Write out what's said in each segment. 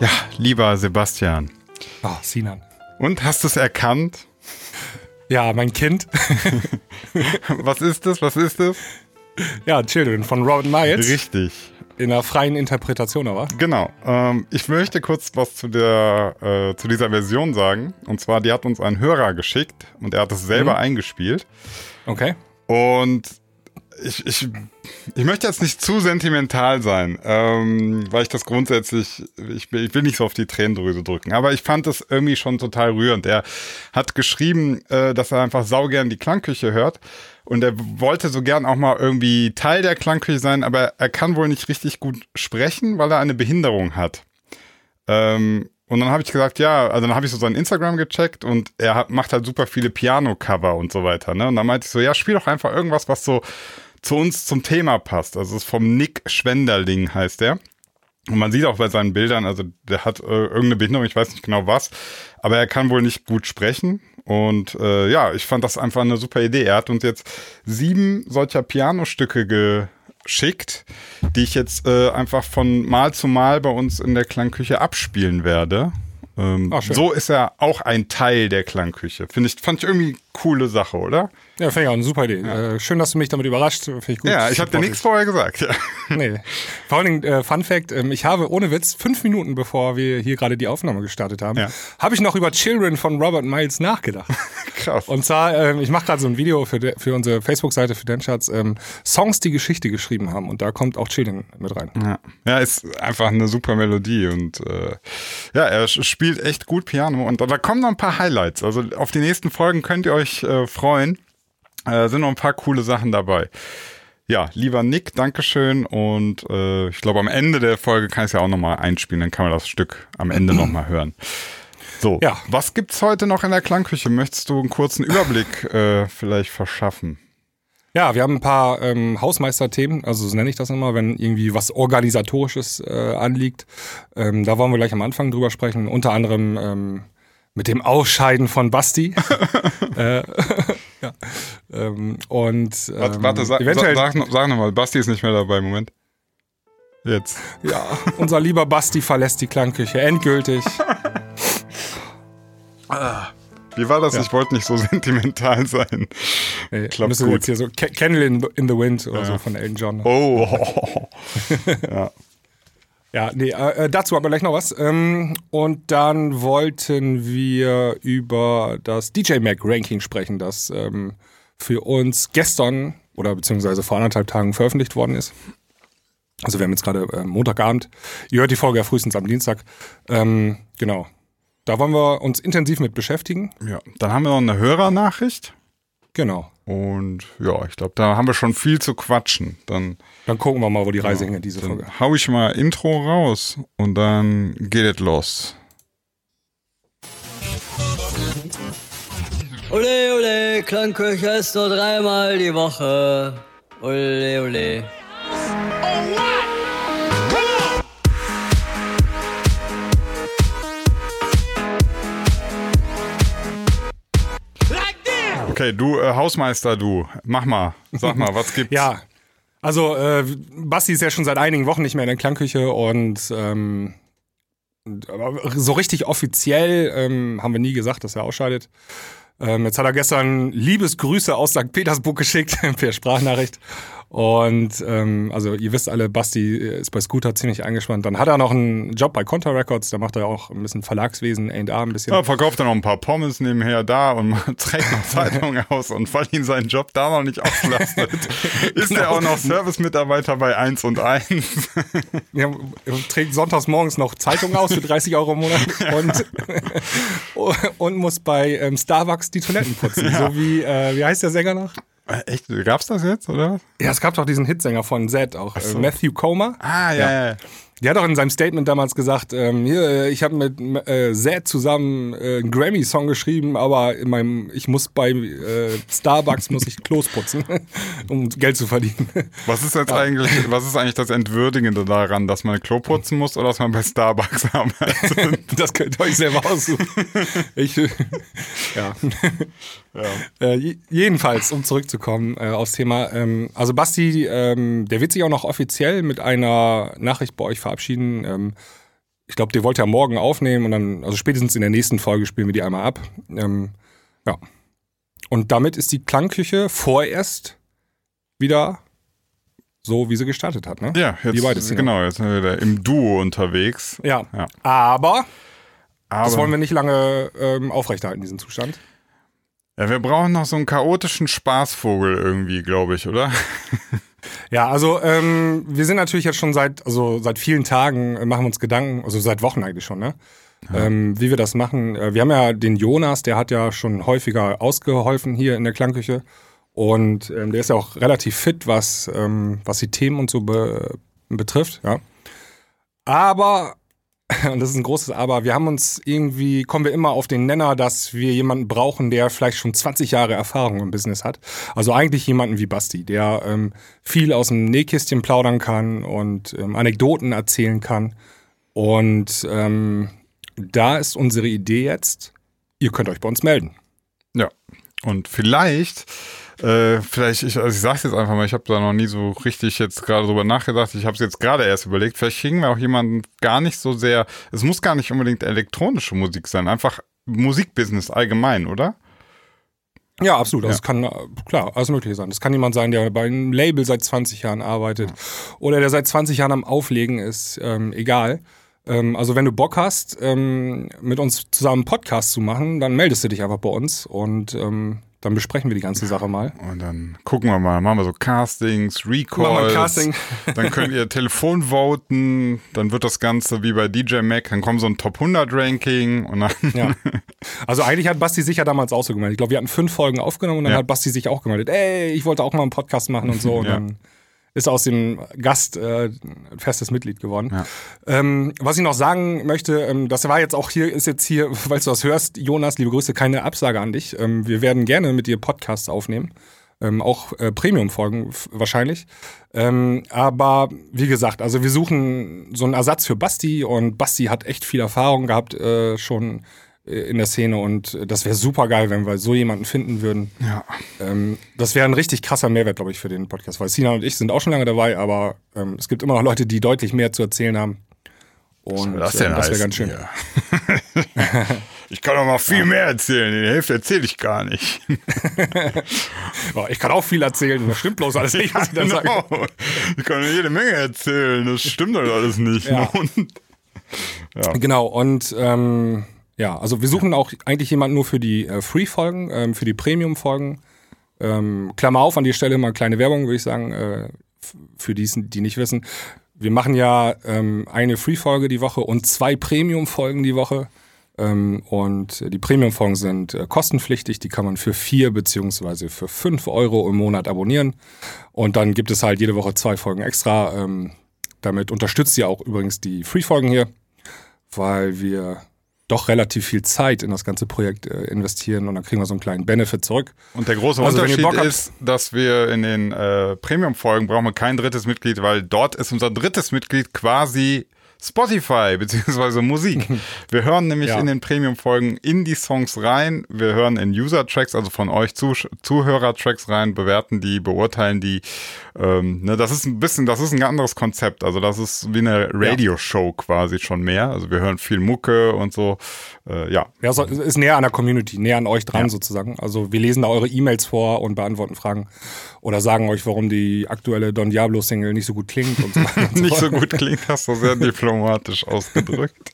Ja, lieber Sebastian. Ah, oh, Sinan. Und hast du es erkannt? Ja, mein Kind. Was ist das? Was ist das? Ja, Children von Robert Miles. Richtig. In einer freien Interpretation, aber. Genau. Ähm, ich möchte kurz was zu, der, äh, zu dieser Version sagen. Und zwar, die hat uns ein Hörer geschickt und er hat es selber mhm. eingespielt. Okay. Und ich, ich, ich möchte jetzt nicht zu sentimental sein, ähm, weil ich das grundsätzlich, ich, ich will nicht so auf die Tränendrüse drücken, aber ich fand das irgendwie schon total rührend. Er hat geschrieben, äh, dass er einfach saugern die Klangküche hört und er wollte so gern auch mal irgendwie Teil der Klangküche sein, aber er kann wohl nicht richtig gut sprechen, weil er eine Behinderung hat. Ähm, und dann habe ich gesagt, ja, also dann habe ich so sein Instagram gecheckt und er hat, macht halt super viele Piano-Cover und so weiter. Ne? Und dann meinte ich so, ja, spiel doch einfach irgendwas, was so zu uns zum Thema passt. Also es ist vom Nick Schwenderling heißt der. Und man sieht auch bei seinen Bildern, also der hat äh, irgendeine Behinderung, ich weiß nicht genau was, aber er kann wohl nicht gut sprechen. Und äh, ja, ich fand das einfach eine super Idee. Er hat uns jetzt sieben solcher Pianostücke geschickt, die ich jetzt äh, einfach von Mal zu Mal bei uns in der Klangküche abspielen werde. Ähm, Ach, so ist er auch ein Teil der Klangküche. Finde ich, fand ich irgendwie coole Sache, oder? Ja, finde ich auch eine super Idee. Ja. Äh, schön, dass du mich damit überrascht. Finde ich gut. Ja, ich habe dir nichts vorher gesagt. Ja. Nee. Vor allen Dingen, äh, Fun Fact, ähm, ich habe ohne Witz fünf Minuten, bevor wir hier gerade die Aufnahme gestartet haben, ja. habe ich noch über Children von Robert Miles nachgedacht. Krass. Und zwar, ähm, ich mache gerade so ein Video für, de, für unsere Facebook-Seite für Denschatz, ähm, Songs, die Geschichte geschrieben haben. Und da kommt auch Children mit rein. Ja, ja ist einfach eine super Melodie. Und äh, ja, er spielt echt gut Piano. Und da kommen noch ein paar Highlights. Also auf die nächsten Folgen könnt ihr euch äh, freuen. Äh, sind noch ein paar coole Sachen dabei. Ja, lieber Nick, Dankeschön. Und äh, ich glaube, am Ende der Folge kann ich es ja auch nochmal einspielen. Dann kann man das Stück am Ende nochmal hören. So, ja. was gibt's heute noch in der Klangküche? Möchtest du einen kurzen Überblick äh, vielleicht verschaffen? Ja, wir haben ein paar ähm, Hausmeisterthemen, also so nenne ich das immer, wenn irgendwie was Organisatorisches äh, anliegt. Ähm, da wollen wir gleich am Anfang drüber sprechen. Unter anderem ähm, mit dem Ausscheiden von Basti. äh, ja. Ähm, und ähm, warte, warte sag, eventuell, sag, sag, sag nochmal, Basti ist nicht mehr dabei, Moment. Jetzt. Ja, unser lieber Basti verlässt die Klangküche endgültig. Wie war das? Ja. Ich wollte nicht so sentimental sein. Nee, Klappt gut. jetzt hier so Candle in, in the Wind oder ja. so von Elton John. Oh. ja. Ja, nee, äh, äh, dazu aber gleich noch was. Ähm, und dann wollten wir über das DJ Mac Ranking sprechen, das ähm, für uns gestern oder beziehungsweise vor anderthalb Tagen veröffentlicht worden ist. Also wir haben jetzt gerade äh, Montagabend. Ihr hört die Folge ja frühestens am Dienstag. Ähm, genau. Da wollen wir uns intensiv mit beschäftigen. Ja, dann haben wir noch eine Hörernachricht. Genau. Und ja, ich glaube, da haben wir schon viel zu quatschen. Dann, dann gucken wir mal, wo die Reise ja, hingeht, diese dann Folge. Hau ich mal Intro raus und dann geht es los. Ole, ole, Klangküche ist nur dreimal die Woche. Ole, ole. Okay, du äh, Hausmeister, du, mach mal, sag mal, was gibt's? ja, also äh, Basti ist ja schon seit einigen Wochen nicht mehr in der Klangküche und ähm, so richtig offiziell ähm, haben wir nie gesagt, dass er ausscheidet. Ähm, jetzt hat er gestern Liebesgrüße aus St. Petersburg geschickt per Sprachnachricht. Und ähm, also ihr wisst alle, Basti ist bei Scooter ziemlich eingespannt. Dann hat er noch einen Job bei Contra Records, da macht er auch ein bisschen Verlagswesen, A&R ein bisschen. Ja, verkauft er noch ein paar Pommes nebenher da und trägt noch Zeitungen aus und weil ihn sein Job da noch nicht auslastet, ist genau. er auch noch Service-Mitarbeiter bei 1 und 1. ja, er trägt sonntags morgens noch Zeitungen aus für 30 Euro im Monat und, und muss bei ähm, Starbucks die Toiletten putzen. Ja. So wie, äh, wie heißt der Sänger noch? Äh, echt? Gab's das jetzt, oder? Ja, es gab doch diesen Hitsänger von Z auch, äh, so. Matthew Comer. Ah, ja, ja. ja. Der hat auch in seinem Statement damals gesagt, ähm, hier, äh, ich habe mit äh, Zed zusammen äh, einen Grammy-Song geschrieben, aber in meinem, ich muss bei äh, Starbucks muss ich Klos putzen, um Geld zu verdienen. Was ist jetzt ja. eigentlich, was ist eigentlich das Entwürdigende daran, dass man Klo putzen muss oder dass man bei Starbucks arbeitet? das könnt ihr euch selber aussuchen. Ich, ja. Ja. Äh, jedenfalls, um zurückzukommen äh, aufs Thema, ähm, also Basti, ähm, der wird sich auch noch offiziell mit einer Nachricht bei euch verabschieden. Ähm, ich glaube, der wollte ja morgen aufnehmen und dann, also spätestens in der nächsten Folge spielen wir die einmal ab. Ähm, ja. Und damit ist die Klangküche vorerst wieder so, wie sie gestartet hat, ne? Ja, jetzt, Wir beide, Sina. genau, jetzt sind wir wieder im Duo unterwegs. Ja. Ja. Aber, Aber das wollen wir nicht lange ähm, aufrechterhalten, diesen Zustand. Ja, wir brauchen noch so einen chaotischen Spaßvogel irgendwie, glaube ich, oder? Ja, also ähm, wir sind natürlich jetzt schon seit, also seit vielen Tagen äh, machen wir uns Gedanken, also seit Wochen eigentlich schon, ne? Ähm, wie wir das machen. Äh, wir haben ja den Jonas, der hat ja schon häufiger ausgeholfen hier in der Klangküche. Und ähm, der ist ja auch relativ fit, was, ähm, was die Themen und so be betrifft, ja. Aber, und das ist ein großes Aber, wir haben uns irgendwie, kommen wir immer auf den Nenner, dass wir jemanden brauchen, der vielleicht schon 20 Jahre Erfahrung im Business hat. Also eigentlich jemanden wie Basti, der ähm, viel aus dem Nähkästchen plaudern kann und ähm, Anekdoten erzählen kann. Und ähm, da ist unsere Idee jetzt, ihr könnt euch bei uns melden. Ja. Und vielleicht, äh, vielleicht, ich, also ich sag's jetzt einfach mal, ich habe da noch nie so richtig jetzt gerade drüber nachgedacht. Ich habe es jetzt gerade erst überlegt. Vielleicht kriegen wir auch jemanden gar nicht so sehr. Es muss gar nicht unbedingt elektronische Musik sein, einfach Musikbusiness allgemein, oder? Ja, absolut. Das Ja. kann, äh, klar, alles Mögliche sein. Das kann jemand sein, der bei einem Label seit 20 Jahren arbeitet oder der seit 20 Jahren am Auflegen ist, ähm, egal. Ähm, also wenn du Bock hast, ähm, mit uns zusammen einen Podcast zu machen, dann meldest du dich einfach bei uns und ähm, dann besprechen wir die ganze Sache mal. Und dann gucken wir mal, machen wir so Castings, Recalls. Casting. Dann könnt ihr Telefon voten, dann wird das Ganze wie bei DJ Mac, dann kommt so ein Top 100 Ranking und dann Ja. Also eigentlich hat Basti sich ja damals auch so gemeldet. Ich glaube, wir hatten fünf Folgen aufgenommen und dann Ja. hat Basti sich auch gemeldet. Ey, ich wollte auch mal einen Podcast machen und so. Und Ja. dann ist aus dem Gast äh, festes Mitglied geworden. Ja. Ähm, was ich noch sagen möchte, ähm, das war jetzt auch hier, ist jetzt hier, falls du das hörst, Jonas, liebe Grüße, keine Absage an dich. Ähm, wir werden gerne mit dir Podcasts aufnehmen. Ähm, auch äh, Premium-Folgen wahrscheinlich. Ähm, aber wie gesagt, also wir suchen so einen Ersatz für Basti und Basti hat echt viel Erfahrung gehabt äh, schon in der Szene und äh, das wäre super geil, wenn wir so jemanden finden würden. ja. Ähm, das wäre ein richtig krasser Mehrwert, glaube ich, für den Podcast, weil Sina und ich sind auch schon lange dabei, aber ähm, es gibt immer noch Leute, die deutlich mehr zu erzählen haben. Und ähm, denn das wäre ganz schön. hier? ich kann doch mal viel mehr erzählen. Die Hälfte erzähle ich gar nicht. Ich kann auch viel erzählen, das stimmt bloß alles nicht, was ich dann sage. Genau. Ich kann jede Menge erzählen. Das stimmt doch alles nicht. Ja. Und, Genau, und ähm, ja, also wir suchen auch eigentlich jemanden nur für die äh, Free-Folgen, ähm, für die Premium-Folgen. Ähm, Klammer auf, an die Stelle mal kleine Werbung, würde ich sagen, äh, für die, die nicht wissen. Wir machen ja ähm, eine Free-Folge die Woche und zwei Premium-Folgen die Woche. Ähm, und die Premium-Folgen sind äh, kostenpflichtig, die kann man für vier beziehungsweise für fünf Euro im Monat abonnieren. Und dann gibt es halt jede Woche zwei Folgen extra. Ähm, damit unterstützt ihr auch übrigens die Free-Folgen hier, weil wir doch relativ viel Zeit in das ganze Projekt äh, investieren und dann kriegen wir so einen kleinen Benefit zurück. und der große Also, Unterschied ist, dass wir in den äh, Premium-Folgen brauchen wir kein drittes Mitglied, weil dort ist unser drittes Mitglied quasi Spotify beziehungsweise Musik. Wir hören nämlich Ja. in den Premium-Folgen in die Songs rein. Wir hören in User-Tracks, also von euch Zuh- Zuhörer-Tracks rein, bewerten die, beurteilen die. Ähm, ne, das ist ein bisschen, das ist ein anderes Konzept. Also das ist wie eine Radio-Show quasi schon mehr. Also wir hören viel Mucke und so. Äh, ja, Ja, so, es ist näher an der Community, näher an euch dran Ja. sozusagen. Also wir lesen da eure E-Mails vor und beantworten Fragen oder sagen euch, warum die aktuelle Don Diablo Single nicht so gut klingt und so weiter. Nicht so gut klingt, hast du sehr diplomatisch ausgedrückt.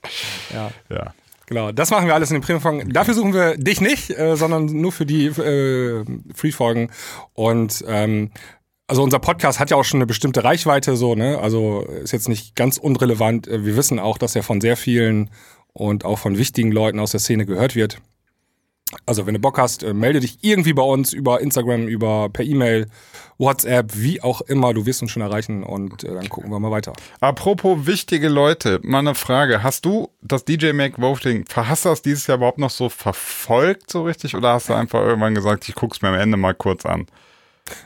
Ja. Ja. Genau, das machen wir alles in den Premium-Folgen. Dafür suchen wir dich nicht, äh, sondern nur für die äh, Free-Folgen. Und ähm, also unser Podcast hat ja auch schon eine bestimmte Reichweite, so, ne? Also ist jetzt nicht ganz unrelevant. Äh, Wir wissen auch, dass er von sehr vielen und auch von wichtigen Leuten aus der Szene gehört wird. Also, wenn du Bock hast, äh, melde dich irgendwie bei uns über Instagram, über per E-Mail, WhatsApp, wie auch immer. Du wirst uns schon erreichen und äh, dann gucken wir mal weiter. Apropos wichtige Leute, mal eine Frage. Hast du das DJ Make Voting, hast du das dieses Jahr überhaupt noch so verfolgt so richtig oder hast du einfach irgendwann gesagt, ich guck's mir am Ende mal kurz an?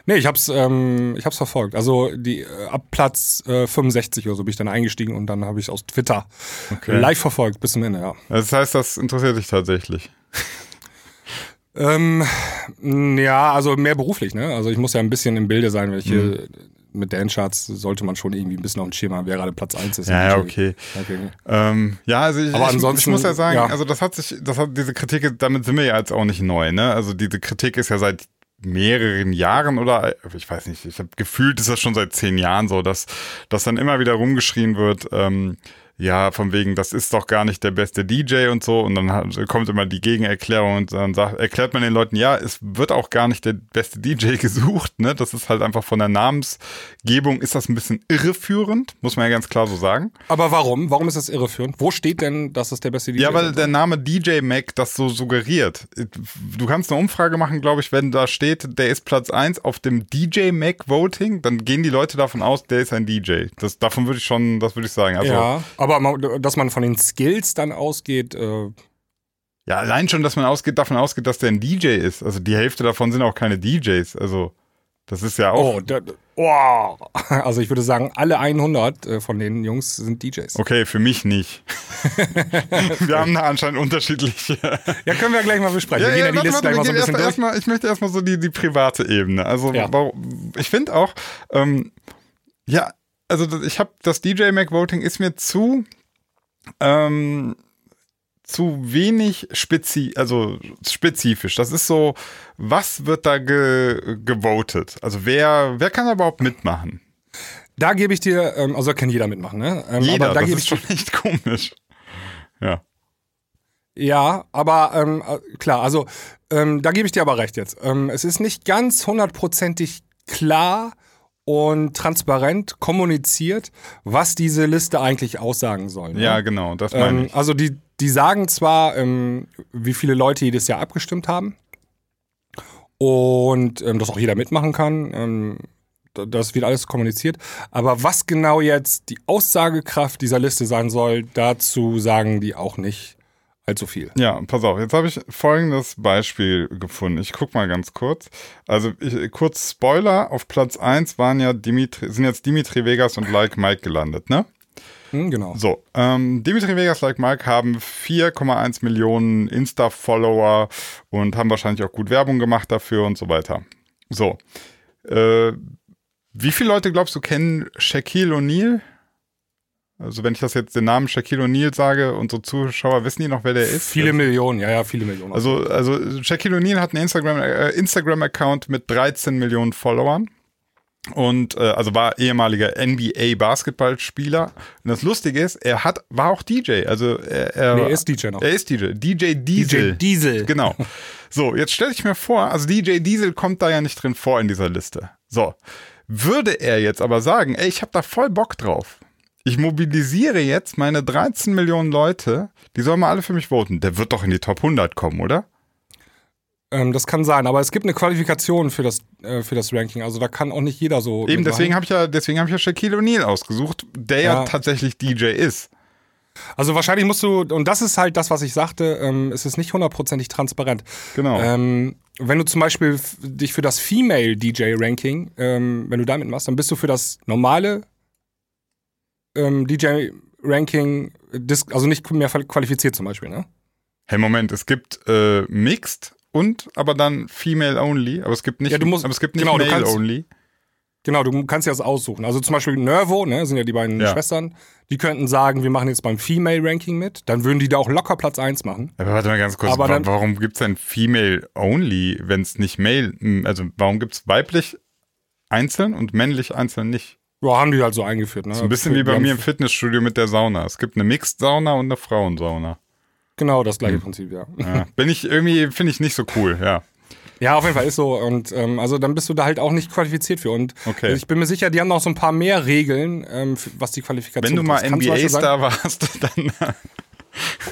Nee, ich hab's, ähm, ich hab's verfolgt. Also die äh, ab Platz äh, 65 oder so bin ich dann eingestiegen und dann habe ich aus Twitter live verfolgt bis zum Ende, ja. Das heißt, das interessiert dich tatsächlich. Ähm, ja, also mehr beruflich, ne? Also ich muss ja ein bisschen im Bilde sein, welche mit Dance-Charts sollte man schon irgendwie ein bisschen auf dem Schirm haben, wer gerade Platz 1 ist. Ja, okay. okay. Ähm, ja, also ich, Aber ich, ich ansonsten, muss ja sagen, ja. also das hat sich, das hat diese Kritik, damit sind wir ja jetzt auch nicht neu, ne? Also diese Kritik ist ja seit mehreren Jahren oder ich weiß nicht, ich habe gefühlt ist das schon seit zehn Jahren so, dass, dass dann immer wieder rumgeschrien wird, ähm, ja, von wegen, das ist doch gar nicht der beste DJ und so. Und dann hat, kommt immer die Gegenerklärung und dann sagt, erklärt man den Leuten, ja, es wird auch gar nicht der beste DJ gesucht, ne? Das ist halt einfach von der Namensgebung ist das ein bisschen irreführend, muss man ja ganz klar so sagen. Aber warum? Warum ist das irreführend? Wo steht denn, dass es der beste DJ Ja, weil ist? der Name DJ Mac das so suggeriert. Du kannst eine Umfrage machen, glaube ich, wenn da steht, der ist Platz 1 auf dem DJ Mac Voting, dann gehen die Leute davon aus, der ist ein DJ. Das, davon würde ich schon, das würde ich sagen. Also, ja, aber man, dass man von den Skills dann ausgeht, äh, ja, allein schon, dass man ausgeht, davon ausgeht, dass der ein DJ ist. Also die Hälfte davon sind auch keine DJs. Also das ist ja auch. oh, da, oh, also ich würde sagen, alle 100 äh, von den Jungs sind DJs. Okay, für mich nicht. wir haben da anscheinend unterschiedliche. Ja, können wir gleich mal besprechen. gehen ja die warte, warte, gleich mal so erst, durch. erstmal, ich möchte erstmal so die, die private Ebene. Also Ja. ich finde auch, ähm, ja, also ich habe das DJ Mac Voting ist mir zu ähm, zu wenig spezi also spezifisch. Das ist so, was wird da ge gewotet? Also wer wer kann da überhaupt mitmachen? Da gebe ich dir, ähm, also da kann jeder mitmachen, ne? Ähm, Jeder, da das ist schon echt komisch. Ja. Ja, aber ähm, äh, klar, also ähm, da gebe ich dir aber recht jetzt. Ähm, es ist nicht ganz hundertprozentig klar und transparent kommuniziert, was diese Liste eigentlich aussagen soll. Ne? Ja, genau, das meine ähm, ich. also die, die sagen zwar, ähm, wie viele Leute jedes Jahr abgestimmt haben und ähm, dass auch jeder mitmachen kann. Ähm, das wird alles kommuniziert. Aber was genau jetzt die Aussagekraft dieser Liste sein soll, dazu sagen die auch nicht allzu viel. Ja, pass auf, jetzt habe ich folgendes Beispiel gefunden. Ich guck mal ganz kurz. Also ich, kurz Spoiler, auf Platz 1 waren ja Dimitri, sind jetzt Dimitri Vegas und Like Mike gelandet, ne? Hm, genau. So, ähm, Dimitri Vegas, Like Mike haben 4,1 Millionen Insta-Follower und haben wahrscheinlich auch gut Werbung gemacht dafür und so weiter. So, äh, wie viele Leute glaubst du kennen Shaquille O'Neal? Also wenn ich das jetzt den Namen Shaquille O'Neal sage, unsere Zuschauer wissen die noch, wer der ist? Viele Millionen, ja, ja, viele Millionen. Also, also Shaquille O'Neal hat einen Instagram, äh, Instagram-Account mit 13 Millionen Followern. Und äh, also war ehemaliger NBA-Basketballspieler. Und das Lustige ist, er hat, war auch DJ. Also er, er, nee, er ist DJ noch. er ist DJ. DJ Diesel. DJ Diesel. Genau. So, jetzt stelle ich mir vor, also DJ Diesel kommt da ja nicht drin vor in dieser Liste. So. Würde er jetzt aber sagen, ey, ich habe da voll Bock drauf. Ich mobilisiere jetzt meine 13 Millionen Leute, die sollen mal alle für mich voten. Der wird doch in die Top 100 kommen, oder? Ähm, das kann sein, aber es gibt eine Qualifikation für das, äh, für das Ranking. Also da kann auch nicht jeder so. Eben, mitmachen. deswegen habe ich ja, deswegen habe ich ja Shaquille O'Neal ausgesucht, der ja. Ja. tatsächlich DJ ist. Also wahrscheinlich musst du, und das ist halt das, was ich sagte, ähm, es ist nicht hundertprozentig transparent. Genau. Ähm, wenn du zum Beispiel dich für das Female DJ Ranking, ähm, wenn du damit machst, dann bist du für das normale ähm, DJ Ranking, dis- also nicht mehr qualifiziert zum Beispiel, ne? Hey, Moment, es gibt äh, Mixed und aber dann Female Only, aber es gibt nicht, Ja, du musst- aber es gibt nicht genau, du Male kannst- Only. Genau, du kannst dir das aussuchen. Also zum Beispiel Nervo, ne, sind ja die beiden Ja. Schwestern, die könnten sagen, wir machen jetzt beim Female Ranking mit, dann würden die da auch locker Platz 1 machen. Aber warte mal ganz kurz, Aber dann- warum gibt's denn Female Only, wenn es nicht Male, m, also warum gibt's weiblich einzeln und männlich einzeln nicht? Ja, haben die halt so eingeführt, ne? So ein bisschen wie bei mir im Fitnessstudio mit der Sauna. Es gibt eine Mixed-Sauna und eine Frauensauna. Genau das Hm. gleiche Prinzip, ja. Ja. Bin ich irgendwie, finde ich nicht so cool, ja. Ja, auf jeden Fall ist so. Und ähm, also dann bist du da halt auch nicht qualifiziert für. Und Okay. ich bin mir sicher, die haben noch so ein paar mehr Regeln, ähm, was die Qualifikation Wenn du mal NBA-Star warst, dann.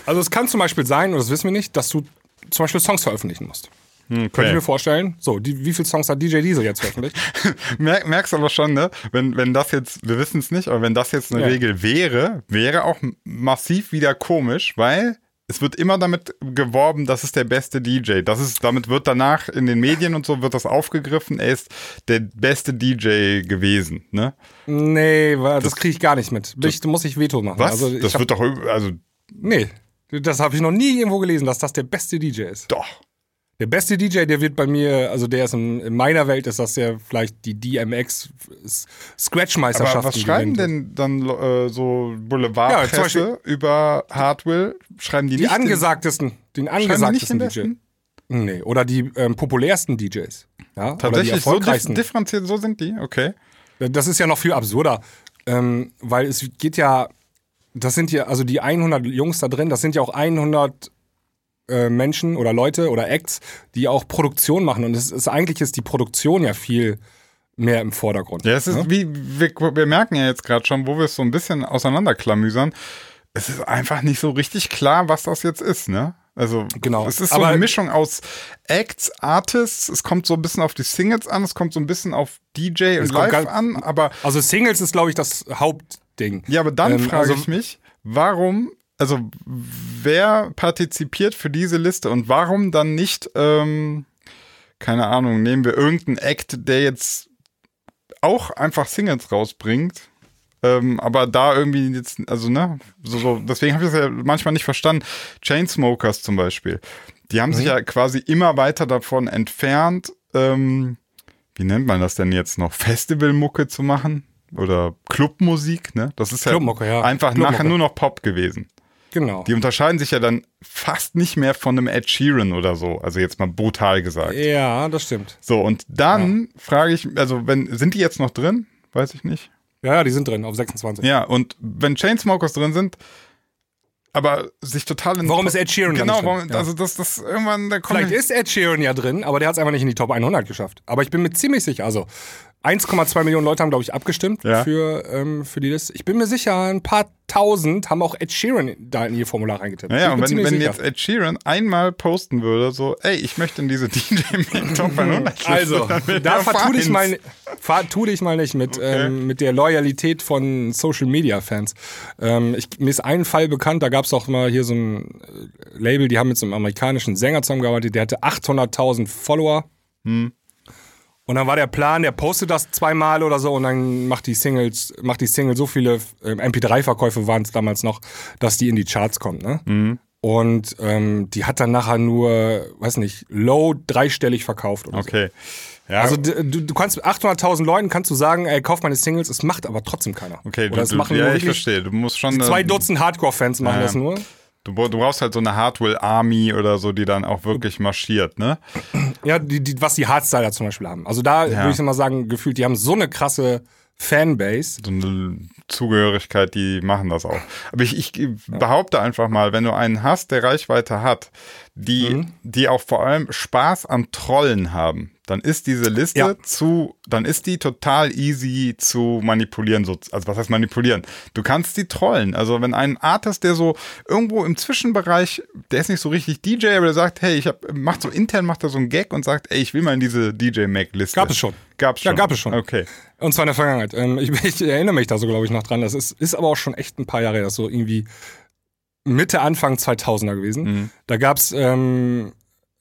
Also es kann zum Beispiel sein, und das wissen wir nicht, dass du zum Beispiel Songs veröffentlichen musst. Könnte ich mir vorstellen. So, die, wie viele Songs hat DJ Diesel jetzt veröffentlicht? Merk, merkst aber schon, ne? Wenn, wenn das jetzt, wir wissen es nicht, aber wenn das jetzt eine Ja. Regel wäre, wäre auch massiv wieder komisch, weil es wird immer damit geworben, das ist der beste DJ. Das ist, damit wird danach in den Medien und so wird das aufgegriffen, er ist der beste DJ gewesen, ne? nee, wa- das kriege ich gar nicht mit. Ich, du musst ich Veto machen. Was? Also das hab, wird doch, also nee, das habe ich noch nie irgendwo gelesen, dass das der beste DJ ist. doch. Der beste DJ, der wird bei mir, also der ist in, in meiner Welt, ist das der vielleicht die DMX Scratch-Meisterschaft. Aber was schreiben denn dann äh, so Boulevardpresse Ja, über Hardwell? Schreiben die, Die nicht den- angesagtesten, den schreiben die nicht angesagtesten den DJ. Nee, oder die ähm, populärsten DJs. Ja, oder die Tatsächlich so dif erfolgreichsten. differenziert, so sind die, okay. Das ist ja noch viel absurder, ähm, weil es geht ja, das sind ja, also die 100 Jungs da drin, das sind ja auch 100 äh, Menschen oder Leute oder Acts, die auch Produktion machen. Und es ist eigentlich ist die Produktion ja viel mehr im Vordergrund. Ja, es ist ne? wie, wir, wir merken ja jetzt gerade schon, wo wir es so ein bisschen auseinanderklamüsern. Es ist einfach nicht so richtig klar, was das jetzt ist, ne? Also, Genau. es ist so Aber- eine Mischung aus Acts, Artists, es kommt so ein bisschen auf die Singles an, es kommt so ein bisschen auf DJ und Live an, aber Also Singles ist, glaube ich, das Hauptding. ja, aber dann Ähm, frage also- ich mich, warum, also wer partizipiert für diese Liste und warum dann nicht, ähm, keine Ahnung, nehmen wir irgendeinen Act, der jetzt auch einfach Singles rausbringt, ähm, aber da irgendwie jetzt, also ne, so, so deswegen habe ich das ja manchmal nicht verstanden. Chainsmokers zum Beispiel, die haben sich ja quasi immer weiter davon entfernt, ähm, wie nennt man das denn jetzt noch, Festivalmucke zu machen oder Clubmusik, ne? Das ist ja Clubmucke, ja. einfach nachher nur noch Pop gewesen. Genau. Die unterscheiden sich ja dann fast nicht mehr von einem Ed Sheeran oder so, also jetzt mal brutal gesagt. Ja, das stimmt. So, und dann frage ich, also wenn, sind die jetzt noch drin? Weiß ich nicht. Ja, ja, die sind drin auf 26. Ja, und wenn Chainsmokers drin sind, aber sich total in Warum ist Ed Sheeran Genau, warum, Ja. also das, das irgendwann, da kommt Vielleicht ist Ed Sheeran ja drin, aber der hat es einfach nicht in die Top 100 geschafft. Aber ich bin mir ziemlich sicher, also 1,2 Millionen Leute haben, glaube ich, abgestimmt Ja. für, ähm, für die Liste. Ich bin mir sicher, ein paar tausend haben auch Ed Sheeran da in ihr Formular reingetippt. Bin und wenn, wenn sicher. jetzt Ed Sheeran einmal posten würde, so, ey, ich möchte in diese DJ Top 100 Liste, Also, da er vertu dich, mal, vertu dich mal nicht mit, ähm, mit der Loyalität von Social Media Fans. Ähm, ich, mir ist ein Fall bekannt, da gab es auch mal hier so ein äh, Label, die haben mit so einem amerikanischen Sänger zusammengearbeitet, der hatte 800.000 Follower. Hm. Und dann war der Plan, der postet das zweimal oder so und dann macht die Singles, macht die Single so viele ähm, MP3-Verkäufe waren es damals noch, dass die in die Charts kommt, ne? Hm. Und ähm, die hat dann nachher nur, weiß nicht, low dreistellig verkauft oder so. Okay. Ja, Also du, du kannst 800.000 Leuten kannst du sagen, ey, kauf meine Singles, es macht aber trotzdem keiner. okay, Oder du, es du, machen ja, nur ich verstehe. Du musst schon. zwei Dutzend Hardcore-Fans machen Ja. das nur. Du, du brauchst halt so eine Hardwell Army oder so, die dann auch wirklich marschiert, ne? Ja, die, die, was die Hardstyler zum Beispiel haben. Also da Ja. würde ich mal sagen, gefühlt, die haben so eine krasse Fanbase. so eine Zugehörigkeit, die machen das auch. Aber ich, ich behaupte einfach mal, wenn du einen hast, der Reichweite hat, die, Mhm. die auch vor allem Spaß am Trollen haben, dann ist diese Liste Ja. zu, dann ist die total easy zu manipulieren. So, also was heißt manipulieren? Du kannst die trollen. Also wenn ein Artist, der so irgendwo im Zwischenbereich, der ist nicht so richtig DJ, aber der sagt, hey, ich hab, macht so intern, macht er so einen Gag und sagt, ey, ich will mal in diese DJ-Mac-Liste. Gab es schon. Gab's Ja, schon. gab es schon. Okay. Und zwar in der Vergangenheit. Ähm, ich, ich erinnere mich da so, glaube ich, noch dran. Das ist, ist aber auch schon echt ein paar Jahre. Das so irgendwie Mitte, Anfang 2000er gewesen. Mhm. Da gab's ähm,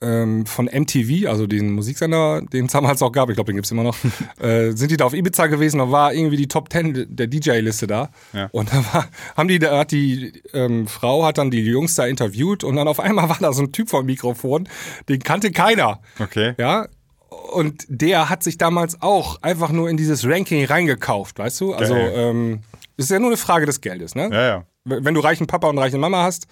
ähm, von MTV, also den Musiksender, den es damals auch gab, ich glaube, den gibt's immer noch, äh, sind die da auf Ibiza gewesen, da war irgendwie die Top 10 der DJ-Liste da. Ja. Und da war, haben die, da hat die ähm, Frau hat dann die Jungs da interviewt und dann auf einmal war da so ein Typ vom Mikrofon, den kannte keiner. Okay. Ja. Und der hat sich damals auch einfach nur in dieses Ranking reingekauft, weißt du? Also, ähm, es ist ja nur eine Frage des Geldes, ne? Ja, ja. wenn du reichen Papa und reiche Mama hast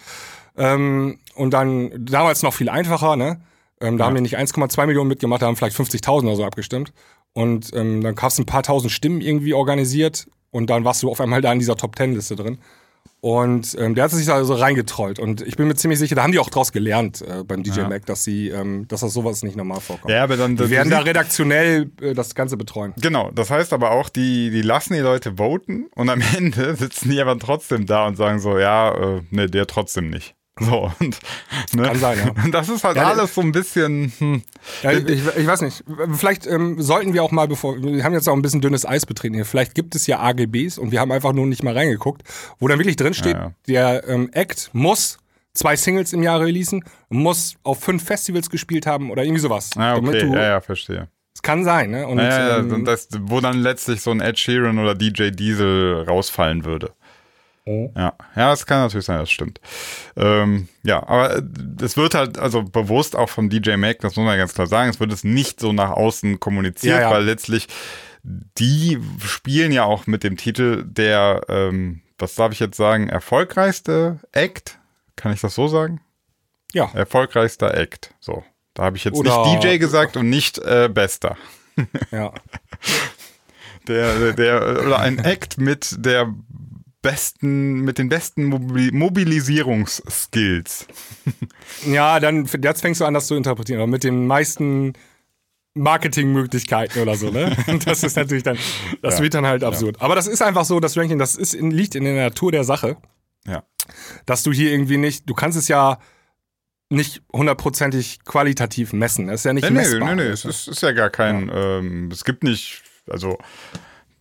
ähm, und dann damals noch viel einfacher, ne? Ähm, da haben die nicht 1,2 Millionen mitgemacht, da haben vielleicht 50.000 oder so abgestimmt. Und ähm, dann gab es ein paar tausend Stimmen irgendwie organisiert und dann warst du auf einmal da in dieser Top-10-Liste drin. Und ähm, der hat sich da so reingetrollt. Und ich bin mir ziemlich sicher, da haben die auch draus gelernt äh, beim DJ Ja. Mac, dass sie, ähm, dass das sowas nicht normal vorkommt. Ja, aber dann die du werden da redaktionell äh, das Ganze betreuen. Genau, das heißt aber auch, die, die lassen die Leute voten und am Ende sitzen die aber trotzdem da und sagen so, ja, äh, ne, der trotzdem nicht. So, und, ne? Kann sein, ja. Das ist halt Ja, alles so ein bisschen, hm, Ja, ich, ich weiß nicht. Vielleicht ähm, sollten wir auch mal, bevor wir haben jetzt auch ein bisschen dünnes Eis betreten hier. Vielleicht gibt es ja AGBs und wir haben einfach nur nicht mal reingeguckt, wo dann wirklich drin steht, Ja, der ähm, Act muss zwei Singles im Jahr releasen, muss auf fünf Festivals gespielt haben oder irgendwie sowas. ah, Damit okay, du, ja, ja, verstehe. Es kann sein, ne? Und, Ja, ja, ähm, das, wo dann letztlich so ein Ed Sheeran oder DJ Diesel rausfallen würde. Oh. Ja, ja, das kann natürlich sein, das stimmt. Ähm, ja, aber es wird halt also bewusst auch vom DJ Mac, das muss man ganz klar sagen, es wird es nicht so nach außen kommuniziert, Ja, ja. weil letztlich die spielen ja auch mit dem Titel der, ähm, was darf ich jetzt sagen, erfolgreichste Act. Kann ich das so sagen? Ja. Erfolgreichster Act. So. Da habe ich jetzt Oder- nicht DJ gesagt und nicht äh, bester. Ja. Der, der, oder ein Act mit der besten, mit den besten Mobil Mobilisierungsskills. Ja, dann jetzt fängst du an, das zu interpretieren. Aber mit den meisten Marketingmöglichkeiten oder so, ne? Das ist natürlich dann, das wird dann halt absurd. Aber das ist einfach so, das Ranking, das ist in, liegt in der Natur der Sache, Ja. dass du hier irgendwie nicht, du kannst es ja nicht hundertprozentig qualitativ messen. Das ist ja nicht Nee, nee, messbar. nee, nee, es ist, ist ja gar kein, ähm, es gibt nicht, also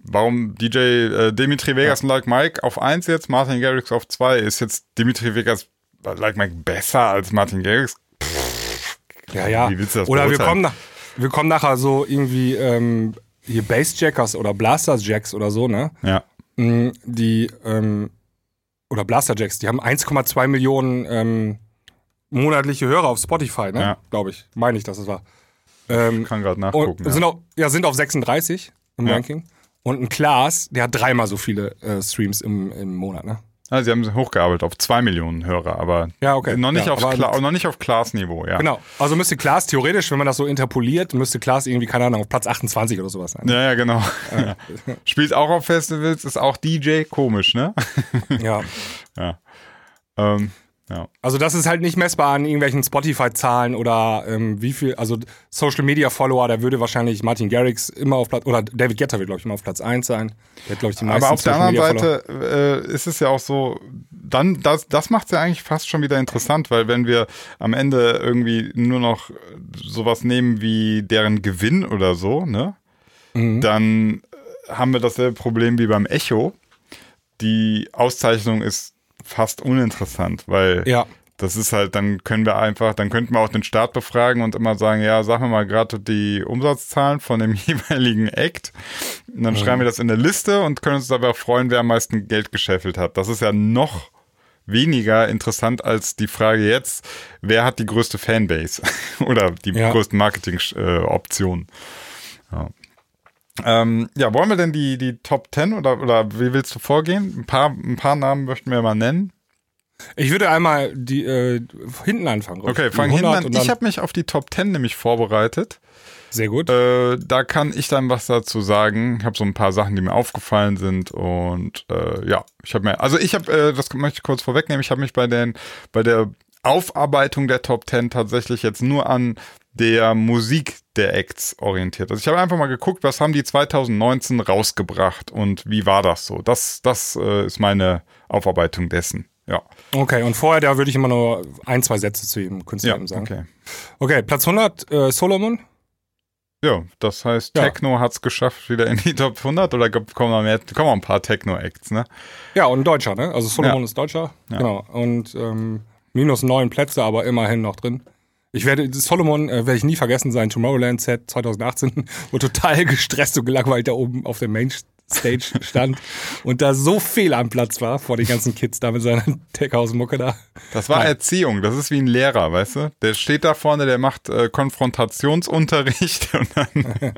warum DJ äh, Dimitri Vegas und Like Mike auf 1 jetzt, Martin Garrix auf 2, ist jetzt Dimitri Vegas äh, Like Mike besser als Martin Garrix? Ja, ja. Wie willst du das oder wir kommen, nach, wir kommen nachher so irgendwie ähm, hier Bassjackers oder Blasters Jacks oder so, ne? Ja. Mm, Die, ähm, oder Blaster Jacks, die haben 1,2 Millionen ähm, monatliche Hörer auf Spotify, ne? Ja. Glaube ich. Meine ich, dass es war. Ähm, Kann gerade nachgucken. sind, ja. auf, ja, sind auf 36 im Ja. Ranking. Und ein Klaas, der hat dreimal so viele äh, Streams im, im Monat, ne? Ah, sie haben hochgearbeitet auf 2 Millionen Hörer, aber Ja, okay. noch, nicht Ja, auf Kla noch nicht auf Klaas-Niveau, ja. Genau. Also müsste Klaas theoretisch, wenn man das so interpoliert, müsste Klaas irgendwie, keine Ahnung, auf Platz 28 oder sowas sein. Ja, ja, genau. Spielt auch auf Festivals, ist auch DJ, komisch, ne? Ja. ja. Ähm, ja. Also das ist halt nicht messbar an irgendwelchen Spotify-Zahlen oder ähm, wie viel, also Social-Media-Follower, da würde wahrscheinlich Martin Garrix immer auf Platz, oder David Guetta wird, glaube ich, immer auf Platz 1 sein. Der hat, glaube ich, die meisten Aber auf der anderen. Seite äh, ist es ja auch so, dann, das, das macht es ja eigentlich fast schon wieder interessant, weil wenn wir am Ende irgendwie nur noch sowas nehmen wie deren Gewinn oder so, ne, Mhm. dann haben wir dasselbe Problem wie beim Echo. Die Auszeichnung ist fast uninteressant, weil Ja. das ist halt, dann können wir einfach, dann könnten wir auch den Staat befragen und immer sagen, ja, sag mir mal gerade die Umsatzzahlen von dem jeweiligen Act. Und dann schreiben wir das in eine Liste und können uns dabei freuen, wer am meisten Geld gescheffelt hat. Das ist ja noch weniger interessant als die Frage jetzt, wer hat die größte Fanbase oder die Ja. größten Marketing-Optionen. ja. Ähm, ja, wollen wir denn die, die Top 10 oder, oder wie willst du vorgehen? Ein paar, ein paar Namen möchten wir mal nennen. Ich würde einmal die äh, hinten anfangen. Okay, Die fang hinten 100 an. Ich habe mich auf die Top 10 nämlich vorbereitet. Sehr gut. Äh, da kann ich dann was dazu sagen. Ich habe so ein paar Sachen, die mir aufgefallen sind und äh, ja, ich habe mir, also ich habe, äh, das möchte ich kurz vorwegnehmen, ich habe mich bei den, bei der Aufarbeitung der Top 10 tatsächlich jetzt nur an der Musik der Acts orientiert. Also ich habe einfach mal geguckt, was haben die 2019 rausgebracht und wie war das so. Das, das äh, ist meine Aufarbeitung dessen. Ja, Okay, und vorher, da würde ich immer nur ein, zwei Sätze zu jedem Künstler ja, sagen. okay. Okay, Platz 100, äh, Solomon. Ja, das heißt, Ja. Techno hat's geschafft wieder in die Top 100 oder kommen noch mehr, kommen noch ein paar Techno-Acts, ne? Ja, und ein Deutscher, ne? Also Solomon Ja. ist Deutscher. Ja. Genau. Und ähm, minus neun Plätze, aber immerhin noch drin. Ich werde, Solomon äh, werde ich nie vergessen, sein Tomorrowland-Set 2018, wo total gestresst und gelangweilt da oben auf der Mainstage stand und da so fehl am Platz war vor den ganzen Kids da mit seiner Techhouse-Mucke da. Das war Nein. Erziehung, das ist wie ein Lehrer, weißt du? Der steht da vorne, der macht äh, Konfrontationsunterricht und dann.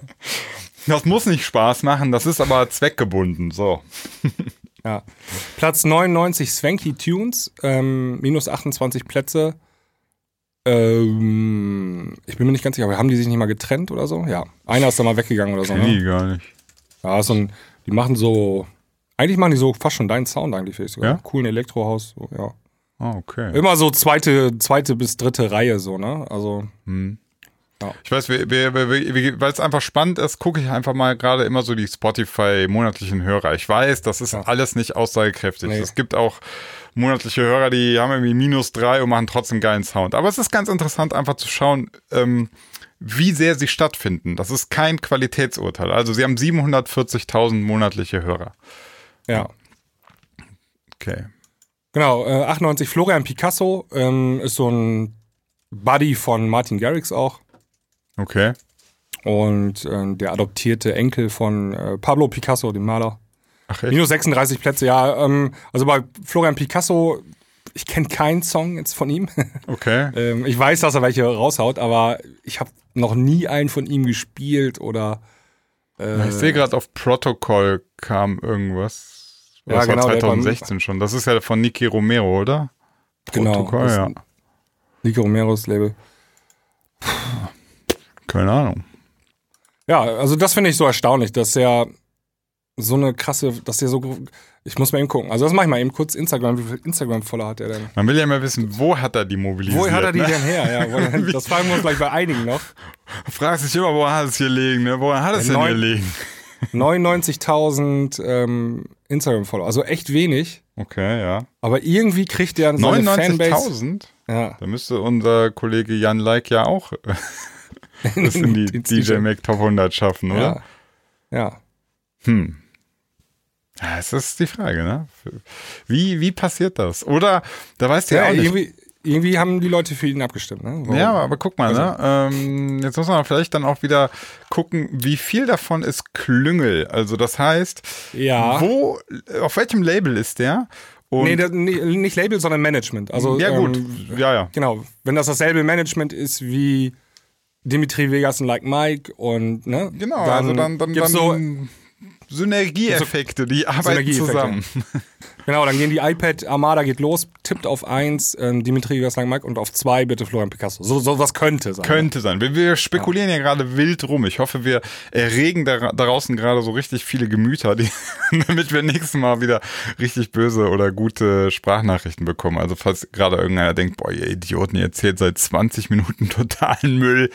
das muss nicht Spaß machen, das ist aber zweckgebunden, so. Ja. Platz 99 Swanky Tunes, ähm, minus 28 Plätze. Ähm, ich bin mir nicht ganz sicher, aber haben die sich nicht mal getrennt oder so? Ja. Einer ist da mal weggegangen oder so. Nee, Ne? gar nicht. Ja, so ein, die machen so, eigentlich machen die so fast schon deinen Sound eigentlich, finde ich sogar. Ja? Coolen Elektrohaus, so, ja. Ah, okay. Immer so zweite, zweite bis dritte Reihe, so, ne? Also, Ich weiß, weil es einfach spannend ist, gucke ich einfach mal gerade immer so die Spotify monatlichen Hörer. Ich weiß, das ist alles nicht aussagekräftig. Nee. Es gibt auch monatliche Hörer, die haben irgendwie minus drei und machen trotzdem geilen Sound. Aber es ist ganz interessant, einfach zu schauen, ähm, wie sehr sie stattfinden. Das ist kein Qualitätsurteil. Also sie haben 740.000 monatliche Hörer. ja. Okay. Genau, äh, 98 Florian Picasso ähm, ist so ein Buddy von Martin Garrix auch. Okay. Und ähm, der adoptierte Enkel von äh, Pablo Picasso, dem Maler. Ach, echt? Minus 36 Plätze, ja. Ähm, also bei Florian Picasso, ich kenne keinen Song jetzt von ihm. Okay. ähm, ich weiß, dass er welche raushaut, aber ich habe noch nie einen von ihm gespielt oder. Äh, Ich sehe gerade auf Protocol kam irgendwas. Ja, Das war genau, der 2016 schon. Das ist ja von Niki Romero, oder? Genau, Protocol, ist ja. Nico Romeros Label. Keine Ahnung. Ja, also das finde ich so erstaunlich, dass er so eine krasse, dass der so. Ich muss mal eben gucken. Also das mache ich mal eben kurz Instagram. Wie viel Instagram-Follower hat er denn? Man will ja mal wissen, wo hat er die mobilisiert? Wo hat er die ne? denn her? Ja, denn, das fragen wir uns gleich bei einigen noch. Fragt sich immer, wo hat es hier liegen, ne? Wo hat es denn hier liegen? 99.000 ähm, Instagram-Follower. Also echt wenig. Okay, ja. Aber irgendwie kriegt er seine Fanbase. 99.000? Ja. Da müsste unser Kollege Jan Like ja auch das in die DJ Mac Top 100 schaffen, oder? Ja. ja. Hm. Ja, das ist die Frage, ne? Wie, wie passiert das? Oder, da weißt du ja, Ja, auch nicht. irgendwie, irgendwie haben die Leute für ihn abgestimmt. Ne? Warum? Ja, aber guck mal, Also- ne? Ähm, jetzt muss man vielleicht dann auch wieder gucken, wie viel davon ist Klüngel. Also das heißt, Ja. wo, auf welchem Label ist der? Und, nee, das, nicht Label, sondern Management. Also, ja gut, Ähm, ja, ja. genau. Wenn das dasselbe Management ist wie Dimitri Vegas und Like Mike und, ne? Genau, also dann, dann, dann so, Synergieeffekte, die arbeiten Synergieeffekte. zusammen. genau, dann gehen die iPad Armada geht los, tippt auf 1 ähm, Dimitri Mike und auf 2 bitte Florian Picasso. So, so was könnte sein. Könnte sein. Wir, wir spekulieren ja gerade wild rum. Ich hoffe, wir erregen da, da draußen gerade so richtig viele Gemüter, die, damit wir nächstes Mal wieder richtig böse oder gute Sprachnachrichten bekommen. Also falls gerade irgendeiner denkt, boah, ihr Idioten, ihr erzählt seit 20 Minuten totalen Müll,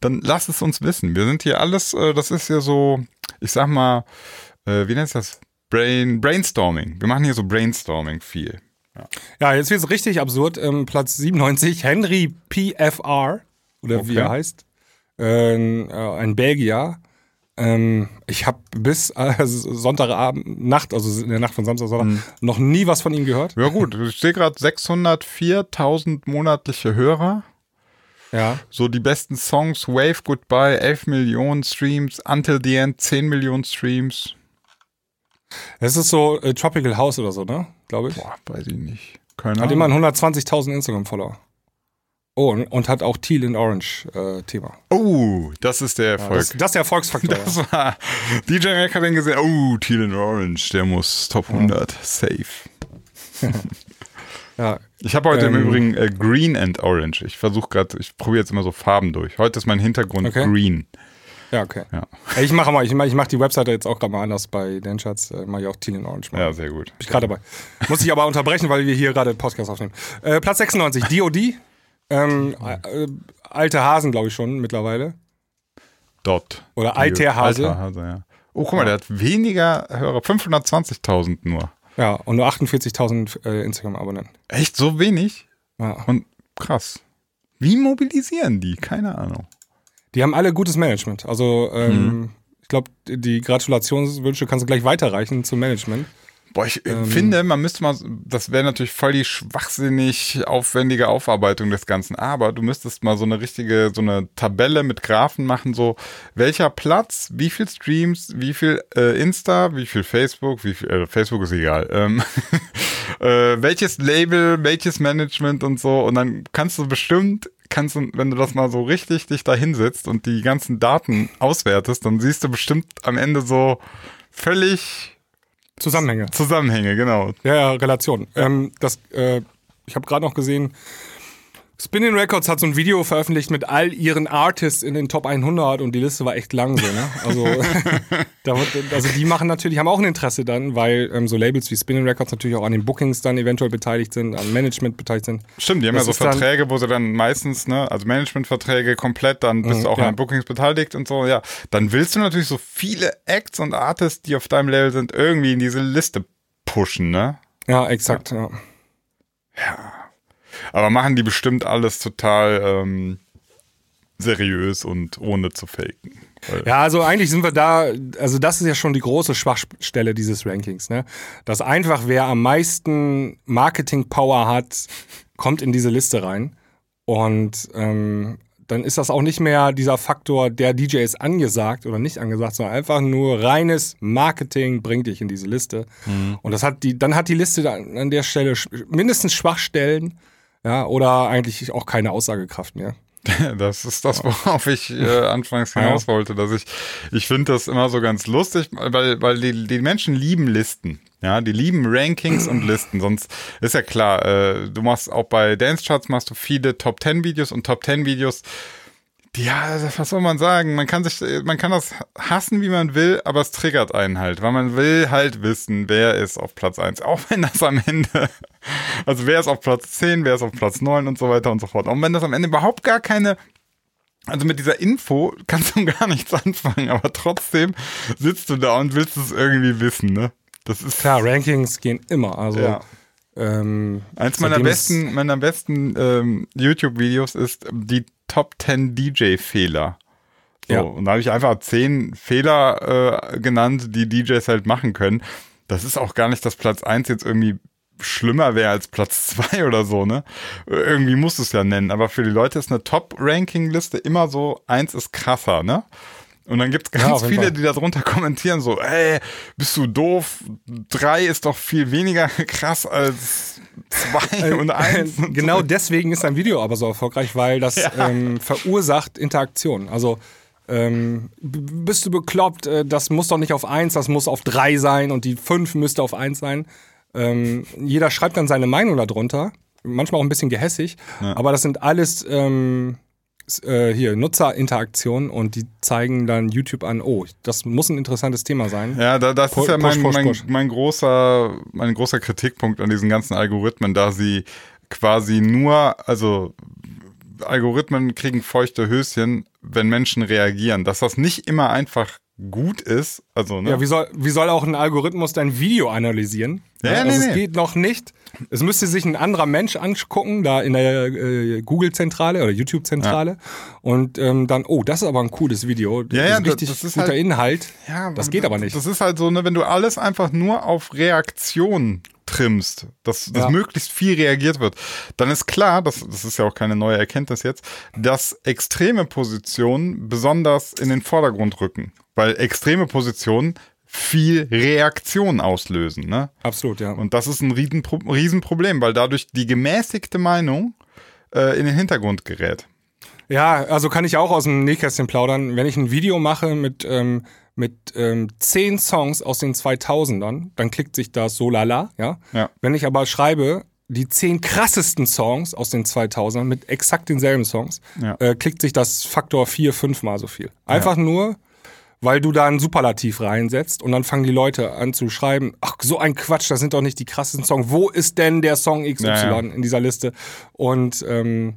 dann lasst es uns wissen. Wir sind hier alles, äh, das ist ja so, ich sag mal, äh, wie nennt das? Brain, Brainstorming. Wir machen hier so Brainstorming viel. Ja, jetzt wird es richtig absurd. Ähm, Platz 97, Henry PFR, oder wie Okay. er heißt. Ähm, äh, ein Belgier. Ähm, ich habe bis äh, Sonntagabend, Nacht, also in der Nacht von Samstag, Sonntag, noch nie was von ihm gehört. Ja gut, ich sehe gerade 604.000 monatliche Hörer. Ja. So die besten Songs, Wave Goodbye, 11 Millionen Streams, Until the End, 10 Millionen Streams. Es ist so äh, Tropical House oder so, ne? Glaube ich. Boah, weiß ich nicht. Keine Hat Ahnung. immerhin 120.000 Instagram-Follower. Oh, und, und hat auch Teal and Orange äh, Thema. Oh, das ist der Erfolg. Das, das ist der Erfolgsfaktor. Das war DJ Mac hat den gesehen. Oh, Teal and Orange, der muss Top 100 safe. ja. Ich habe heute Ähm. im Übrigen äh, Green and Orange. Ich versuche gerade, ich probiere jetzt immer so Farben durch. Heute ist mein Hintergrund Okay. Green. Ja, okay. Ja. Ich mache mal, ich mache ich mach die Webseite jetzt auch gerade mal anders bei den Chats. Äh, mache ich auch Teal and Orange. Mal. Ja, sehr gut. Bin ich gerade dabei. Muss ich aber unterbrechen, weil wir hier gerade Podcast aufnehmen. Äh, Platz 96, DOD. Ähm, äh, alte Hasen, glaube ich schon mittlerweile. Dot. Oder alter Hase. Alter Hase, ja. Oh, guck mal, der hat weniger Hörer, 520.000 nur. Ja, und nur 48.000 äh, Instagram-Abonnenten. Echt so wenig? Ja. Und krass. Wie mobilisieren die? Keine Ahnung. Die haben alle gutes Management. Also, ähm, Mhm. ich glaube, die Gratulationswünsche kannst du gleich weiterreichen zum Management. Boah, ich äh, Ähm. finde, man müsste mal, das wäre natürlich voll die schwachsinnig aufwendige Aufarbeitung des Ganzen, aber du müsstest mal so eine richtige, so eine Tabelle mit Graphen machen, so welcher Platz, wie viel Streams, wie viel äh, Insta, wie viel Facebook, wie viel, äh, Facebook ist egal, ähm, äh, welches Label, welches Management und so und dann kannst du bestimmt kannst du, wenn du das mal so richtig dich da hinsetzt und die ganzen Daten auswertest, dann siehst du bestimmt am Ende so völlig Zusammenhänge. Zusammenhänge, genau. Ja, ja, Relation. Ähm, das, äh, ich habe gerade noch gesehen, Spinning Records hat so ein Video veröffentlicht mit all ihren Artists in den Top 100 und die Liste war echt lang so, ne? Also, da, wird- also die machen natürlich, haben auch ein Interesse dann, weil ähm, so Labels wie Spinning Records natürlich auch an den Bookings dann eventuell beteiligt sind, an Management beteiligt sind. Stimmt, die haben ja Das so ist dann- Verträge, wo sie dann meistens, ne, also Managementverträge komplett, dann bist Mhm, du auch ja. an den Bookings beteiligt und so, ja. Dann willst du natürlich so viele Acts und Artists, die auf deinem Level sind, irgendwie in diese Liste pushen, ne? Ja, exakt, ja. Aber machen die bestimmt alles total ähm, seriös und ohne zu faken. Ja, also eigentlich sind wir da, also das ist ja schon die große Schwachstelle dieses Rankings, ne? Dass einfach wer am meisten Marketing-Power hat, kommt in diese Liste rein. Und ähm, dann ist das auch nicht mehr dieser Faktor, der DJ ist angesagt oder nicht angesagt, sondern einfach nur reines Marketing bringt dich in diese Liste. Mhm. Und das hat die, dann hat die Liste dann an der Stelle mindestens Schwachstellen, ja, oder eigentlich auch keine Aussagekraft mehr. Das ist das, worauf ich äh, anfangs hinaus wollte, dass ich, ich finde das immer so ganz lustig, weil, weil die, die Menschen lieben Listen. Ja, die lieben Rankings und Listen. Sonst ist ja klar, äh, du machst auch bei Dance Charts machst du viele Top 10 Videos und Top 10 Videos. Ja, was soll man sagen? Man kann sich, man kann das hassen, wie man will, aber es triggert einen halt, weil man will halt wissen, wer ist auf Platz 1. Auch wenn das am Ende, also wer ist auf Platz 10, wer ist auf Platz 9 und so weiter und so fort. Auch wenn das am Ende überhaupt gar keine also mit dieser Info kannst du gar nichts anfangen, aber trotzdem sitzt du da und willst es irgendwie wissen, ne? Das ist Klar, Rankings gehen immer. Also Ja. ähm, Eins meiner besten, meiner besten ähm, YouTube-Videos ist die Top 10 DJ-Fehler. So, Ja. Und da habe ich einfach zehn Fehler äh, genannt, die DJs halt machen können. Das ist auch gar nicht, dass Platz 1 jetzt irgendwie schlimmer wäre als Platz 2 oder so, ne? Irgendwie musst du es ja nennen. Aber für die Leute ist eine Top-Ranking-Liste immer so, eins ist krasser, ne? Und dann gibt es Ja, ganz jeden viele, die darunter kommentieren, so, ey, bist du doof? Drei ist doch viel weniger krass als zwei und eins. und genau deswegen ist ein Video aber so erfolgreich, weil das ähm, verursacht Interaktion. Also ähm, bist du bekloppt, äh, das muss doch nicht auf eins, das muss auf drei sein und die fünf müsste auf eins sein. Ähm, jeder schreibt dann seine Meinung darunter, manchmal auch ein bisschen gehässig, aber das sind alles ähm, äh, hier Nutzerinteraktionen und die zeigen dann YouTube an, oh, das muss ein interessantes Thema sein. Ja, da, das Pu- ist ja push, mein, push, mein, push. mein großer, mein großer Kritikpunkt an diesen ganzen Algorithmen, da sie quasi nur, also Algorithmen kriegen feuchte Höschen, wenn Menschen reagieren. Dass das nicht immer einfach gut ist, also ne? Ja, wie soll, wie soll auch ein Algorithmus dein Video analysieren? Ja, also nee, es nee. geht noch nicht. Es müsste sich ein anderer Mensch angucken, da in der äh, Google-Zentrale oder YouTube-Zentrale. Und ähm, dann, oh, das ist aber ein cooles Video. Das Ja, ja, ist richtig das ist guter halt- Inhalt. Ja, das geht aber nicht. Das ist halt so, ne, wenn du alles einfach nur auf Reaktion trimmst, dass, dass Ja. möglichst viel reagiert wird, dann ist klar, das, das ist ja auch keine neue Erkenntnis jetzt, dass extreme Positionen besonders in den Vordergrund rücken. Weil extreme Positionen viel Reaktion auslösen. Ne? Absolut, ja. Und das ist ein Riesenpro Riesenproblem, weil dadurch die gemäßigte Meinung äh, in den Hintergrund gerät. Ja, also kann ich auch aus dem Nähkästchen plaudern. Wenn ich ein Video mache mit, ähm, mit ähm, zehn Songs aus den 2000ern, dann klickt sich das so lala, ja? Ja. Wenn ich aber schreibe, die zehn krassesten Songs aus den 2000ern mit exakt denselben Songs, Ja. äh, klickt sich das Faktor vier, fünfmal so viel. Einfach nur, weil du da ein Superlativ reinsetzt und dann fangen die Leute an zu schreiben, ach, so ein Quatsch, das sind doch nicht die krassesten Songs. Wo ist denn der Song XY Ja, ja. in dieser Liste? Und ähm,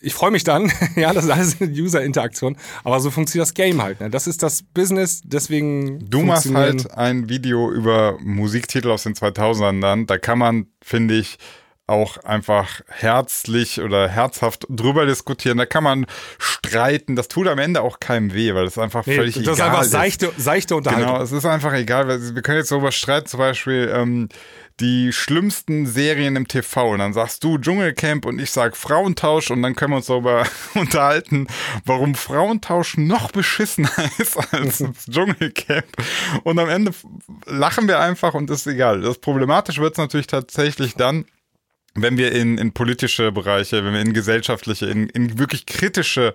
ich freue mich dann, ja, das ist alles eine User-Interaktion, aber so funktioniert das Game halt. Ne? Das ist das Business, deswegen. Du machst halt ein Video über Musiktitel aus den 2000ern dann. Da kann man, finde ich, auch einfach herzlich oder herzhaft drüber diskutieren. Da kann man streiten. Das tut am Ende auch keinem weh, weil das einfach Nee, völlig das egal ist einfach ist. seichte, seichte Unterhaltung. Genau, es ist einfach egal. weil Wir können jetzt darüber streiten, zum Beispiel ähm, die schlimmsten Serien im TV. Und dann sagst du Dschungelcamp und ich sag Frauentausch und dann können wir uns darüber unterhalten, warum Frauentausch noch beschissener ist als das Dschungelcamp. Und am Ende lachen wir einfach und ist egal. Das problematisch wird es natürlich tatsächlich dann, wenn wir in, in politische Bereiche, wenn wir in gesellschaftliche, in, in wirklich kritische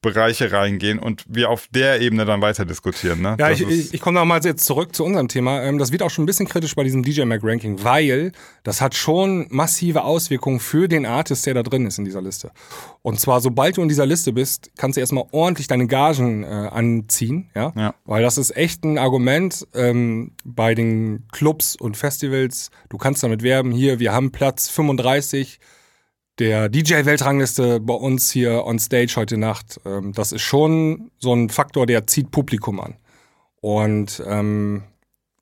Bereiche reingehen und wir auf der Ebene dann weiter diskutieren. Ne? Ja, Das ich, ich, ich komme nochmal jetzt zurück zu unserem Thema. Ähm, Das wird auch schon ein bisschen kritisch bei diesem DJ Mag Ranking, weil das hat schon massive Auswirkungen für den Artist, der da drin ist in dieser Liste. Und zwar, sobald du in dieser Liste bist, kannst du erstmal ordentlich deine Gagen äh, anziehen, ja? Ja. Weil das ist echt ein Argument ähm, bei den Clubs und Festivals. Du kannst damit werben, hier, wir haben Platz 35 der DJ-Weltrangliste bei uns hier on Stage heute Nacht, ähm, das ist schon so ein Faktor, der zieht Publikum an. Und ähm,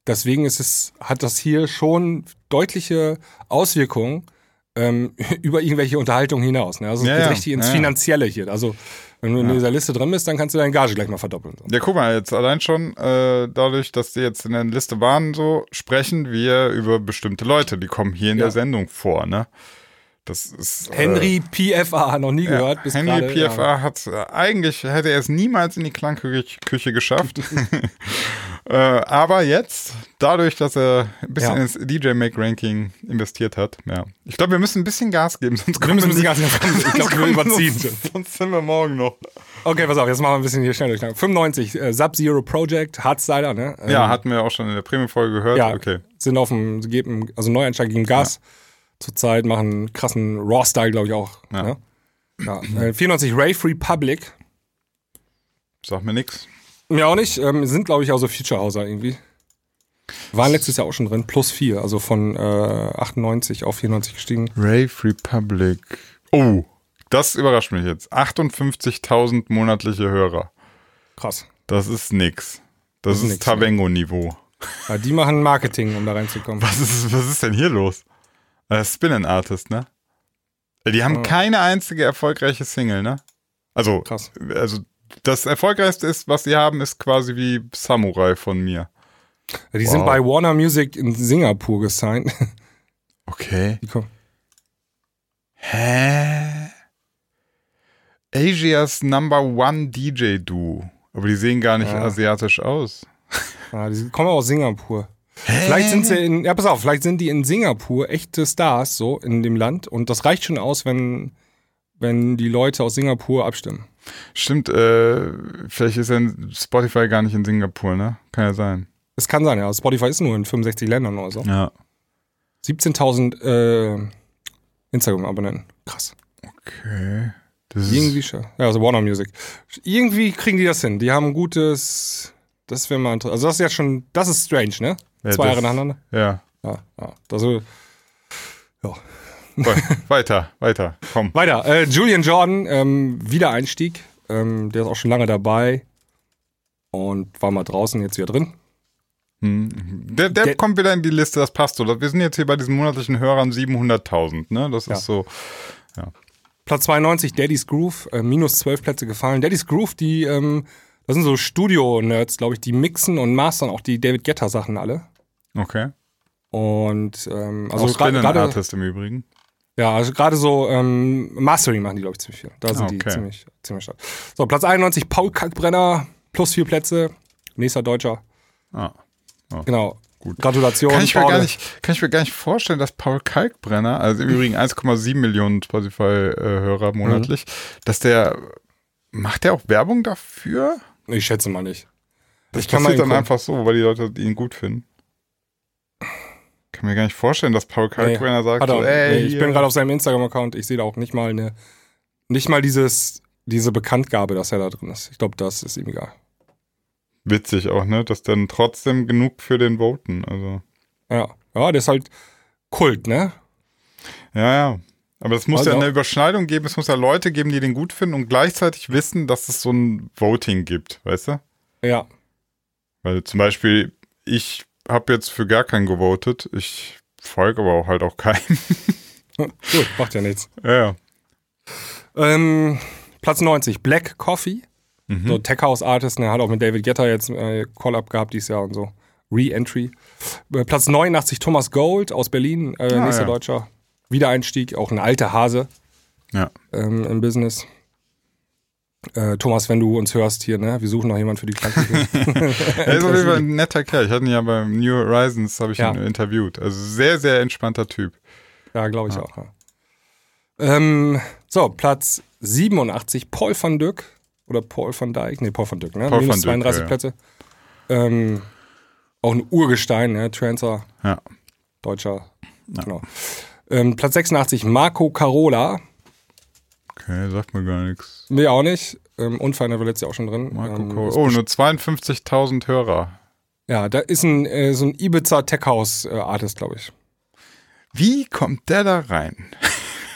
deswegen ist es, hat das hier schon deutliche Auswirkungen ähm, über irgendwelche Unterhaltungen hinaus. Ne? Also es Ja, geht ja, richtig ins ja. Finanzielle hier. Also wenn du in dieser Liste drin bist, dann kannst du deine Gage gleich mal verdoppeln. Ja, guck mal, jetzt allein schon äh, dadurch, dass die jetzt in der Liste waren, so sprechen wir über bestimmte Leute, die kommen hier in der Sendung vor, ne? Das ist. Henry PFA, noch nie äh, gehört. Bis Henry gerade, PFA Ja. hat äh, eigentlich hätte er es niemals in die Klangküche Küche geschafft. äh, aber jetzt, dadurch, dass er ein bisschen Ja. ins DJ Make Ranking investiert hat, ja. Ich glaube, wir müssen ein bisschen Gas geben, sonst Wir müssen ein nicht- bisschen Gas geben. Ich glaube, wir überziehen. Sonst, sonst sind wir morgen noch. Okay, pass auf, jetzt machen wir ein bisschen hier schnell durch. 95, äh, Sub-Zero Project, Hardstyler, ne? Ähm, Ja, hatten wir auch schon in der Premium-Folge gehört. ja, Okay. sind auf dem, geben, also Neueinsteiger gegen Gas zurzeit, machen einen krassen Raw-Style, glaube ich auch. Ja. Ne? Ja. Äh, 94, Rave Republic. Sag mir nix. Mir auch nicht, ähm, sind, glaube ich, auch so Future-Hauser irgendwie. Waren letztes Jahr auch schon drin, plus 4, also von äh, 98 auf 94 gestiegen. Rave Republic. Oh, das überrascht mich jetzt. 58.000 monatliche Hörer. Krass. Das ist nix. Das, Das ist ist nix, Tavengo-Niveau. Ja, die machen Marketing, um da reinzukommen. Was ist, was ist denn hier los? Äh, Spin Artist, ne? Die haben Ah. keine einzige erfolgreiche Single, ne? Also, Krass. also das erfolgreichste ist, was sie haben, ist quasi wie Samurai von mir. Die Wow. sind bei Warner Music in Singapur gesigned. Okay. Hä? Asias Number One DJ Duo. Aber die sehen gar nicht Ja. asiatisch aus. Ja, die kommen aus Singapur. Vielleicht sind sie in, ja, pass auf, vielleicht sind die in Singapur echte Stars, so in dem Land. Und das reicht schon aus, wenn, wenn die Leute aus Singapur abstimmen. Stimmt, äh, vielleicht ist ja Spotify gar nicht in Singapur, ne? Kann ja sein. Es kann sein, ja. Spotify ist nur in 65 Ländern oder so. Ja. 17.000 äh, Instagram-Abonnenten. Krass. Okay. Das Irgendwie schon. Ja, also Warner Music. Irgendwie kriegen die das hin. Die haben ein gutes. Das wäre mal interessant. Also, das ist ja schon. Das ist strange, ne? Ja, Zwei Jahre nacheinander. Ja. Ja, ja. Also, We- weiter, weiter, komm. Weiter. Äh, Julian Jordan, ähm, Wiedereinstieg. Ähm, der ist auch schon lange dabei. Und war mal draußen, jetzt wieder drin. Hm. Der, der, Der- kommt wieder in die Liste, das passt so. Wir sind jetzt hier bei diesen monatlichen Hörern 700.000, ne? Das ist Ja. so. Platz 92, Daddy's Groove, äh, minus 12 Plätze gefallen. Daddy's Groove, die, ähm, das sind so Studio-Nerds, glaube ich, die mixen und mastern auch die David Guetta-Sachen alle. Okay. Und ähm, Also gerade Artist im Übrigen. ja, also gerade so ähm, Mastering machen die, glaube ich, ziemlich viel. Da sind die Okay. ziemlich, ziemlich stark. So, Platz 91, Paul Kalkbrenner, plus vier Plätze. Nächster Deutscher. Ah. Genau. Gut. Gratulation. Kann ich, mir Paul. gar nicht, kann ich mir gar nicht vorstellen, dass Paul Kalkbrenner, also im Übrigen 1,7 Millionen Spotify-Hörer monatlich, dass der, macht der auch Werbung dafür? Ich schätze mal nicht. Das Ich passiert dann gucken. einfach so, weil die Leute ihn gut finden. Kann mir gar nicht vorstellen, dass Paul Kalkbrenner sagt, Hat er, so, nee, ey, ich hier. bin gerade auf seinem Instagram-Account, ich sehe da auch nicht mal eine, nicht mal dieses, diese Bekanntgabe, dass er da drin ist. Ich glaube, das ist ihm egal. Witzig auch, ne? Dass dann trotzdem genug für den voten. Also, Ja. Ja, der ist halt Kult, ne? ja, ja. Aber es muss Also ja eine Überschneidung geben, es muss ja Leute geben, die den gut finden und gleichzeitig wissen, dass es so ein Voting gibt, weißt du? Ja. Weil zum Beispiel, ich habe jetzt für gar keinen gewotet, ich folge aber auch halt auch keinem. Gut, macht ja nichts. ja, ja. Ähm, Platz 90, Black Coffee. Mhm. So Tech House Artist, ne, hat auch mit David Guetta jetzt äh, Call-Up gehabt dieses Jahr und so. Re-Entry. Äh, Platz 89, Thomas Gold aus Berlin, äh, Ah, nächster ja. Deutscher. Wiedereinstieg, auch ein alter Hase Ja. ähm, im Business. Äh, Thomas, wenn du uns hörst hier, ne, wir suchen noch jemanden für die Klangküche. Er ist auf jeden Fall ein netter Kerl. Ich hatte ihn ja beim New Horizons, habe ich Ja. ihn interviewt. Also sehr, sehr entspannter Typ. Ja, glaube ich auch. Ja. Ähm, so, Platz 87, Paul van Dyck. Oder Paul van Dijk. Nee, Paul van Dyck, ne? Paul Minus van Dyck, 32 ja. Plätze. Ähm, auch ein Urgestein, ne? Trancer, Ja. Deutscher. Genau. Ähm, Platz 86, Marco Carola. Okay, sagt mir gar nichts. Nee, auch nicht. Ähm, Unfall war letztes Jahr auch schon drin. Marco ähm, Cole. Oh, nur 52.000 Hörer. Ja, da ist ein, äh, so ein Ibiza Tech House äh, Artist, glaube ich. Wie kommt der da rein?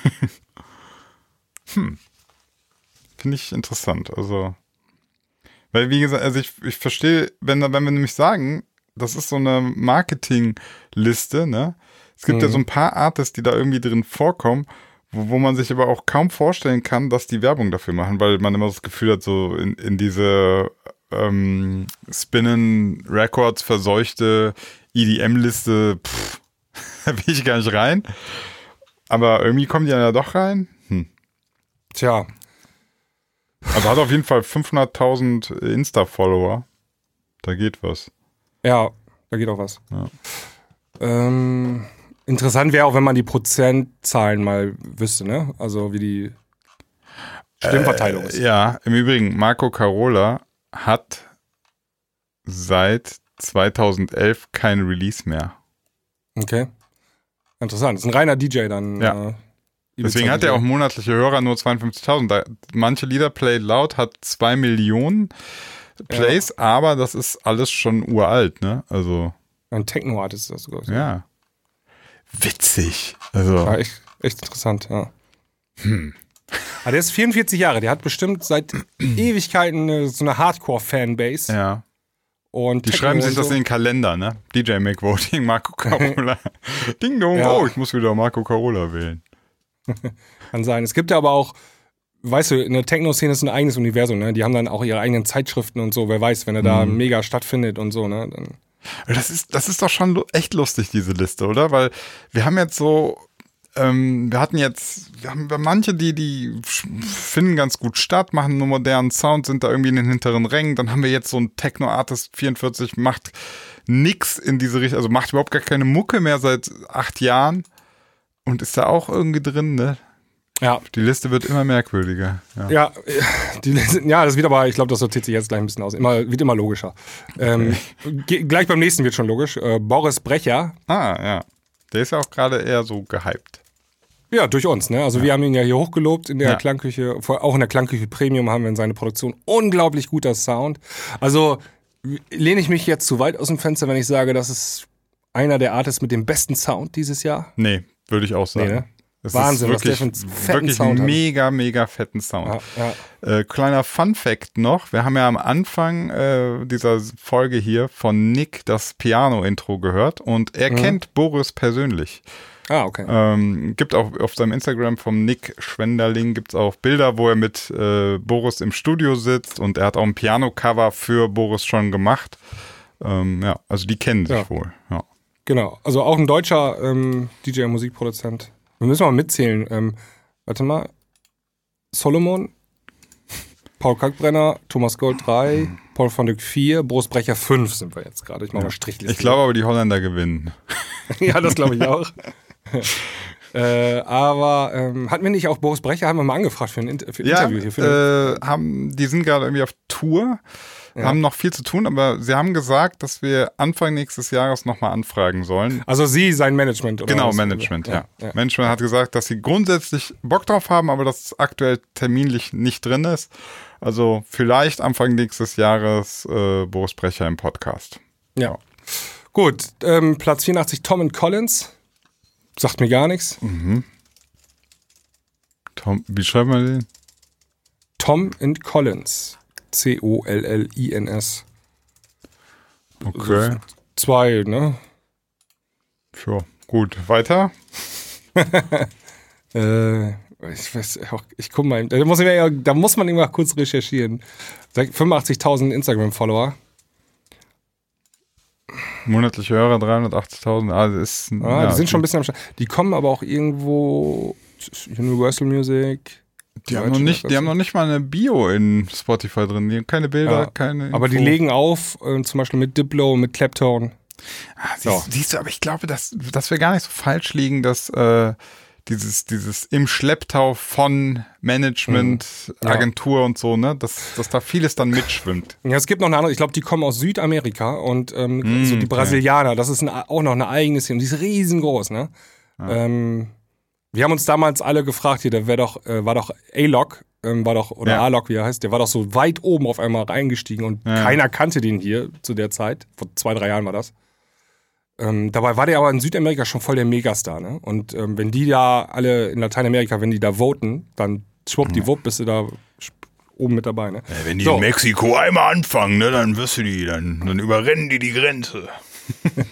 hm. Finde ich interessant. Also, weil wie gesagt, also ich, ich verstehe, wenn, wenn wir nämlich sagen, das ist so eine Marketingliste, ne? Es gibt ja Mhm. so ein paar Artists, die da irgendwie drin vorkommen, wo, wo man sich aber auch kaum vorstellen kann, dass die Werbung dafür machen, weil man immer das Gefühl hat, so in, in diese ähm, Spinnen Records verseuchte EDM-Liste, da will ich gar nicht rein. Aber irgendwie kommen die ja doch rein. Hm. Tja, Also hat auf jeden Fall 500.000 Insta-Follower. Da geht was. ja, da geht auch was. Ja. Ähm, interessant wäre auch, wenn man die Prozentzahlen mal wüsste, ne? Also wie die Stimmverteilung ist. Ja, im Übrigen, Marco Carola hat seit 2011 kein Release mehr. Okay. Interessant. Das ist ein reiner DJ dann. Ja. Äh, Deswegen hat er auch monatliche Hörer nur 52.000. Da- Manche Lieder Play Loud hat 2 Millionen Plays, aber das ist alles schon uralt, ne? Also, Ein Techno-Artist ist das sogar. ja. Witzig. Also, Ja, echt, echt interessant, ja. Hm. Aber der ist 44 Jahre, der hat bestimmt seit Ewigkeiten eine, so eine Hardcore-Fanbase. ja. Und Die Techno schreiben sich das so. in den Kalender, ne? DJ Make Voting, Marco Carola. Ding dong, Ja. oh, ich muss wieder Marco Carola wählen. Kann sein. Es gibt ja aber auch, weißt du, in der Techno-Szene ist ein eigenes Universum, ne? Die haben dann auch ihre eigenen Zeitschriften und so, wer weiß, wenn er da Mhm. mega stattfindet und so, ne? Dann, Das ist, das ist doch schon echt lustig, diese Liste, oder? Weil wir haben jetzt so, ähm, wir hatten jetzt, wir haben manche, die, die finden ganz gut statt, machen einen modernen Sound, sind da irgendwie in den hinteren Rängen. Dann haben wir jetzt so einen Techno-Artist 44, macht nix in diese Richtung, also macht überhaupt gar keine Mucke mehr seit acht Jahren und ist da auch irgendwie drin, ne? Ja. Die Liste wird immer merkwürdiger. Ja. Ja, äh, die, ja, das wird aber, ich glaube, das sortiert sich jetzt gleich ein bisschen aus. Immer, wird immer logischer. Ähm, gleich beim nächsten wird schon logisch. Äh, Boris Brecher, Ah, ja. Der ist ja auch gerade eher so gehypt. Ja, durch uns, ne? Also wir haben ihn ja hier hochgelobt in der Ja. Klangküche, auch in der Klangküche Premium haben wir in seine Produktion unglaublich guter Sound. Also lehne ich mich jetzt zu weit aus dem Fenster, wenn ich sage, das ist einer der Artists mit dem besten Sound dieses Jahr. Nee, würde ich auch sagen. Nee, ne? Es Wahnsinn, was ist wirklich, der für einen wirklich Sound hat. mega, mega fetten Sound. Ja, ja. Äh, kleiner Fun Fact noch, wir haben ja am Anfang äh, dieser Folge hier von Nick das Piano-Intro gehört und Mhm. er kennt Boris persönlich. Ah, okay. Ähm, gibt auch auf seinem Instagram vom Nick Schwenderling gibt's auch Bilder, wo er mit äh, Boris im Studio sitzt und er hat auch ein Piano-Cover für Boris schon gemacht. Ähm, ja, also die kennen sich Ja. wohl. Ja. Genau. Also auch ein deutscher ähm, DJ und Musikproduzent. Wir müssen mal mitzählen. Ähm, warte mal. Solomon, Paul Kalkbrenner, Thomas Gold 3, Paul van Dyck 4, Boris Brecher 5 sind wir jetzt gerade. Ich mache mal Strichliste. Ich glaube aber, die Holländer gewinnen. ja, das glaube ich auch. äh, aber ähm, hatten wir nicht auch Boris Brecher, haben wir mal angefragt für ein, Inter für ein Ja, Interview hier. Für äh, haben, die sind gerade irgendwie auf Tour, haben noch viel zu tun, aber sie haben gesagt, dass wir Anfang nächstes Jahres nochmal anfragen sollen. also Sie, sein Management. Oder Genau, was? Management, ja. ja. Management hat gesagt, dass sie grundsätzlich Bock drauf haben, aber dass es aktuell terminlich nicht drin ist. Also vielleicht Anfang nächstes Jahres äh, Boris Brecher im Podcast. Ja. Gut, ähm, Platz 84 Tom and Collins. Sagt mir gar nichts. Tom, wie schreibt man den? Tom and Collins. C-O-L-L-I-N-S. Okay. Zwei, ne? Sure. Gut, weiter. Äh, ich weiß auch, ich guck mal, da muss, ich da muss man immer kurz recherchieren. Sag, 85.000 Instagram-Follower. Monatliche Hörer 380.000. Also ist, Ah, ja, die sind schon ein bisschen am Start. Die kommen aber auch irgendwo Universal Music. Die haben, noch nicht, die haben noch nicht mal eine Bio in Spotify drin. Die haben keine Bilder, Ja, keine. Aber die Info. legen auf, äh, zum Beispiel mit Diplo, mit Claptone. Ah, siehst, siehst du, aber ich glaube, dass, dass wir gar nicht so falsch liegen, dass äh, dieses, dieses im Schlepptau von Management, Mhm. Ja. Agentur und so, ne, dass, dass da vieles dann mitschwimmt. Ja, es gibt noch eine andere, ich glaube, die kommen aus Südamerika und ähm, so die okay. Brasilianer, das ist ein, auch noch eine eigene Szene, die ist riesengroß, ne? Ähm, wir haben uns damals alle gefragt, hier, der wär doch, äh, war doch A-Lock, ähm, war doch, oder Ja. A-Lock, wie er heißt, der war doch so weit oben auf einmal reingestiegen und Ja. keiner kannte den hier zu der Zeit, vor zwei, drei Jahren war das. Ähm, dabei war der aber in Südamerika schon voll der Megastar, ne? Und ähm, wenn die da alle in Lateinamerika, wenn die da voten, dann schwuppdiwupp bist du da oben mit dabei, ne? wenn die So. in Mexiko einmal anfangen, ne, dann wirst du die, dann, dann überrennen die die Grenze.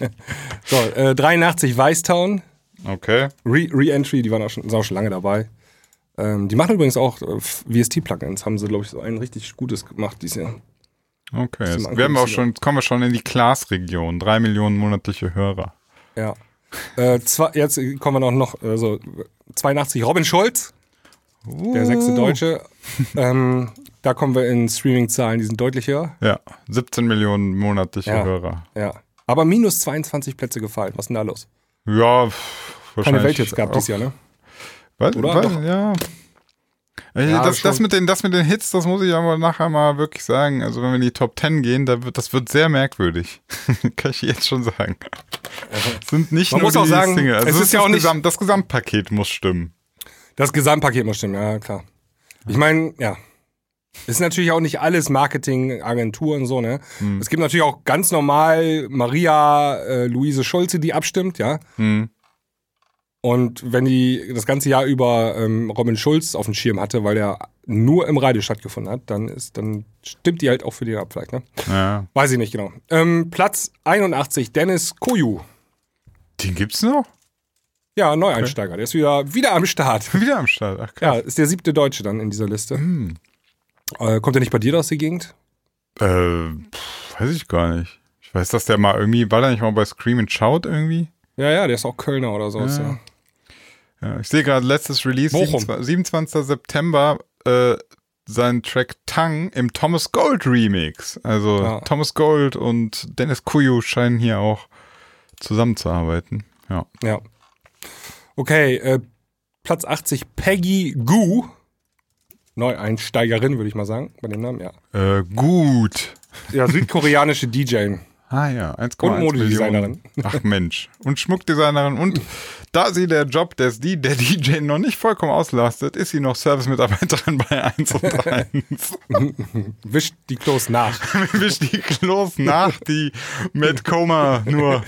So, äh, 83 Weißtown, Okay. Re- Re-Entry, die waren auch schon, sind auch schon lange dabei. Ähm, die machen übrigens auch äh, VST-Plugins, haben sie, glaube ich, so ein richtig gutes gemacht dieses Jahr. Okay. Jetzt, werden wir auch schon, kommen wir schon in die Class-Region. Drei Millionen monatliche Hörer. Ja. Äh, zwei, jetzt kommen wir noch, noch also 82 Robin Schulz, der sechste Deutsche. ähm, da kommen wir in Streaming-Zahlen, die sind deutlich höher. Ja, 17 Millionen monatliche Ja. Hörer. Ja. Aber minus 22 Plätze gefallen. Was ist denn da los? Ja, pff, Keine Welthits gehabt auch- dieses Jahr, ne? Was, Oder? was, ja. Äh, Ja, das, das, mit den, das mit den Hits, das muss ich aber nachher mal wirklich sagen. Also wenn wir in die Top 10 gehen, da wird, das wird sehr merkwürdig. Kann ich jetzt schon sagen. Es sind nicht Man nur muss auch die sagen, Single. Also es es ist ja das auch nicht- Gesamt, das Gesamtpaket muss stimmen. Das Gesamtpaket muss stimmen, ja, klar. Ich meine, ja. Ist natürlich auch nicht alles Marketing, Agenturen so, ne? Hm. Es gibt natürlich auch ganz normal Maria äh, Luise Schulze, die abstimmt, ja. Hm. Und wenn die das ganze Jahr über ähm, Robin Schulz auf dem Schirm hatte, weil der nur im Radio stattgefunden hat, dann ist, dann stimmt die halt auch für den ab, vielleicht, ne? Ja. Weiß ich nicht genau. Ähm, Platz 81, Dennis Koyu. Den gibt's noch? Ja, Neueinsteiger. Der ist wieder, wieder am Start. Wieder am Start. Ach, krass. Ja, ist der siebte Deutsche dann in dieser Liste. Hm. Äh, kommt er nicht bei dir aus der Gegend? Äh, pff, weiß ich gar nicht. Ich weiß, dass der mal irgendwie, war der nicht mal bei Scream and Shout irgendwie? Ja, ja, der ist auch Kölner oder so. Ja. Ja. Ich sehe gerade letztes Release, Bochum. 27. 27. September, äh, sein Track Tang im Thomas Gold Remix. Also Ja. Thomas Gold und Dennis Kuyu scheinen hier auch zusammenzuarbeiten. Ja. ja. Okay, äh, Platz 80, Peggy Goo. Neueinsteigerin, würde ich mal sagen, bei dem Namen, ja. Äh, gut. Ja, südkoreanische DJ. Ah ja, 1,1 Und Modedesignerin. Ach Mensch. Und Schmuckdesignerin. Und da sie der Job des die, der DJ noch nicht vollkommen auslastet, ist sie noch Servicemitarbeiterin bei 1 und 1. Wischt die Klos nach. Wischt die Klos nach, die Matt Comer nur,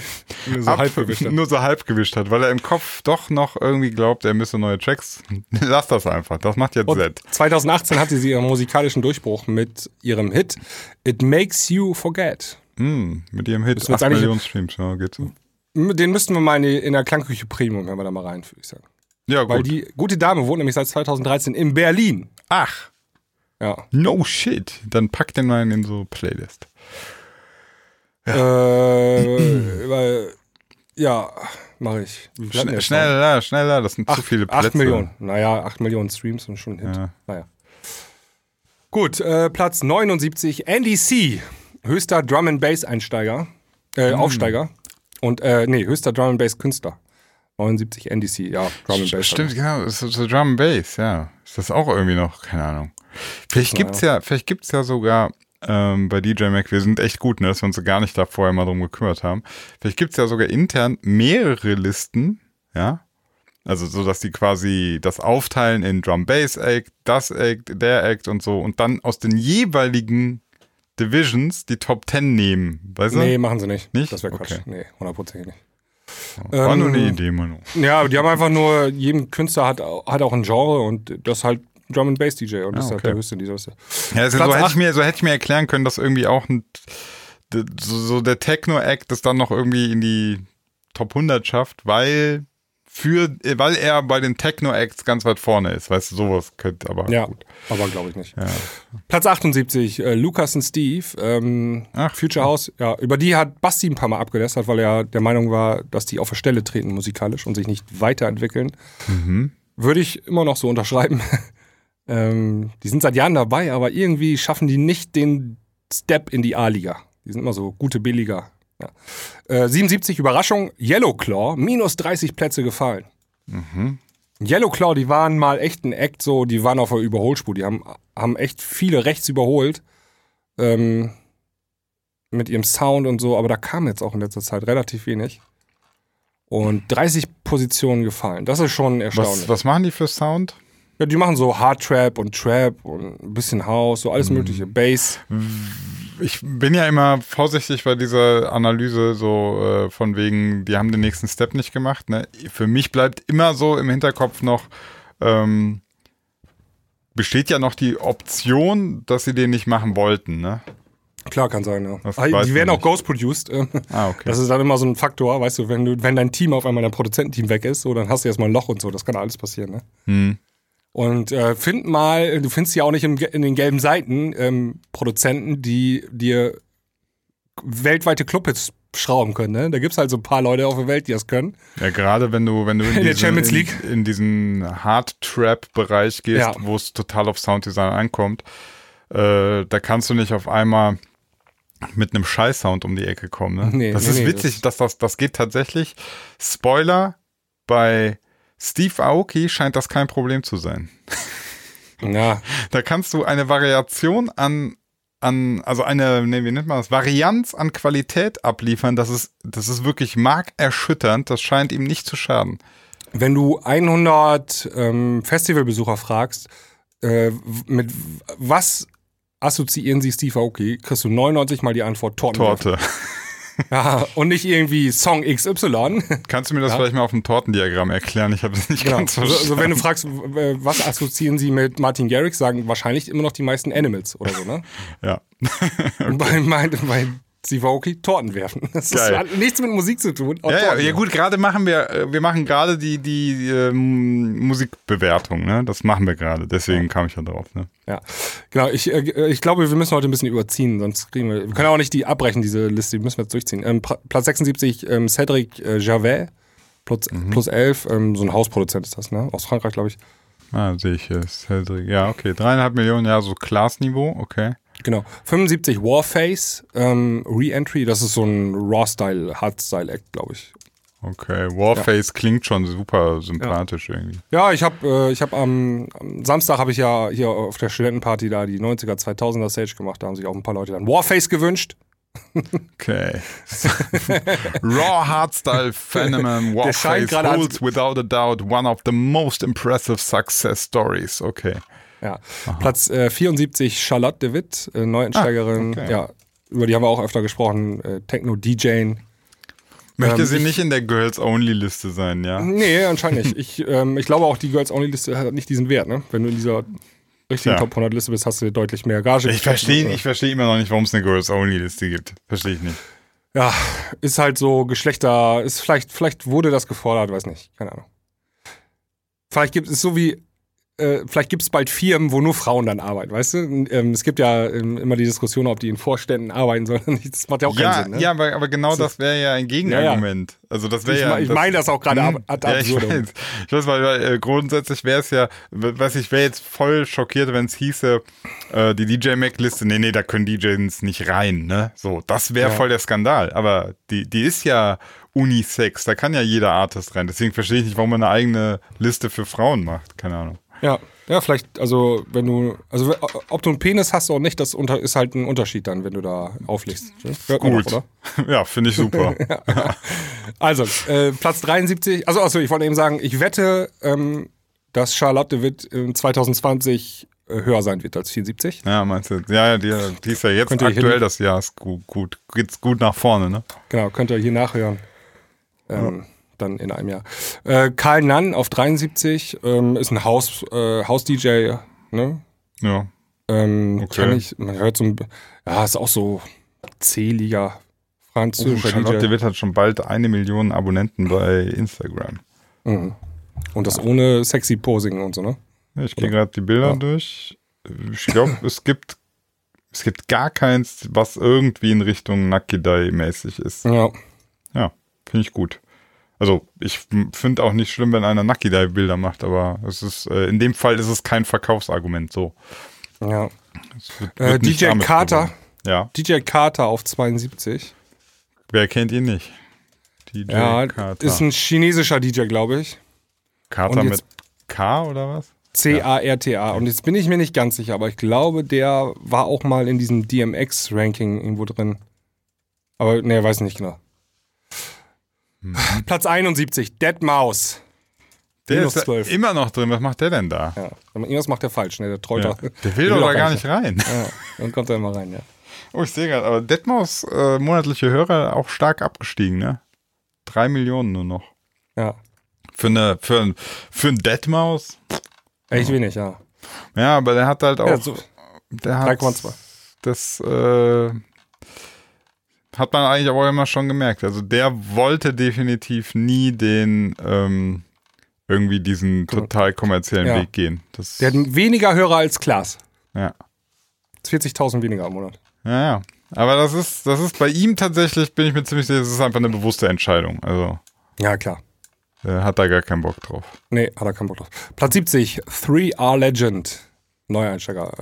Nur so ab- halb gewischt hat. nur so halb gewischt hat, weil er im Kopf doch noch irgendwie glaubt, er müsse neue Tracks. Lass das einfach. Das macht jetzt Und Z. 2018 hatte sie ihren musikalischen Durchbruch mit ihrem Hit It Makes You Forget. Hm, mit ihrem Hit Müssen wir jetzt 8 eigentlich- Millionen Streams. Ja, geht so. Den müssten wir mal in, die, in der Klangküche Premium, wenn wir da mal rein, würde ich sagen. Ja, Weil gut. die gute Dame wohnt nämlich seit 2013 in Berlin. Ach, Ja. no shit. Dann pack den mal in so Playlist. Äh, weil, ja, mache ich. Wie viel hatten wir Schnell, jetzt noch? schneller, schneller, das sind zu Acht- viele Plätze. Acht Millionen. Naja, 8 Millionen Streams und schon ein Hit. Ja. Naja. Gut, äh, Platz 79, Andy C. Höchster Drum and Bass Einsteiger, äh, Hm. Aufsteiger. Und, äh, nee, höchster Drum and Bass Künstler. 79 Andy C. Ja, Drum and Bass. Stimmt, genau, ist so Drum and Bass, ja. Ist das auch irgendwie noch? Keine Ahnung. Vielleicht gibt's ja, vielleicht gibt's ja sogar ähm, bei DJ Mac, wir sind echt gut, ne, dass wir uns so gar nicht da vorher mal drum gekümmert haben. Vielleicht gibt's ja sogar intern mehrere Listen, ja. Also so, dass die quasi das aufteilen in Drum Bass Act, das Act, der Act und so und dann aus den jeweiligen Divisions die Top 10 nehmen, weißt du? Nee, machen sie nicht. Nicht? Das wäre Quatsch. Okay. Nee, hundertprozentig nicht. War nur eine Ähm, Idee, Manu. Ja, die haben einfach nur, jedem Künstler hat, hat auch ein Genre und das ist halt Drum and Bass DJ und das ist halt der höchste in dieser Liste. Ja, also so, hätte ich mir, so hätte ich mir erklären können, dass irgendwie auch ein, so, so der Techno-Act das dann noch irgendwie in die Top 100 schafft, weil für, weil er bei den Techno-Acts ganz weit vorne ist. Weißt du, sowas könnte aber Ja, gut. aber glaube ich nicht. Ja. Platz 78, äh, Lukas und Steve, ähm, Ach. Future House. Ja, über die hat Basti ein paar Mal abgelästert, weil er der Meinung war, dass die auf der Stelle treten musikalisch und sich nicht weiterentwickeln. Mhm. Würde ich immer noch so unterschreiben. ähm, die sind seit Jahren dabei, aber irgendwie schaffen die nicht den Step in die A-Liga. Die sind immer so gute B-Liga. Ja. Äh, 77 Überraschung, Yellow Claw, minus 30 Plätze gefallen. Yellow Claw, die waren mal echt ein Act, so, die waren auf der Überholspur. Die haben, haben echt viele rechts überholt. Ähm, mit ihrem Sound und so, aber da kam jetzt auch in letzter Zeit relativ wenig. Und 30 Positionen gefallen. Das ist schon erstaunlich. Was, was machen die für Sound? Ja, die machen so Hard Trap und Trap und ein bisschen House, so alles Mhm. mögliche. Bass. Ich bin ja immer vorsichtig bei dieser Analyse, so äh, von wegen, die haben den nächsten Step nicht gemacht. Ne? Für mich bleibt immer so im Hinterkopf noch, ähm, besteht ja noch die Option, dass sie den nicht machen wollten. Ne? Klar kann sein, ja. Das Ah, Die werden auch ghost-produced. Ah, okay. Das ist dann immer so ein Faktor, weißt du, wenn du, wenn dein Team auf einmal dein Produzententeam weg ist, so, dann hast du erstmal ein Loch und so, das kann alles passieren, ne? Hm. Und äh, find mal, du findest ja auch nicht im, in den gelben Seiten ähm, Produzenten, die dir weltweite Clubhits schrauben können. Ne? Da gibt's halt so ein paar Leute auf der Welt, die das können. Ja, gerade wenn du, wenn du in, In der diesen, Champions League. in, in diesen Hard-Trap-Bereich gehst, Ja. wo es total auf Sounddesign ankommt, äh, da kannst du nicht auf einmal mit einem Scheiß-Sound um die Ecke kommen. Ne? Nee, das nee, ist nee, witzig, dass das, das geht tatsächlich. Spoiler, bei Steve Aoki scheint das kein Problem zu sein. Ja, Da kannst du eine Variation an, an also eine, nee, wie nennt man das, Varianz an Qualität abliefern. Das ist, das ist wirklich markerschütternd. Das scheint ihm nicht zu schaden. wenn du 100 ähm, Festivalbesucher fragst, äh, mit was assoziieren sie Steve Aoki, kriegst du 99 mal die Antwort Torten. Torte. Ja, und nicht irgendwie Song XY. Kannst du mir das Ja. vielleicht mal auf dem Tortendiagramm erklären? Ich habe es nicht Genau. ganz Also, verstanden. also wenn du fragst, was assoziieren sie mit Martin Garrix, sagen wahrscheinlich immer noch die meisten Animals oder so, ne? ja. Und bei, mein, bei Steve Aoki Torten werfen. Das Geil. hat nichts mit Musik zu tun. Ja, ja, ja, gut, gerade machen wir, äh, wir machen gerade die, die ähm, Musikbewertung, ne? Das machen wir gerade, deswegen kam ich da drauf, ne? Ja, genau. Ich, äh, ich glaube, wir müssen heute ein bisschen überziehen, sonst kriegen wir. Wir können auch nicht die abbrechen, diese Liste, die müssen wir jetzt durchziehen. Ähm, Platz 76, ähm, Cedric äh, Gervais, plus, Mhm. plus 11, ähm, so ein Hausproduzent ist das, ne? Aus Frankreich, glaube ich. Ah, sehe ich hier. Cedric. Ja, okay. Dreieinhalb Millionen, ja, so Class-Niveau, okay. Genau. 75 Warface, ähm, Re-Entry, das ist so ein Raw-Style, Hard-Style-Act, glaube ich. Okay. Warface klingt schon super sympathisch irgendwie. Ja, ich habe äh, ich hab am, am Samstag habe ich ja hier auf der Studentenparty da die 90er, 2000er Stage gemacht. Da haben sich auch ein paar Leute dann Warface gewünscht. Okay. Raw Hardstyle Phenomenon scheint Warface holds without a doubt one of the most impressive success stories. Okay. Ja. Platz äh, 74 Charlotte de Witt, äh, Neueinsteigerin. Ah, okay. Ja, über die haben wir auch öfter gesprochen. Äh, Techno-DJing. Möchte Ähm, sie ich- nicht in der Girls-Only-Liste sein, ja? Nee, anscheinend nicht. Ich, ähm, ich glaube auch, die Girls Only Liste hat nicht diesen Wert. Ne? Wenn du in dieser richtigen Ja. Top 100 Liste bist, hast du deutlich mehr Gage. Ich verstehe ich versteh immer noch nicht, warum es eine Girls-Only-Liste gibt. Verstehe ich nicht. Ja, ist halt so Geschlechter, ist vielleicht, vielleicht wurde das gefordert, weiß nicht, keine Ahnung. Vielleicht gibt es so wie, äh, vielleicht gibt es bald Firmen, wo nur Frauen dann arbeiten, weißt du? Ähm, es gibt ja ähm, immer die Diskussion, ob die in Vorständen arbeiten sollen oder nicht. Das macht ja auch Ja, keinen Sinn. Ne? ja aber, aber genau das wäre ja ein Gegenargument. Also das wäre ja. ich meine das auch gerade Hm, ab- ad ja, ich weiß. Ich weiß, weil, weil äh, grundsätzlich wäre es ja, w- weiß ich, wäre jetzt voll schockiert, wenn es hieße, äh, die DJ-Mac-Liste, nee, nee, da können DJs nicht rein, ne? So, das wäre Ja. voll der Skandal. Aber die, die ist ja Unisex, da kann ja jeder Artist rein. Deswegen verstehe ich nicht, warum man eine eigene Liste für Frauen macht. Keine Ahnung. Ja, ja, vielleicht, also wenn du, also ob du einen Penis hast oder nicht, das unter, ist halt ein Unterschied dann, wenn du da auflegst. Ne? Hört Gut. doch, oder? ja, finde ich super. Also, äh, Platz 73, also achso, ich wollte eben sagen, ich wette, ähm, dass Charlotte de Witt in 2020 äh, höher sein wird als 74. ja, meinst du? Ja, ja, die, die ist ja jetzt Könnt aktuell das Jahr, ist gut, gut, geht's gut nach vorne, ne? Genau, könnt ihr hier nachhören. Ähm, Dann in einem Jahr. Äh, Karl Nann auf 73 ähm, ist ein Haus, äh, Haus-DJ, ne? Ja. Ähm, Okay. kenn ich, man hört so ein, ja, ist auch so C-Liga, Uh, französischer Charlotte DJ. Witt hat schon bald eine Million Abonnenten bei Instagram. Mhm. Und das ohne sexy Posing und so, ne? Ich gehe gerade die Bilder Ja. durch. Ich glaube, es gibt es gibt gar keins, was irgendwie in Richtung Nakidai mäßig ist. Ja. Ja, finde ich gut. Also ich finde auch nicht schlimm, wenn einer Nakidai Bilder macht, aber es ist äh, in dem Fall ist es kein Verkaufsargument. So. ja. Wird, Äh, wird nicht DJ Carter. Ja, DJ Carter auf 72. wer kennt ihn nicht? DJ Ja, Carter. ist ein chinesischer DJ, glaube ich. Carter mit K oder was? C-A-R-T-A. Und jetzt bin ich mir nicht ganz sicher, aber ich glaube, der war auch mal in diesem DMX-Ranking irgendwo drin. Aber ne, weiß nicht genau. Mhm. Platz 71, Dead Mouse. Der Minus ist 12. immer noch drin. Was macht der denn da? Ja, irgendwas macht der falsch, ne? Der Ja. Der will doch da gar nicht rein. Ja, dann kommt er immer rein, ja. Oh, ich sehe gerade, aber Detmos äh, monatliche Hörer auch stark abgestiegen, ne? Drei Millionen nur noch. Ja, Für eine, für ein, für ein Deadmaus? echt wenig, ja. Ja, aber der hat halt auch, ja so, der hat 3,2. das, äh, hat man eigentlich auch immer schon gemerkt. Also der wollte definitiv nie den, ähm, irgendwie diesen total kommerziellen Ja. Weg gehen. Das, der hat weniger Hörer als Klaas. ja. 40.000 weniger im Monat. Ja, ja. Aber das ist, das ist bei ihm tatsächlich, bin ich mir ziemlich sicher, das ist einfach eine bewusste Entscheidung. Also, Ja, klar. er hat da gar keinen Bock drauf. Nee, hat er keinen Bock drauf. Platz 70, 3R Legend. Neueinsteiger.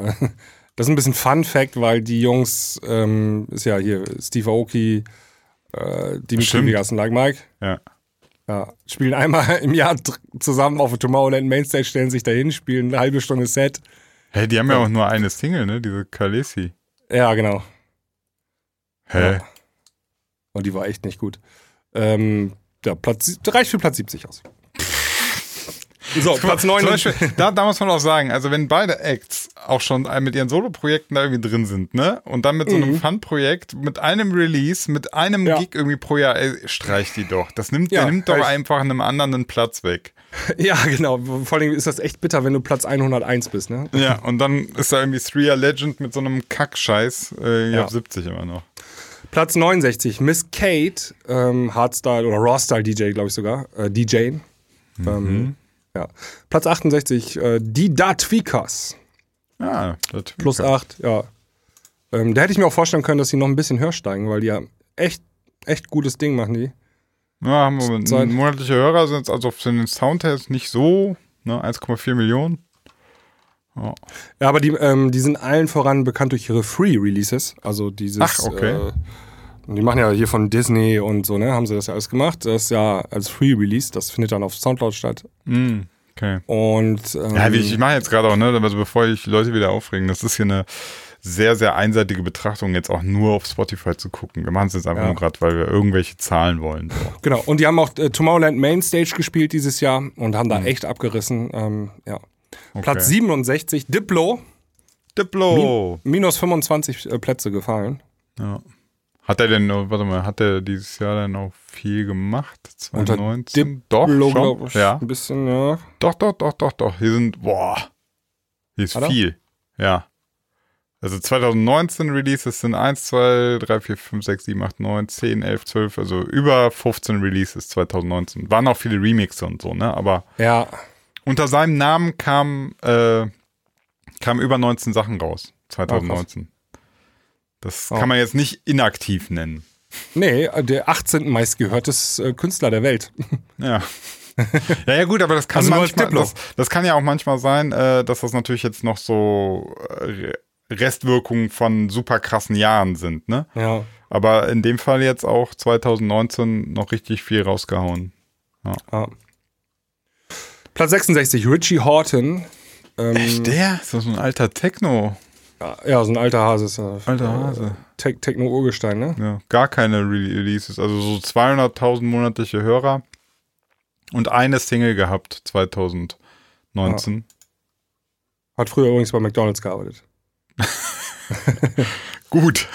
Das ist ein bisschen Fun Fact, weil die Jungs, ähm, ist ja hier Steve Aoki, äh, Dimitri. Vegas und Like Mike, Ja. ja, spielen einmal im Jahr zusammen auf der Tomorrowland Mainstage, stellen sich dahin, spielen eine halbe Stunde Set. Hey, die haben ja auch nur eine Single, ne? Diese Kalesi. Ja, genau. Hä? Ja. Und die war echt nicht gut. Ähm, ja, Platz, reicht für Platz 70 aus. So, Platz 9. Zum Beispiel, da, da muss man auch sagen, also wenn beide Acts auch schon mit ihren Solo-Projekten da irgendwie drin sind, ne? Und dann mit so einem Fun-Projekt, mit einem Release, mit einem Mhm. Ja. Gig irgendwie pro Jahr, ey, streich die doch. Das nimmt, Ja, der nimmt doch einfach einem anderen einen Platz weg. Ja, genau. Vor allem ist das echt bitter, wenn du Platz 101 bist, ne? Ja, und dann ist da irgendwie Three Legend mit so einem Kackscheiß äh, Ja. auf 70 immer noch. Platz 69, Miss Kate, ähm, Hardstyle oder Rawstyle DJ, glaube ich sogar. Äh, DJ. Ähm, ja. Platz 68, äh, Die Da Tweakers. Ja, das Plus 8, ja. Ähm, da hätte ich mir auch vorstellen können, dass sie noch ein bisschen höher steigen, weil die ja echt, echt gutes Ding machen, die. Ja, haben wir monatliche Hörer sind jetzt also für den Soundtest nicht so, ne? 1,4 Millionen. Ja, aber die, ähm, die sind allen voran bekannt durch ihre Free-Releases. Also dieses. Ach, okay. Äh, die machen ja hier von Disney und so, ne? Haben sie das ja alles gemacht. Das ist ja als Free-Release. Das findet dann auf Soundcloud statt. Mm, okay. Und. Ähm, Ja, ich, ich mache jetzt gerade auch, ne, also bevor ich Leute wieder aufregen, das ist hier eine sehr, sehr einseitige Betrachtung, jetzt auch nur auf Spotify zu gucken. Wir machen es jetzt einfach Ja. nur gerade, weil wir irgendwelche Zahlen wollen. So. Genau. Und die haben auch äh, Tomorrowland Mainstage gespielt dieses Jahr und haben Mhm. da echt abgerissen. Ähm, ja. Okay. Platz 67, Diplo, Diplo. minus 25 äh, Plätze gefallen. Ja. Hat er denn, noch- warte mal, hat er dieses Jahr dann auch viel gemacht? Unter 2019? Doch, Diplo, schon. glaub ich. Ja. Ein bisschen, ja. Doch, doch, doch, doch, doch. Hier sind, boah, hier ist Hat er? viel. Ja. Also 2019 Releases sind 1, 2, 3, 4, 5, 6, 7, 8, 9, 10, 11, 12, also über 15 Releases 2019. Waren auch viele Remixe und so, ne? Aber Ja, unter seinem Namen kam, äh, kam über 19 Sachen raus 2019. das Oh. kann man jetzt nicht inaktiv nennen. nee, äh, der 18. meistgehörtes äh, Künstler der Welt. Ja. ja, ja, gut, aber das kann Also manchmal, das, das kann ja auch manchmal sein, äh, dass das natürlich jetzt noch so Restwirkungen von super krassen Jahren sind, ne? Ja. Aber in dem Fall jetzt auch 2019 noch richtig viel rausgehauen. ja. Platz 66, Richie Horton. Ähm, Der? Ist das so ein alter Techno? Ja, so ein alter Hase. Ist, äh, Alter Hase. Te Techno-Urgestein, ne? Ja, gar keine Re Releases. Also so 200.000 monatliche Hörer und eine Single gehabt 2019. Hat früher übrigens bei McDonalds gearbeitet. Gut.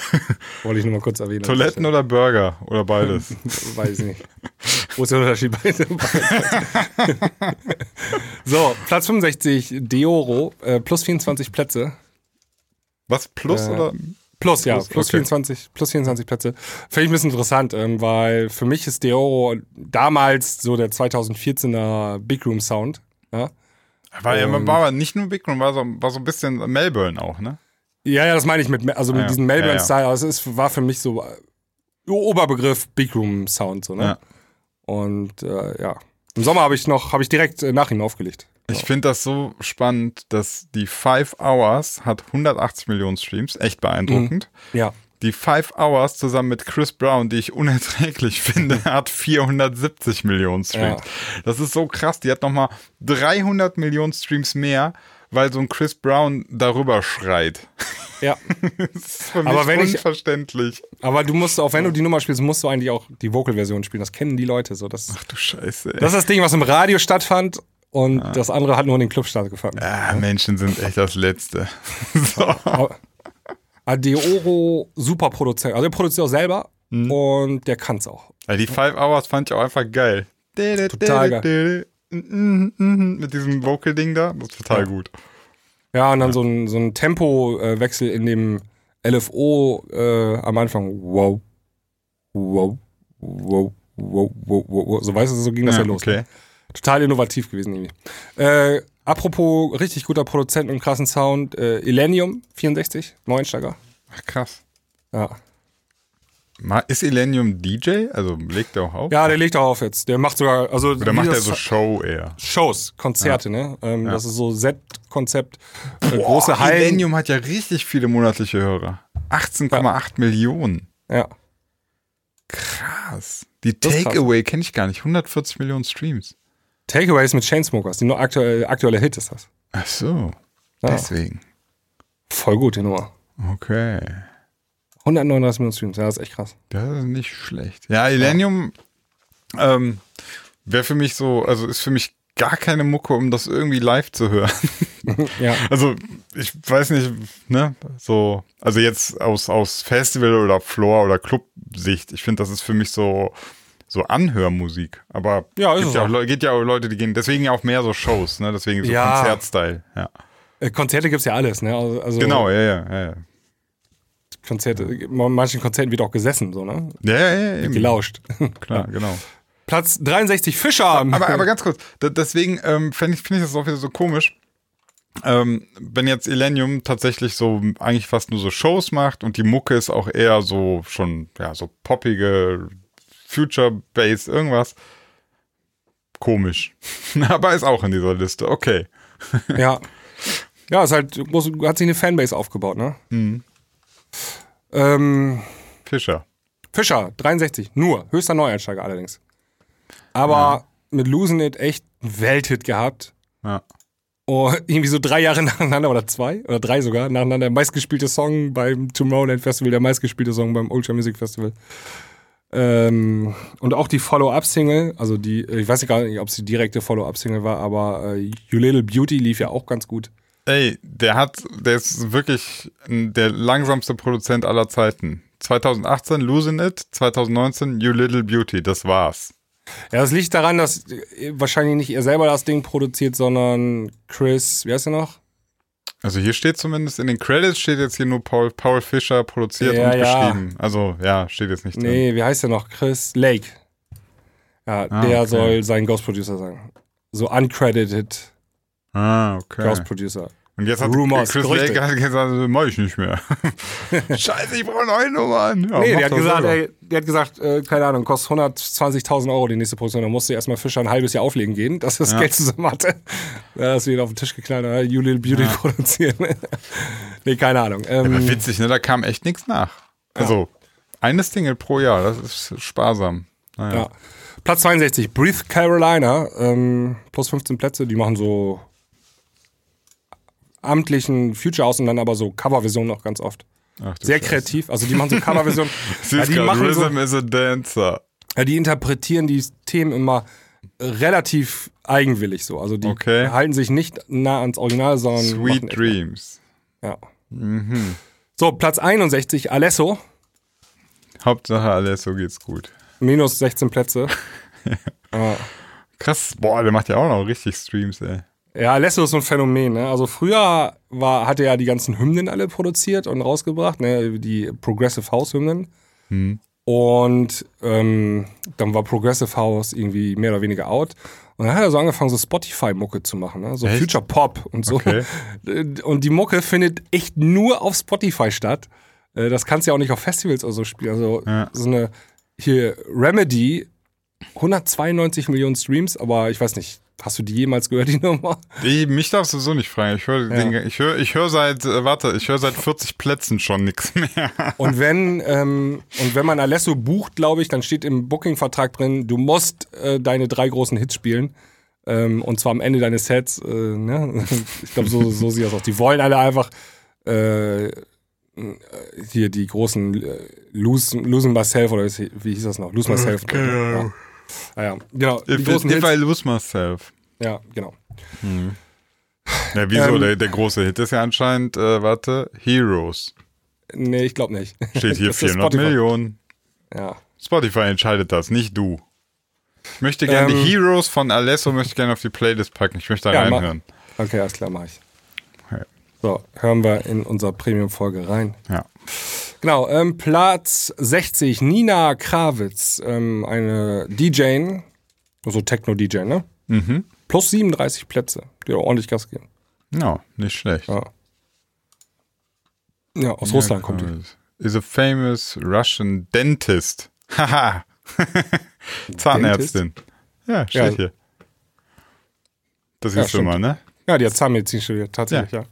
Wollte ich nur mal kurz erwähnen. Toiletten oder Burger oder beides. Weiß ich nicht. Wo ist der Unterschied? So, Platz 65, Deoro, äh, plus 24 Plätze. Was, plus Äh, oder? Plus, ja, Plus, plus, okay. 24, plus 24 Plätze. Finde ich ein bisschen interessant, ähm, weil für mich ist Deoro damals so der 2014er Big Room Sound. Ja, War ja Und- war aber nicht nur Big Room, war so, war so ein bisschen Melbourne auch, ne? ja, ja das meine ich mit, also mit Ah, ja. diesem Ja, ja. Melbourne-Style. Also es ist, war für mich so äh, Oberbegriff Big Room Sound, so, ne? Ja. Und äh, ja. Im Sommer habe ich noch, habe ich direkt äh, nach ihm aufgelegt. Ich finde das so spannend, dass die Five Hours hat 180 Millionen Streams, echt beeindruckend. Ja. Die Five Hours zusammen mit Chris Brown, die ich unerträglich finde, hat 470 Millionen Streams. Das ist so krass. Die hat nochmal 300 Millionen Streams mehr, weil so ein Chris Brown darüber schreit. Ja. Das ist für mich Aber wenn ich- unverständlich. Aber du musst, auch wenn du die Nummer spielst, musst du eigentlich auch die Vocal-Version spielen. Das kennen die Leute so. Das, Ach du Scheiße. Ey. das ist das Ding, was im Radio stattfand und das andere hat nur in den Club stattgefunden. ah, Menschen sind echt das Letzte. so. Adeoro, super Produzent. Also der produziert auch selber Mhm. und der kann's auch. Ja, die Five Hours fand ich auch einfach geil. Total geil. Mit diesem Vocal-Ding da, das ist total Ja. gut. Ja, und dann so ein, so ein Tempowechsel in dem LFO äh, am Anfang. Wow. Wow. Wow. Wow. Wow. wow. So weißt du, so ging das ja, los. okay. Total innovativ gewesen irgendwie. Äh, apropos richtig guter Produzent und krassen Sound, äh, Illenium 64, Neuensteiger. Ach, krass. Ja. Ist Illenium DJ? Also legt er auch auf? Ja, der legt auch auf jetzt. Der macht sogar, also Oder macht er so Show eher? Shows, Konzerte, ne? Ähm, Das ist so Set-Konzept, äh, große Hallen. Illenium hat ja richtig viele monatliche Hörer. 18,8 Millionen. Ja. Krass. Die ist. Takeaway kenne ich gar nicht. 140 Millionen Streams. Takeaways mit Chainsmokers, die nur aktuell, aktuelle Hit ist das. Ach so. Ja. Deswegen. Voll gut, die Nummer. Okay. 139 Millionen Streams, ja, das ist echt krass. Das ist nicht schlecht. Ja, Illenium ähm, wäre für mich so, also ist für mich gar keine Mucke, um das irgendwie live zu hören. Ja. Also, ich weiß nicht, ne, so, also jetzt aus, aus Festival oder Floor oder Club-Sicht, ich finde, das ist für mich so, so Anhörmusik. Aber Ja, ist gibt es ja auch, geht ja auch Leute, die gehen, deswegen ja auch mehr so Shows, ne, deswegen so Ja. Konzertstyle, ja. Äh, Konzerte gibt's ja alles, ne? Also, also Genau, ja, ja, ja. Konzerte, manchen Konzerten wird auch gesessen, so, ne? Ja, ja, ja, eben. Gelauscht. Klar, genau. Platz 63 Fischer. Aber, aber ganz kurz, deswegen ähm, finde ich, find ich das auch wieder so komisch. Ähm, wenn jetzt Illenium tatsächlich so eigentlich fast nur so Shows macht und die Mucke ist auch eher so schon, ja, so poppige, Future-Based, irgendwas. Komisch. Aber ist auch in dieser Liste. Okay. Ja. Ja, ist halt, groß, hat sich eine Fanbase aufgebaut, ne? Mhm. Ähm, Fischer. Fischer, 63, nur. Höchster Neueinsteiger allerdings. Aber mit Losing It echt einen Welthit gehabt. Ja. Oh, irgendwie so drei Jahre nacheinander oder zwei oder drei sogar nacheinander der meistgespielte Song beim Tomorrowland Festival, der meistgespielte Song beim Ultra Music Festival. Ähm, und auch die Follow-up-Single, also die, ich weiß gar nicht, ob es die direkte Follow-up-Single war, aber äh, You Little Beauty lief ja auch ganz gut. Ey, der hat, der ist wirklich der langsamste Produzent aller Zeiten. 2018 Losing It, 2019 You Little Beauty, das war's. Ja, das liegt daran, dass äh, wahrscheinlich nicht er selber das Ding produziert, sondern Chris, wie heißt er noch? Also hier steht zumindest, in den Credits steht jetzt hier nur Paul, Paul Fischer produziert Ja, und ja. geschrieben. Also ja, steht jetzt nicht drin. Nee, wie heißt er noch? Chris Lake. Ja, Ah, der okay. soll sein Ghost Producer sein. So uncredited Ah, okay. Ghost Producer. Und jetzt hat Rumors, Chris Gerüchte. Lake hat gesagt, das mach ich nicht mehr. Scheiße, ich brauche neue Nummern. Ja, nee, der hat, gesagt, ey, der hat gesagt, äh, keine Ahnung, kostet 120.000 Euro die nächste Produktion. Da musste erstmal Fischer ein halbes Jahr auflegen gehen, dass er das Ja. Geld zusammen hatte. Ja, das wieder auf den Tisch geknallt, hat, You Little Beauty produzieren. nee, keine Ahnung. Ähm, Aber witzig, ne? Da kam echt nichts nach. Also, eine Single pro Jahr, das ist sparsam. Naja. Ja. Platz 62, Breathe Carolina, ähm, plus 15 Plätze, die machen so amtlichen Future aus und dann aber so Coverversionen noch ganz oft. Ach, Sehr Scheiße. kreativ, also die machen so Coverversionen. Sie ja, ist die machen so, Rhythm is a Dancer. ja, die interpretieren die Themen immer relativ eigenwillig so. Also die Okay. halten sich nicht nah ans Original, sondern Sweet Dreams. Ja. Mhm. So, Platz 61, Alesso, Hauptsache alles, so geht's gut. minus 16 Plätze. ja. Krass, boah, der macht ja auch noch richtig Streams, ey. Ja, Alesso ist so ein Phänomen. Ne? Also früher war, hat er ja die ganzen Hymnen alle produziert und rausgebracht, ne? die Progressive House Hymnen. Hm. Und ähm, dann war Progressive House irgendwie mehr oder weniger out. Und dann hat er so angefangen, so Spotify-Mucke zu machen, ne? so Echt? Future Pop und so. Okay. Und die Mucke findet echt nur auf Spotify statt. Äh, Das kannst du ja auch nicht auf Festivals oder so spielen. Also Ja. so eine hier Remedy, 192 Millionen Streams, aber ich weiß nicht, hast du die jemals gehört, die Nummer? Ich, mich darfst du so nicht fragen. Ich höre Ja. ich hör, ich hör seit, äh, warte, ich höre seit 40 Plätzen schon nichts mehr. Und wenn, ähm, und wenn man Alesso bucht, glaube ich, dann steht im Booking-Vertrag drin, du musst äh, deine drei großen Hits spielen. Ähm, und zwar am Ende deines Sets. Äh, ne? Ich glaube, so, so sieht das aus. Die wollen alle einfach äh, hier die großen äh, Lose, Losing Myself oder wie wie hieß das noch? Lose Myself. Ja. Ah, ja. Genau. Die If, großen if I Hits. lose myself. Ja, genau. Ja, wieso? Ähm, der, der große Hit ist ja anscheinend, äh, warte, Heroes. Nee, ich glaube nicht. Steht hier Das ist 400 Spotify. Millionen. Ja. Spotify entscheidet das, nicht du. Ich möchte gerne Ähm, die Heroes von Alesso möchte ich gerne auf die Playlist packen. Ich möchte da Ja, reinhören. Okay, alles klar, mach ich. Ja. So, hören wir in unserer Premium-Folge rein. Ja. Genau, ähm, Platz 60, Nina Krawitz, ähm, eine DJ, also Techno-DJ, ne? Mhm. Plus 37 Plätze, die ordentlich Gas geben. Ja, nicht schlecht. Ja, ja aus Russland kommt die. is a famous Russian dentist. Haha. Zahnärztin. Ja, steht Ja. hier. Das Ja, ist immer, ne? Ja, die hat Zahnmedizin studiert, tatsächlich, ja.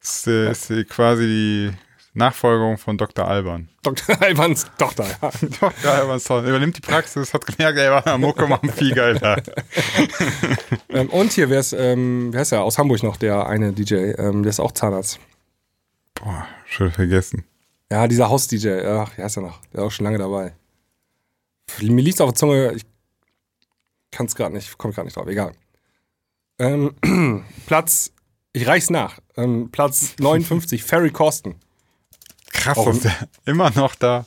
Das ist, äh, ist quasi die Nachfolgerung von Dr. Alban. Dr. Albans Tochter, ja. Dr. Alban ist toll. übernimmt die Praxis, hat gemerkt, ey, war Mucke machen viel geiler. ähm, und hier, wer ist, ähm, wer ist ja aus Hamburg noch, der eine DJ, ähm, der ist auch Zahnarzt. Boah, schon vergessen. Ja, dieser Haus-DJ, ach, wie heißt er noch? Der ist auch schon lange dabei. Mir liegt's auf der Zunge, ich kann es gerade nicht, komme gerade nicht drauf, egal. Ähm, Platz, ich reich's nach. Ähm, Platz 59, Ferry Corsten. Krass, dass der immer noch da.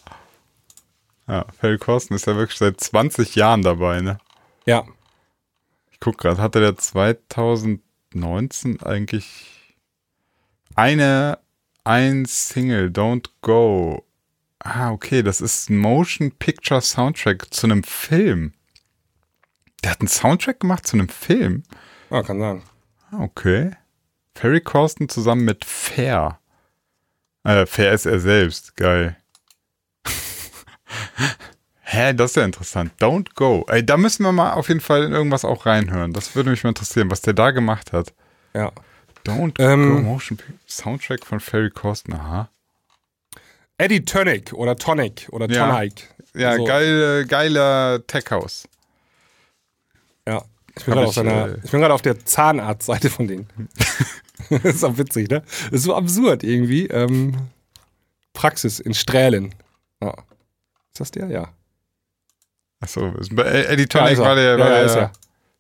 Ja, Phil Corsten ist ja wirklich seit 20 Jahren dabei, ne? Ja, Ich guck gerade, hatte der 2019 eigentlich eine, ein Single, Don't Go. Ah, okay, das ist ein Motion Picture Soundtrack zu einem Film. Der hat einen Soundtrack gemacht zu einem Film. ja kann sein. Ah, Okay. Ferry Corsten zusammen mit Fair. Äh, Fair ist er selbst. Geil. Hä, das ist ja interessant. Don't go. Ey, da müssen wir mal auf jeden Fall in irgendwas auch reinhören. Das würde mich mal interessieren, was der da gemacht hat. Ja. Don't Ähm, go. Motion Soundtrack von Ferry Corsten. Aha. Eddie Tonic oder Tonic oder Ja. Tonic. Ja, Also, geile, geiler Tech House. Ja. Ich bin gerade auf, äh, ich bin gerade auf der Zahnarztseite von denen. das ist auch witzig, ne? Das ist so absurd irgendwie. Ähm, Praxis in Strählen. Ja. Ist das der? Ja. Achso, Eddie Ja, Tonic ist er. war der, Ja, war ja, der ist er.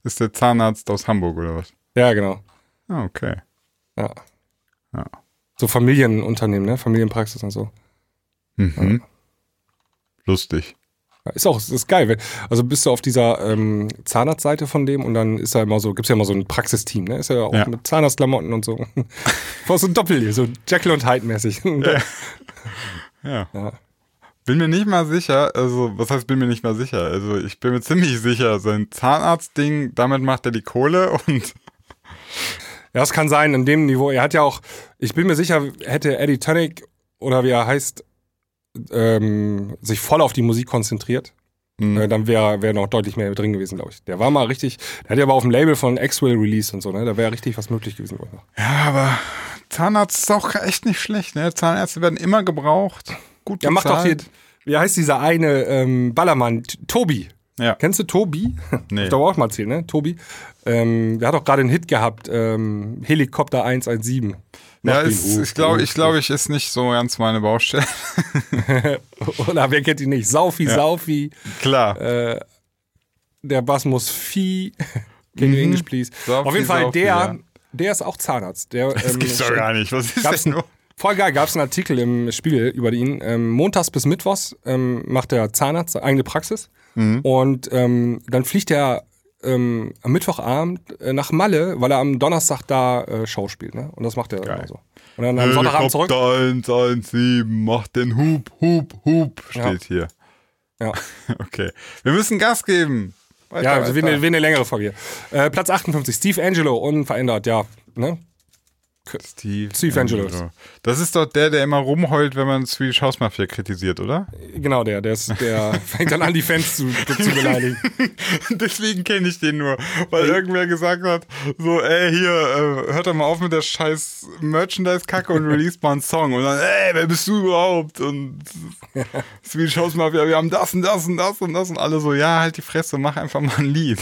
ist der Zahnarzt aus Hamburg oder was? Ja, genau. Ah, okay. Ja. Ja. So Familienunternehmen, ne? Familienpraxis und so. Mhm. Lustig. Ist auch, ist geil. Also bist du auf dieser ähm, Zahnarztseite von dem und dann ist da immer so, gibt's ja immer so ein Praxisteam, ne? Ist ja auch Ja. mit Zahnarztklamotten und so. Vor so ein Doppel so Jekyll und Hyde mäßig. Ja. Ja. Bin mir nicht mal sicher, also was heißt bin mir nicht mal sicher? Also ich bin mir ziemlich sicher, sein Zahnarztding, damit macht er die Kohle und Ja, das kann sein, in dem Niveau. Er hat ja auch, ich bin mir sicher, hätte Eddie Tonic oder wie er heißt, ähm, sich voll auf die Musik konzentriert, Mhm. äh, dann wäre wär noch deutlich mehr drin gewesen, glaube ich. Der war mal richtig, der hat ja aber auf dem Label von Axwell released und so, ne? Da wäre richtig was möglich gewesen. noch. ja, aber Zahnarzt ist auch echt nicht schlecht, ne? Zahnärzte werden immer gebraucht. Gut Ja, macht doch hier, bezahlt. wie heißt dieser eine ähm, Ballermann? Tobi. Ja. Kennst du Tobi? Nee. Ich doch auch mal erzählt, ne? Tobi. Ähm, der hat doch gerade einen Hit gehabt, ähm, Helikopter 117. Ja, ist, ich glaube, hoch, ich, glaube, ich ist nicht so ganz meine Baustelle. Oder wer kennt ihn nicht? Saufi, Ja. Saufi. Klar. Äh, der Bass muss Vieh. Can you English, please? Saufi, Auf jeden Fall, Saufi, der, ja. der ist auch Zahnarzt. Der, das ähm, gibt's doch gar nicht. Was ist denn nur? Voll geil, gab es einen Artikel im Spiegel über ihn. Ähm, montags bis Mittwochs ähm, macht der Zahnarzt eigene Praxis. Mhm. Und ähm, dann fliegt er ähm, am Mittwochabend äh, nach Malle, weil er am Donnerstag da äh, Show spielt. Ne? Und das macht er Geil. immer so. Und dann am Sonntagabend zurück. 117, macht den Hub, Hub, Hub, steht Ja. hier. Ja, Okay. Wir müssen Gas geben. Weiter, ja wie, eine, wie eine längere Folge. Äh, Platz 58, Steve Angelo, unverändert, ja. Ne? Steve, Steve Angelos. Das ist doch der, der immer rumheult, wenn man Swedish House Mafia kritisiert, oder? Genau, der, der, ist, der fängt dann an, die Fans zu, zu beleidigen. Deswegen kenne ich den nur, weil irgendwer gesagt hat, so, ey, hier, äh, hört doch mal auf mit der scheiß Merchandise-Kacke und release mal einen Song. Und dann, ey, wer bist du überhaupt? Und Swedish House Mafia, wir haben das und das und das und das und alle so, ja, halt die Fresse, mach einfach mal ein Lied.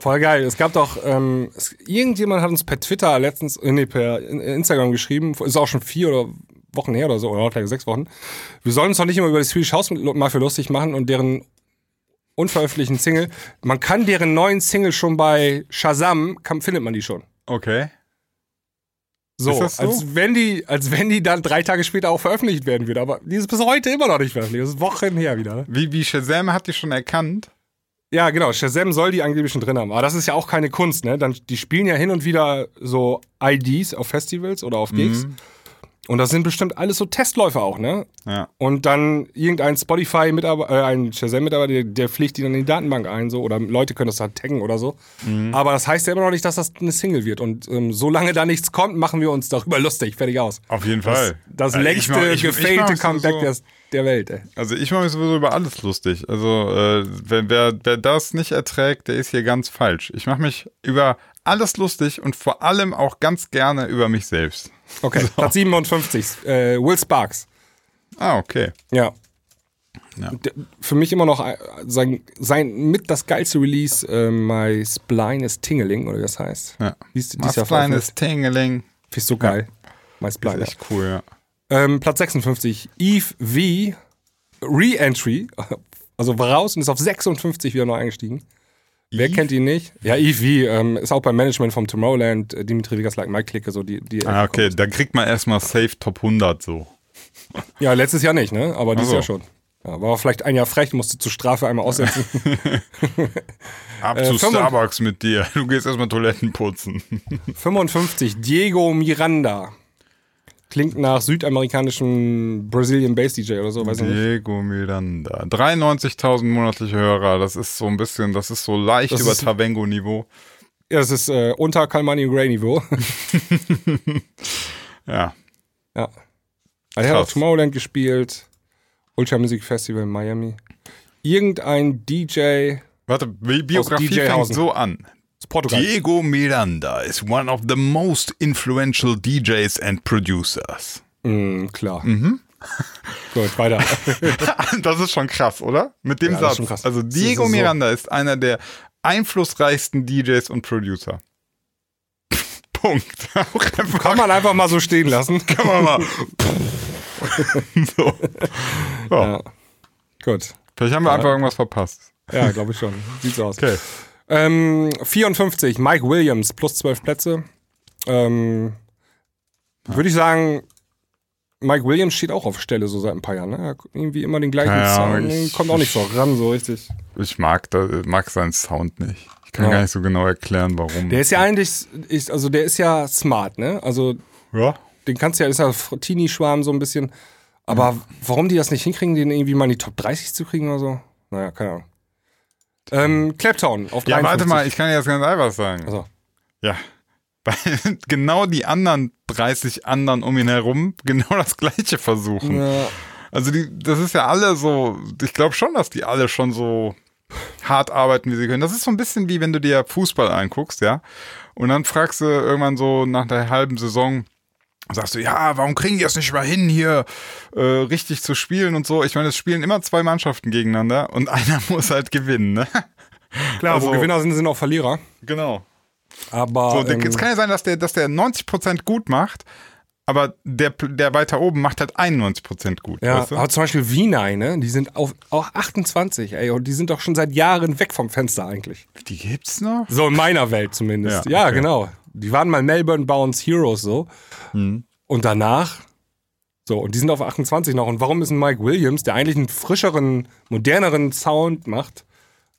Voll geil. Es gab doch, ähm, irgendjemand hat uns per Twitter letztens, äh, nee, per In- Instagram geschrieben, ist auch schon vier oder Wochen her oder so, oder vielleicht sechs Wochen. Wir sollen uns doch nicht immer über die Swedish House Mafia lustig machen und deren unveröffentlichten Single. Man kann deren neuen Single schon bei Shazam, kann, findet man die schon. Okay. So, so? Als, wenn die, als wenn die dann drei Tage später auch veröffentlicht werden würde. Aber die ist bis heute immer noch nicht veröffentlicht. Das ist Wochen her wieder. Wie, wie Shazam hat die schon erkannt? Ja, genau. Shazam soll die angeblich schon drin haben. Aber das ist ja auch keine Kunst, ne? Dann, die spielen ja hin und wieder so IDs auf Festivals oder auf Gigs. Und das sind bestimmt alles so Testläufer auch, ne? Ja. Und dann irgendein Spotify-Mitarbeiter, äh, ein Shazam-Mitarbeiter, der, der pflegt die dann in die Datenbank ein, so, oder Leute können das da taggen oder so. Aber das heißt ja immer noch nicht, dass das eine Single wird. Und ähm, solange da nichts kommt, machen wir uns darüber lustig. Fertig aus. Auf jeden Fall. Das Also ich längste, gefailte Comeback der, der Welt, ey. Also ich mache mich sowieso über alles lustig. Also äh, wer, wer, wer das nicht erträgt, der ist hier ganz falsch. Ich mache mich über alles lustig und vor allem auch ganz gerne über mich selbst. Okay, Platz 57, äh, Will Sparks. Ah, okay. Ja. Ja. Für mich immer noch äh, sein, sein mit das geilste Release, äh, My Spline is Tingling, oder wie das heißt. Ja. Dies Was Jahr kleines Tingeling. Finde ich so geil. My Ist Spline. echt cool, ja. Ähm, Platz 56, Eve V, Re-Entry. Also war raus und ist auf 56 wieder neu eingestiegen. Wer kennt ihn nicht? Ja, Eve ähm, ist auch beim Management vom Tomorrowland, äh, Dimitri Vegas like Mike Clique, so die, die Ah, okay, da kriegt man erstmal safe Top 100 so. Ja, letztes Jahr nicht, ne? Aber dieses Ach so. Jahr schon. Ja, war vielleicht ein Jahr frech, musste zur Strafe einmal aussetzen. Ab Äh, zu 55 Starbucks mit dir. Du gehst erstmal Toiletten putzen. 55, Diego Miranda. Klingt nach südamerikanischem Brazilian Bass DJ oder so, weiß ich nicht. Diego Miranda. 93.000 monatliche Hörer. Das ist so ein bisschen, das ist so leicht Das über Tavengo-Niveau. Ja, das ist äh, unter Kalmani Gray Niveau. Ja. ja. Er hat auf Tomorrowland gespielt. Ultra Music Festival in Miami. Irgendein DJ Warte, Bi- Biografie DJ fängt so an. Portugal. Diego Miranda is one of the most influential DJs and producers. Mm, klar. Gut, weiter. Das ist schon krass, oder? Mit dem Ja, Satz. Also Diego ist so- Miranda ist einer der einflussreichsten DJs und Producer. Punkt. Einfach Kann man einfach mal so stehen lassen. kann man mal. so. Ja. Ja. Gut. Vielleicht haben wir einfach irgendwas verpasst. Ja, glaube ich schon. Sieht so aus. Okay. Ähm, 54, Mike Williams, plus 12 Plätze. Ähm, Würde ich sagen, Mike Williams steht auch auf Stelle so seit ein paar Jahren. Ne? Er irgendwie immer den gleichen Keine Sound. Ich- kommt auch nicht so ran, so richtig. Ich mag, da, mag seinen Sound nicht. Ich kann Ja. gar nicht so genau erklären, warum. Der ist ja eigentlich, ist, also der ist ja smart, ne? Also ja. den kannst du ja, ist ja Teenie-Schwarm so ein bisschen. Aber warum die das nicht hinkriegen, den irgendwie mal in die Top 30 zu kriegen oder so? Naja, keine Ahnung. Ähm, Claptown auf 53. Ja, warte mal, ich kann dir jetzt ganz einfach sagen. Also, Ja. Weil genau die anderen 30 anderen um ihn herum genau das gleiche versuchen. ja, Also die, das ist ja alle so, ich glaube schon, dass die alle schon so hart arbeiten, wie sie können. Das ist so ein bisschen wie wenn du dir Fußball anguckst, ja. Und dann fragst du irgendwann so nach der halben Saison, sagst du, ja, warum kriegen die das nicht mal hin, hier äh, richtig zu spielen und so. Ich meine, es spielen immer zwei Mannschaften gegeneinander und einer muss halt gewinnen, ne? klar, wo Also- Gewinner sind, sind auch Verlierer. Genau. Aber So, ähm, es kann ja sein, dass der, dass der 90% gut macht, aber der, der weiter oben macht halt 91% gut. Ja, weißt du? aber zum Beispiel Wienei, ne? Die sind auf auch 28, ey, und die sind doch schon seit Jahren weg vom Fenster eigentlich. Die gibt's noch? So in meiner Welt zumindest. Ja, Ja, okay. genau. Die waren mal Melbourne Bounce Heroes so. Mhm. Und danach. So, und die sind auf 28 noch. Und warum ist ein Mike Williams, der eigentlich einen frischeren, moderneren Sound macht,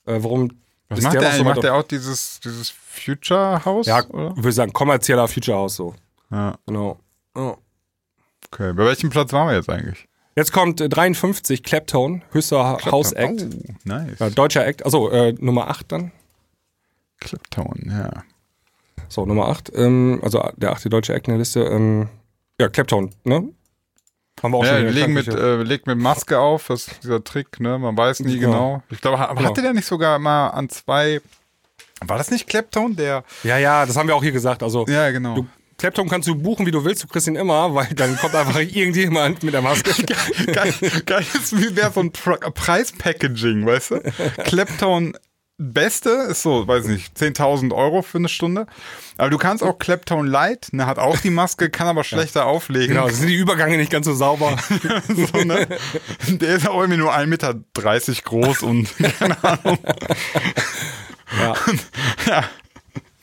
äh, warum Was macht der der? so macht der auch dieses, dieses Future House? Ja, oder? würde ich sagen, kommerzieller Future House so. Ja, Genau. Ja. okay. Bei welchem Platz waren wir jetzt eigentlich? Jetzt kommt äh, 53, Claptone, höchster House Act. Oh, nice. Ja, deutscher Act. Also äh, Nummer 8 dann. Clapton, ja. So, Nummer 8. Ähm, also der achte deutsche Act in der Liste. Ähm, ja, Clapton, ne? Haben wir auch ja schon legen mit, äh, legt mit Maske auf, das ist dieser Trick, ne? Man weiß nie Ja. genau. Ich glaube, ha- Genau. hatte der nicht sogar mal an zwei. War das nicht Clapton, der. Ja, ja, das haben wir auch hier gesagt. Also, Ja, genau. du, Clapton kannst du buchen, wie du willst, du kriegst ihn immer, weil dann kommt einfach irgendjemand mit der Maske. Geil, geil ist, wie wäre so ein Pre Preispackaging, weißt du? Clapton Beste ist so, weiß nicht, 10.000 Euro für eine Stunde. Aber du kannst auch Clapton Light, ne, hat auch die Maske, kann aber schlechter auflegen. Genau, sind die Übergänge nicht ganz so sauber. so, ne? Der ist auch irgendwie nur 1,30 Meter groß und keine Ahnung. ja. Ja.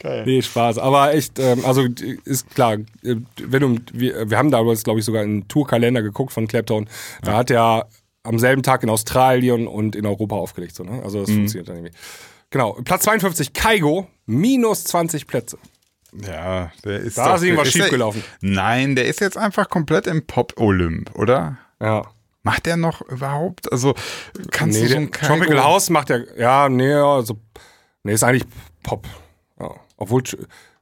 Geil. Nee, Spaß. Aber echt, ähm, also ist klar, äh, wenn du, wir, wir haben damals, glaube ich, sogar einen Tourkalender geguckt von Clapton. Da hat er am selben Tag in Australien und in Europa aufgelegt. So, ne? Also das funktioniert dann irgendwie. Genau. Platz 52, Kaigo, minus 20 Plätze. Ja, der ist Da doch, ist irgendwas der- schiefgelaufen. Der, nein, der ist jetzt einfach komplett im Pop-Olymp, oder? Ja. Macht der noch überhaupt? Also, kannst Nee, du so der ein Kaigo- Tropical House macht ja, ja, nee, also, nee, ist eigentlich Pop. Ja. Obwohl,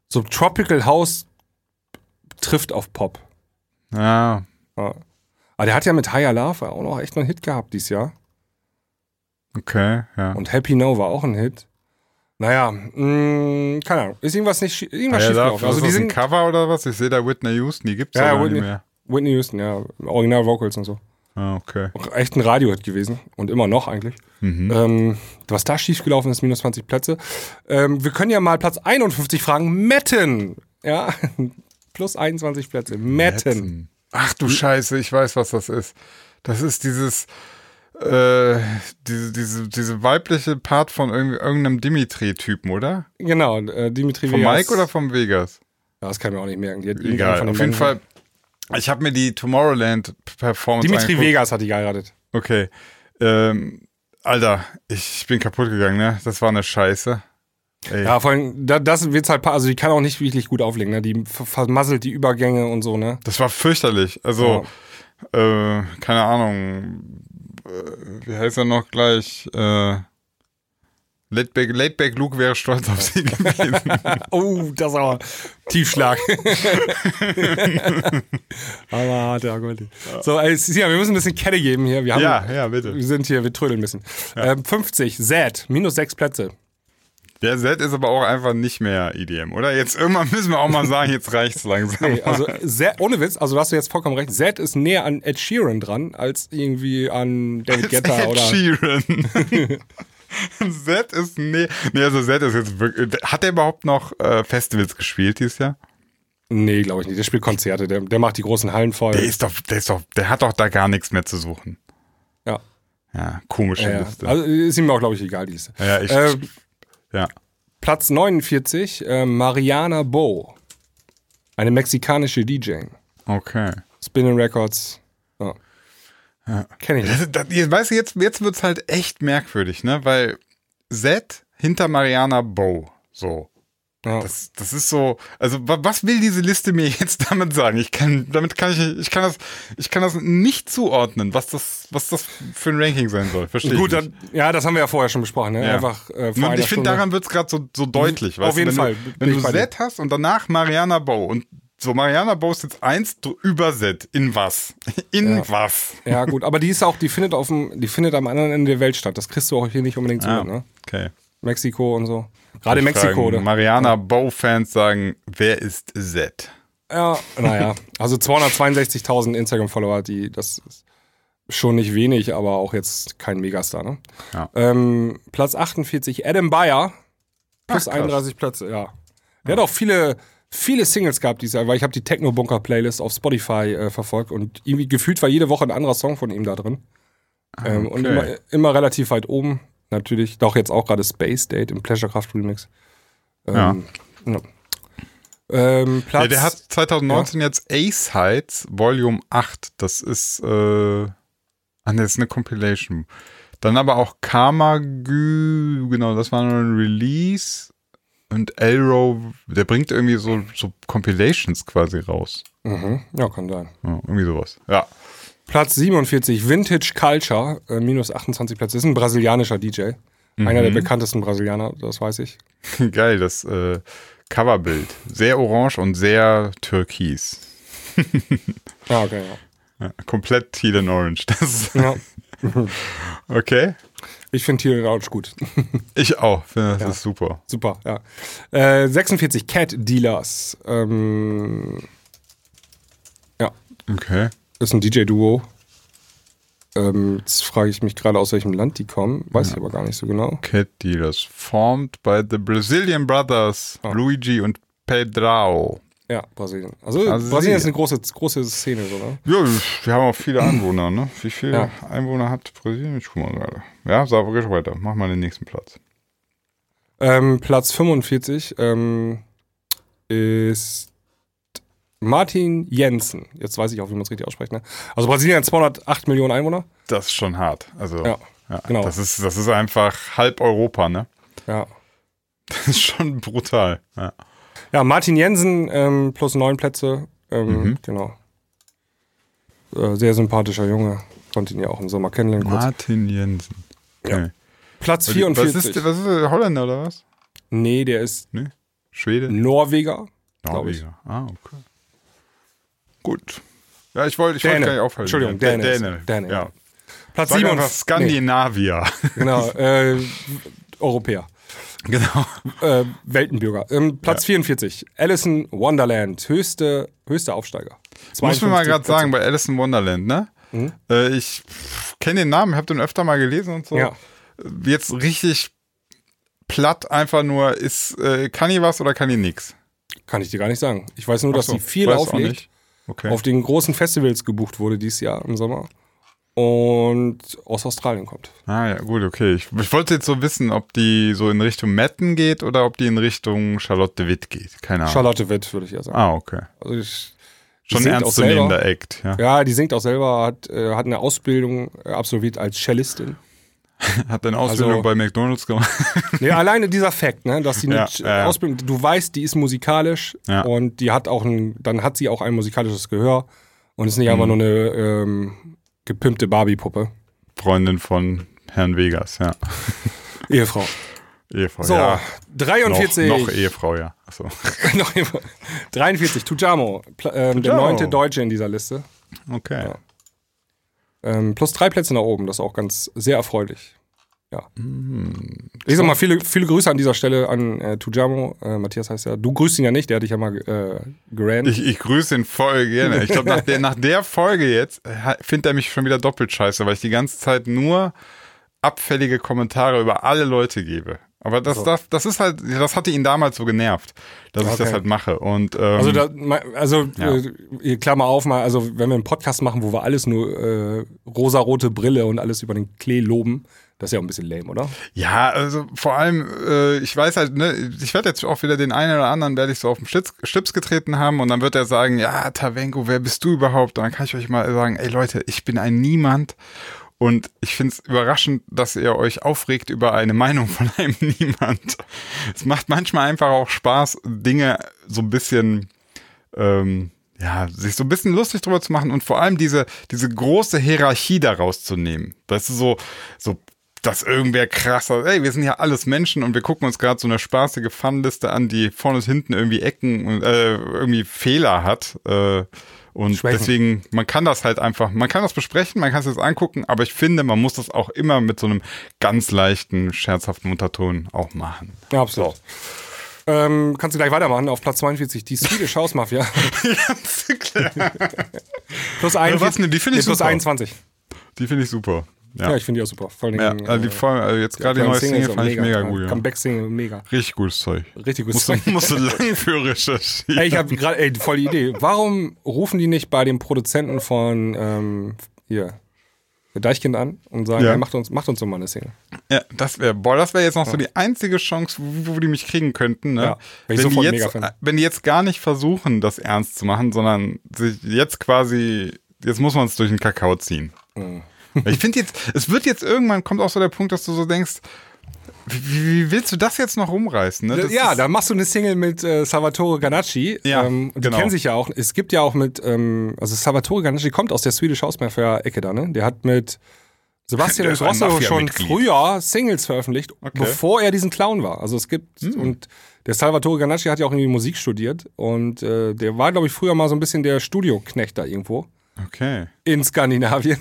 so Tropical House trifft auf Pop. Ja, Ja. Aber der hat ja mit Higher Love auch noch echt einen Hit gehabt dieses Jahr. okay, ja. Und Happy Now war auch ein Hit. Naja, mh, keine Ahnung. Ist irgendwas nicht irgendwas schief gelaufen. Also die sind Cover oder was? Ich sehe da Whitney Houston, die gibt's Ja, ja, gar nicht Whitney. mehr. Whitney Houston, ja, Original Vocals und so. Ah, okay. Auch echt ein Radio-Hit gewesen und immer noch eigentlich. Mhm. Ähm, was da schiefgelaufen ist, minus 20 Plätze. Ähm, wir können ja mal Platz 51 fragen. Metten. Ja, plus 21 Plätze. Metten. Ach du Scheiße, ich weiß, was das ist. Das ist dieses, äh, diese, diese, diese weibliche Part von irgend- irgendeinem Dimitri-Typen, oder? Genau, äh, Dimitri Von Vegas. Mike oder vom Vegas? Ja, das kann ich mir auch nicht merken. Egal. Auf jeden beiden- Fall, ich habe mir die Tomorrowland-Performance Dimitri angeguckt. Vegas hat die geheiratet. Okay. Ähm, Alter, ich bin kaputt gegangen, ne? Das war eine Scheiße. Ey. Ja, vor allem, da, das wird's halt, also die kann auch nicht wirklich gut auflegen, ne? Die ver- vermasselt die Übergänge und so, ne? Das war fürchterlich. Also, äh, keine Ahnung, äh, wie heißt er noch gleich? Äh, Laidback, Laidback Luke wäre stolz auf sie gewesen. Oh, das ist aber Tiefschlag. aber hart, ja, gut. So, ey, Sian, wir müssen ein bisschen Kette geben hier. Wir haben, ja, ja, bitte. Wir sind hier, wir trödeln ein bisschen. Ähm, 50, Z, minus 6 Plätze. Der Set ist aber auch einfach nicht mehr EDM, oder? Jetzt irgendwann müssen wir auch mal sagen, jetzt reicht's langsam. Nee, also Z, ohne Witz, also du hast du jetzt vollkommen recht, Z ist näher an Ed Sheeran dran, als irgendwie an David Guetta Ed oder. Sheeran. Z ist nee, nee, also Z ist jetzt wirklich. Hat er überhaupt noch äh, Festivals gespielt dieses Jahr? Nee, glaube ich nicht. Der spielt Konzerte, der, der macht die großen Hallen voll. Der ist doch, der ist doch, der hat doch da gar nichts mehr zu suchen. ja. Ja, komische ja. Liste. Also ist ihm auch, glaube ich, egal, die Liste. ja, ich, Äh, ja. Platz 49, äh, Mariana Bo. Eine mexikanische DJ. Okay. Spinning Records. Ja. Kenn ich. Das, das, jetzt, weißt du, jetzt, jetzt wird's halt echt merkwürdig, ne? Weil Z hinter Mariana Bow. So. Ja. Das, das ist so, also wa- was will diese Liste mir jetzt damit sagen? Ich kann, damit kann ich, ich kann das, ich kann das nicht zuordnen, was das, was das für ein Ranking sein soll. Verstehe Gut, dann, ja, das haben wir ja vorher schon besprochen. Ne? Ja. Einfach äh, vor Und ich finde, daran wird's gerade so, so deutlich. Auf weißt du? jeden wenn Fall, Du, bin wenn du bei dir. Z hast und danach Mariana Bow und so Mariana Bow ist jetzt eins über Z. In was? In Ja. was? Ja, gut, aber die ist auch, die findet auf dem, die findet am anderen Ende der Welt statt. Das kriegst du auch hier nicht unbedingt so Ah, ne? okay. Mexiko und so. Gerade Ich Mexiko, oder? Mariana Bow-Fans sagen, wer ist Z? Ja, naja. Also 262.000 Instagram-Follower, die, das ist schon nicht wenig, aber auch jetzt kein Megastar, ne? Ja. Ähm, Platz 48, Adam Bayer. Plus Ach, krass. 31 Plätze, ja. Der hat auch viele, viele Singles gehabt dieses Jahr, weil ich habe die Techno-Bunker-Playlist auf Spotify äh, verfolgt und irgendwie gefühlt war jede Woche ein anderer Song von ihm da drin. Ähm, Und okay. immer, immer relativ weit oben, natürlich. Doch jetzt auch gerade Space Date im Pleasurecraft Remix. Ähm, ja. Ähm, Platz, Ja, der hat 2019 jetzt A-Sides Volume 8. Das ist, äh, ah, das ist eine Compilation. Dann aber auch Karma Gü, genau, das war nur ein Release. Und Elro, der bringt irgendwie so, so Compilations quasi raus. Mhm. Ja, kann sein. Ja, irgendwie sowas. Ja. Platz 47, Vintage Culture, äh, minus 28 Plätze. Ist ein brasilianischer DJ. Einer der bekanntesten Brasilianer, das weiß ich. Geil, das äh, Coverbild. Sehr orange und sehr türkis. Ja, okay, ja. Ja, komplett teal and orange. Das ja. okay. Ich finde Thiel Rausch gut. Ich auch. Finde, das Ja. ist super. Super, ja. Äh, 46, Cat Dealers. Ähm, ja, Okay. Ist ein DJ-Duo. Ähm, jetzt frage ich mich gerade, aus welchem Land die kommen. Weiß ich aber gar nicht so genau. Cat Dealers. Formed by the Brazilian brothers Ah. Luigi und Pedrao. Ja, Brasilien. Also, Brasilien sie- ist eine große, große Szene, so, ne? Ja, wir haben auch viele Anwohner, ne? Wie viele Ja. Einwohner hat Brasilien? Ich guck mal gerade. Ja, sag geh weiter. Mach mal den nächsten Platz. Ähm, Platz 45 ähm, ist Martin Jensen. Jetzt weiß ich auch, wie man es richtig ausspricht. Ne? Also Brasilien hat 208 Millionen Einwohner. Das ist schon hart. Also, Ja, genau. Das ist, das ist einfach halb Europa, ne? Ja. Das ist schon brutal. Ja. Ja, Martin Jensen ähm, plus neun Plätze. Ähm, Mhm. Genau. Äh, sehr sympathischer Junge. Konnte ihn ja auch im Sommer kennenlernen. Kurz. Martin Jensen. Okay. Platz Was 44. ist, was ist der Holländer oder was? Nee, der ist Nee? Schwede? Norweger. Norweger. Ah, okay. Gut. Ja, ich wollte ich wollte gar nicht aufhalten. Entschuldigung, Dä- Däne Däne. Däne, Ja. Platz Sag einfach 47. Skandinavier. Nee, genau, äh, Europäer. genau. Äh, Weltenbürger. Ähm, Platz 44. Alison Wonderland. Höchste, höchste Aufsteiger. Muss mir mal 52 gerade sagen, bei Alice Wonderland, ne? Mhm. Äh, ich kenne den Namen, habe den öfter mal gelesen und so. Ja. Jetzt richtig platt einfach nur, ist, äh, kann die was oder kann die nix? Kann ich dir gar nicht sagen. Ich weiß nur, Ach dass so, sie viel auflegt. Okay. Auf den großen Festivals gebucht wurde dieses Jahr im Sommer. Und aus Australien kommt. Ah ja, gut, okay. Ich, ich wollte jetzt so wissen, ob die so in Richtung Metten geht oder ob die in Richtung Charlotte Witt geht. Keine Ahnung. Charlotte Witt, würde ich ja sagen. Ah, okay. Also ich, Schon ernstzunehmender. Act, ja. Ja, die singt auch selber, hat, äh, hat eine Ausbildung äh, absolviert als Cellistin. Hat eine Ausbildung Also- bei McDonalds gemacht. Nee, alleine dieser Fakt, ne, dass sie eine Ja, ja. Ausbildung, du weißt, die ist musikalisch Ja. und die hat auch ein, dann hat sie auch ein musikalisches Gehör und ist nicht einfach Mhm. nur eine ähm, gepimpte Barbie-Puppe. Freundin von Herrn Vegas, ja. Ehefrau. Ehefrau, So, ja. 43. Noch, noch Ehefrau, ja. Achso. Noch Ehefrau. 43, Tujamo, ähm, der Tujamo. neunte Deutsche in dieser Liste. Okay. Ja. Ähm, plus drei Plätze nach oben, das ist auch ganz sehr erfreulich. Ja. Hm. Ich sag mal, viele, viele Grüße an dieser Stelle an äh, Tujamo. Äh, Matthias heißt ja. Du grüßt ihn ja nicht, der hat dich ja mal äh, gerannt. Ich, ich grüße ihn voll gerne. Ich glaube, nach der, nach der Folge jetzt äh, findet er mich schon wieder doppelt scheiße, weil ich die ganze Zeit nur abfällige Kommentare über alle Leute gebe. Aber das, das, das ist halt, das hatte ihn damals so genervt, dass ich Okay. das halt mache. Und ähm, Also, da, also Ja. äh, Klammer auf mal, also wenn wir einen Podcast machen, wo wir alles nur äh, rosarote Brille und alles über den Klee loben, das ist ja auch ein bisschen lame, oder? Ja, also vor allem, äh, ich weiß halt, ne, ich werde jetzt auch wieder den einen oder anderen, werde ich so auf den Schlips, Schlips getreten haben und dann wird er sagen, ja, Tavenko, wer bist du überhaupt? Und dann kann ich euch mal sagen, ey Leute, ich bin ein Niemand und ich finde es überraschend, dass ihr euch aufregt über eine Meinung von einem Niemand. Es macht manchmal einfach auch Spaß, Dinge so ein bisschen ähm, ja, sich so ein bisschen lustig drüber zu machen und vor allem diese, diese große Hierarchie daraus zu nehmen. Das ist so, so, dass irgendwer krasser, ey, wir sind ja alles Menschen und wir gucken uns gerade so eine spaßige Funliste an, die vorne und hinten irgendwie Ecken und äh, irgendwie Fehler hat. Äh, und Schwächen. deswegen, man kann das halt einfach, man kann das besprechen, man kann es jetzt angucken, aber ich finde, man muss das auch immer mit so einem ganz leichten, scherzhaften Unterton auch machen. Ja, absolut. Ähm, kannst du gleich weitermachen auf Platz 42, die Swedish House Mafia. Ganz klar. plus 41. was denn? Die ich nee, plus super. 21. Die finde ich super. Ja, Ja. ich finde die auch super. Vor allem, Ja, also die Folge, also jetzt gerade die neue Single fand ich mega gut. Ja. Comeback-Single, mega. Richtig gutes Zeug. Richtig gut. Musst du, musst du lang für recherchieren. Ey, ich habe gerade, ey, voll die Idee. Warum rufen die nicht bei dem Produzenten von ähm, hier Deichkind an und sagen, Ja. ey, macht uns, macht uns doch mal eine Single. Ja, das wäre, boah, das wäre jetzt noch so die einzige Chance, wo, wo die mich kriegen könnten. Ne? Ja, ich wenn, die jetzt, mega wenn die jetzt gar nicht versuchen, das ernst zu machen, sondern sich jetzt quasi, jetzt muss man es durch den Kakao ziehen. Mhm. Ich finde jetzt, es wird jetzt irgendwann, kommt auch so der Punkt, dass du so denkst, wie, wie willst du das jetzt noch rumreißen? Ne? Ja, da machst du eine Single mit äh, Salvatore Ganacci. Ja, ähm, die genau. kennen sich ja auch. Es gibt ja auch mit, ähm, also Salvatore Ganacci kommt aus der Swedish House Mafia-Ecke da, ne? Der hat mit Sebastian ein Ingrosso schon früher Singles veröffentlicht, Okay. bevor er diesen Clown war. Also es gibt, Hm. und der Salvatore Ganacci hat ja auch irgendwie Musik studiert und äh, der war, glaube ich, früher mal so ein bisschen der Studioknecht da irgendwo Okay. in Skandinavien.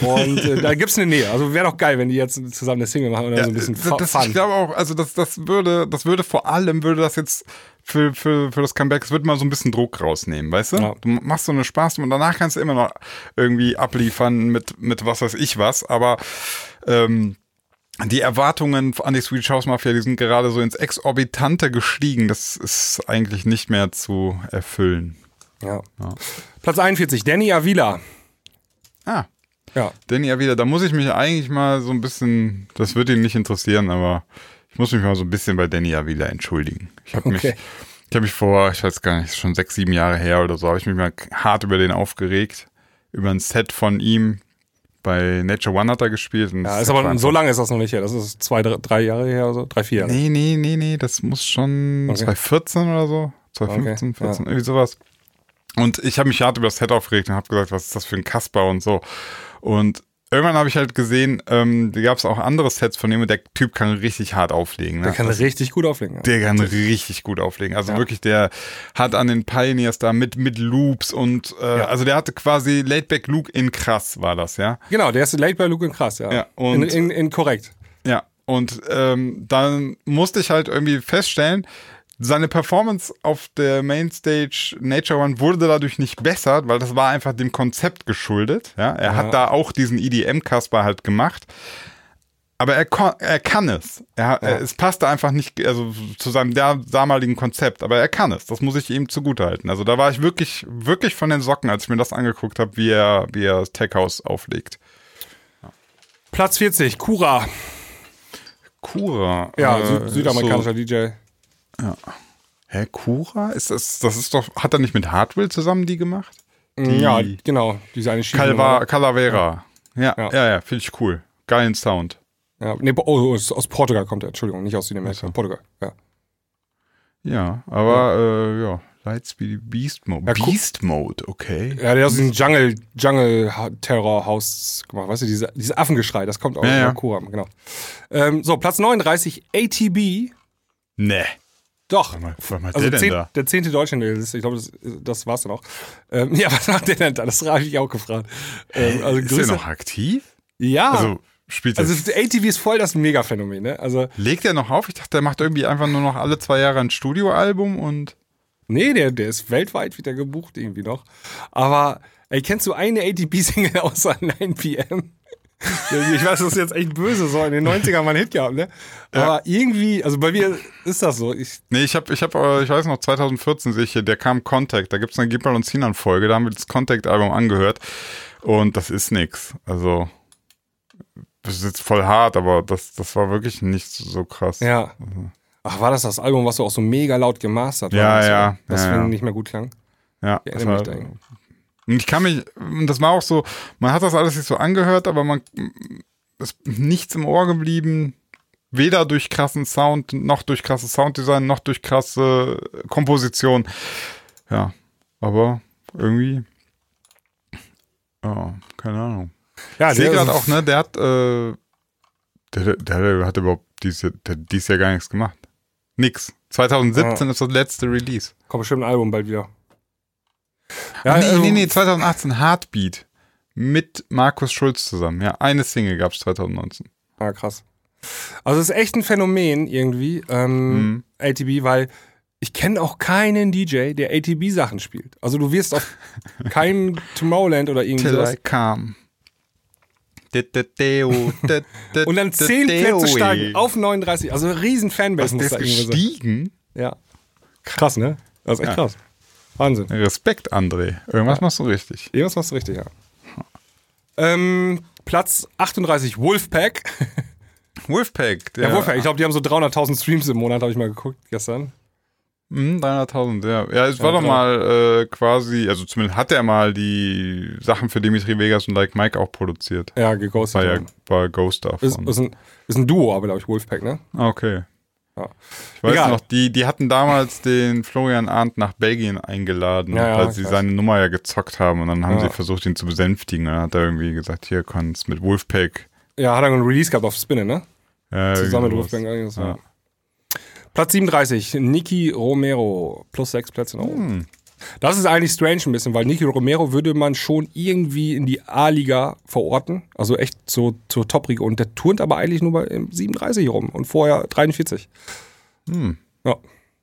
Und äh, da gibt's eine Nähe. Also wäre doch geil, wenn die jetzt zusammen eine Single machen oder so ein bisschen das, das, Fun. ich glaube auch, also das, das würde, das würde vor allem, würde das jetzt für, für, für das Comeback, es würde mal so ein bisschen Druck rausnehmen, weißt du? Ja. Du machst so eine Spaß und danach kannst du immer noch irgendwie abliefern mit, mit was weiß ich was, aber ähm, die Erwartungen an die Swedish House Mafia, die sind gerade so ins Exorbitante gestiegen. Das ist eigentlich nicht mehr zu erfüllen. Ja. Platz 41, Danny Avila. Ah, Ja. Danny ja wieder, da muss ich mich eigentlich mal so ein bisschen, das wird ihn nicht interessieren, aber ich muss mich mal so ein bisschen bei Danny ja wieder entschuldigen. Ich habe mich, Okay. ich habe mich vor, ich weiß gar nicht, schon sechs, sieben Jahre her oder so, habe ich mich mal hart über den aufgeregt, über ein Set von ihm, bei Nature One hat er gespielt. und Ja, ist aber so lange ist das noch nicht her. Das ist zwei, drei, Jahre her oder so. Drei, vier Jahre. Nee, nee, nee, nee, das muss schon Okay. 2014 oder so. 2015, Okay, 14, irgendwie sowas. Und ich habe mich hart über das Set aufgeregt und habe gesagt, was ist das für ein Kasper und so. Und irgendwann habe ich halt gesehen, ähm, da gab es auch andere Sets von dem und der Typ kann richtig hart auflegen. Ne? Der kann Das- richtig gut auflegen. Ja. der kann richtig gut auflegen. Also Ja. wirklich, der hat an den Pioneers da mit, mit Loops und äh, Ja. also der hatte quasi Laidback Luke in krass war das, ja. Genau, der ist bei Luke und krass, ja. Ja, und- in, in, in korrekt. Ja, und ähm, dann musste ich halt irgendwie feststellen, seine Performance auf der Mainstage Nature One wurde dadurch nicht besser, weil das war einfach dem Konzept geschuldet. Ja, er Ja. hat da auch diesen EDM-Kasper halt gemacht. Aber er, er kann es. Er, er, es passte einfach nicht also zu seinem damaligen Konzept, aber er kann es. Das muss ich ihm zugutehalten. Also da war ich wirklich, wirklich von den Socken, als ich mir das angeguckt habe, wie er, wie er das Tech House auflegt. Platz 40, Kura. Kura. Ja, äh, Süd südamerikanischer so- DJ. Hä, Kura? Ist das, das ist doch, hat er nicht mit Hardwell zusammen die gemacht? Die- Ja, genau. Diese eine Schiene. Calva, Calavera. Ja, Ja. ja, ja, finde ich cool. Geilen Sound. Ja, nee, oh, aus, Portugal kommt er. Entschuldigung, nicht aus Südamerika. Ach so. Portugal. Ja. Ja, aber äh, ja, Lightspeed Beast Mode. Ja, Beast Mode, okay. Ja, der hat aus diesem Jungle, Jungle Terror House gemacht. Weißt du, diese, dieses Affengeschrei, das kommt auch Ja, ja. aus Kura, genau. Ähm, so, Platz 39, ATB. Nee. Doch. Was macht Also der zehn, da? der zehnte Deutsche in der Liste. Ich glaube, das, das war's dann auch. Ähm, ja, was macht der denn da? Das habe ich auch gefragt. Ähm, also ist der Grüße. noch aktiv? Ja. Also, Also spielt er. ATV ist voll das Mega-Phänomen, ne? Also, legt er noch auf? Ich dachte, der macht irgendwie einfach nur noch alle zwei Jahre ein Studioalbum und. nee, der, der ist weltweit wieder gebucht irgendwie noch. Aber, ey, kennst du eine ATP-Single außer 9 PM? Ich weiß, das ist jetzt echt böse, so in den 90ern mal einen Hit gehabt, ne? Aber irgendwie, also bei mir ist das so. Ich, Nee, ich habe, ich habe, äh, ich weiß noch, 2014 sehe ich hier, der kam Contact. Da gibt's eine Gipfel und Sinan Folge, da haben wir das Contact-Album angehört. Und das ist nix. Also, das ist jetzt voll hart, aber das, das war wirklich nicht so krass. ja. Ach, war das das Album, was so auch so mega laut gemastert war? Ja, und so, ja, Das ja, ja, ja. nicht mehr gut klang. Ja, Ich erinnere mich da ich kann mich, und das war auch so, man hat das alles nicht so angehört, aber man ist nichts im Ohr geblieben. Weder durch krassen Sound, noch durch krasses Sounddesign, noch durch krasse Komposition. Ja, aber irgendwie, ja, keine Ahnung. Ja, Ich sehe der- gerade auch, ne, der hat, äh, der, der, hat überhaupt dieses dieses Jahr gar nichts gemacht. Nix. 2017 ist das letzte Release. Kommt bestimmt ein Album bald wieder. Ja, nee, also- nee, nee, 2018 Heartbeat mit Markus Schulz zusammen. Ja, eine Single gab es 2019. Ah, krass. Also es ist echt ein Phänomen irgendwie, ähm, Mhm. ATB, weil ich kenne auch keinen DJ, der ATB-Sachen spielt. Also du wirst auf keinem Tomorrowland oder irgendwie Till I come. Und dann 10 Plätze steigen auf 39. Also riesen Fanbase muss da ist irgendwie sein. gestiegen? Ja. Krass, ne? Das ist echt krass. Wahnsinn. Respekt, André. Irgendwas machst du richtig. Irgendwas machst du richtig, ja. Ähm, Platz 38, Wolfpack. Wolfpack. Der, Ja, Wolfpack. Ich glaube, die haben so 300.000 Streams im Monat, habe ich mal geguckt gestern. Mhm, 300.000, ja. Ja, es war Ja, doch klar. mal äh, quasi, also zumindest hat er mal die Sachen für Dimitri Vegas und Like Mike auch produziert. Ja, geghostet. War ja war Ghost Ist, davon. ist, ein, ist ein Duo, aber glaube ich, Wolfpack, ne? Okay. Ja. Ich weiß Egal. noch, die, die hatten damals den Florian Arndt nach Belgien eingeladen, Ja, weil sie weiß. seine Nummer ja gezockt haben und dann haben sie versucht, ihn zu besänftigen. Dann hat er irgendwie gesagt, hier kannst mit Wolfpack. Ja, hat er einen Release gehabt auf Spinne, ne? Zusammen mit. Ja. Platz 37, Niki Romero. Plus sechs Plätze nach oben. Hm. Das ist eigentlich strange ein bisschen, weil Niki Romero würde man schon irgendwie in die A-Liga verorten. Also echt so zur Top-Riege. Und der turnt aber eigentlich nur bei ähm, 37 rum und vorher 43. Hm. Ja.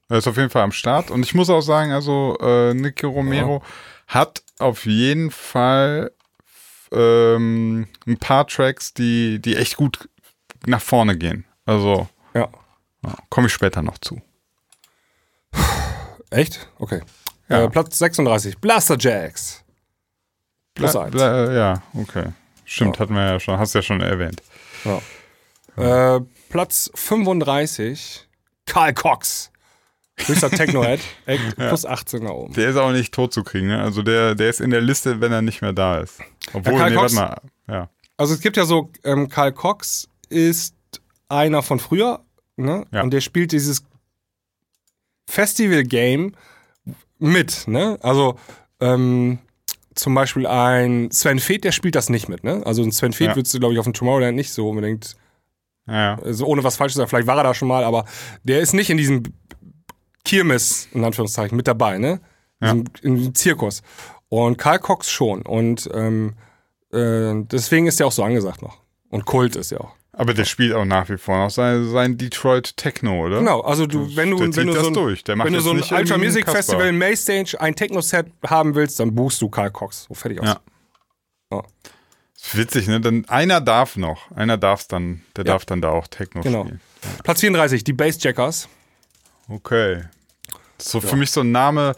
Er ist auf jeden Fall am Start. Und ich muss auch sagen, also äh, Nicky Romero hat auf jeden Fall ähm, ein paar Tracks, die, die echt gut nach vorne gehen. Also Ja. ja, komme ich später noch zu. Echt? Okay. Ja. Äh, Platz 36, Blaster Jacks. Plus Bla- eins. bla- ja, okay. Stimmt, Ja. hatten wir ja schon, hast du ja schon erwähnt. Ja. Äh, Platz 35, Karl Cox. Höchster Techno-Head. Plus 18 nach oben. Der ist auch nicht tot zu kriegen, ne? Also der, der ist in der Liste, wenn er nicht mehr da ist. Obwohl, Ja, nee, Cox- warte mal. Ja. Also es gibt ja so, ähm, Karl Cox ist einer von früher, ne? Ja. Und der spielt dieses Festival-Game mit, ne? Also ähm, zum Beispiel ein Sven Feth, der spielt das nicht mit, ne? Also ein Sven Feth Ja. würdest du, glaube ich, auf dem Tomorrowland nicht so unbedingt, Ja, also ohne was falsch zu sagen, vielleicht war er da schon mal, aber der ist nicht in diesem Kirmes, in Anführungszeichen, mit dabei, ne? Ja. Diesem Zirkus. Und Karl Cox schon. Und ähm, äh, deswegen ist der auch so angesagt noch. Und Kult ist ja auch. Aber der spielt auch nach wie vor noch sein, sein Detroit Techno, oder? Genau, also du, wenn du, Der wenn du das so ein, durch. Der macht wenn du so ein Ultra Music Kasper. Festival Maystage ein Techno-Set haben willst, dann buchst du Karl Cox. So fertig aus. Ja. Ja. Ist witzig, ne? Denn einer darf noch. Einer darf dann, der Ja. darf dann da auch Techno Genau. spielen. Platz 34, die Bassjackers. Okay. So für mich so ein Name,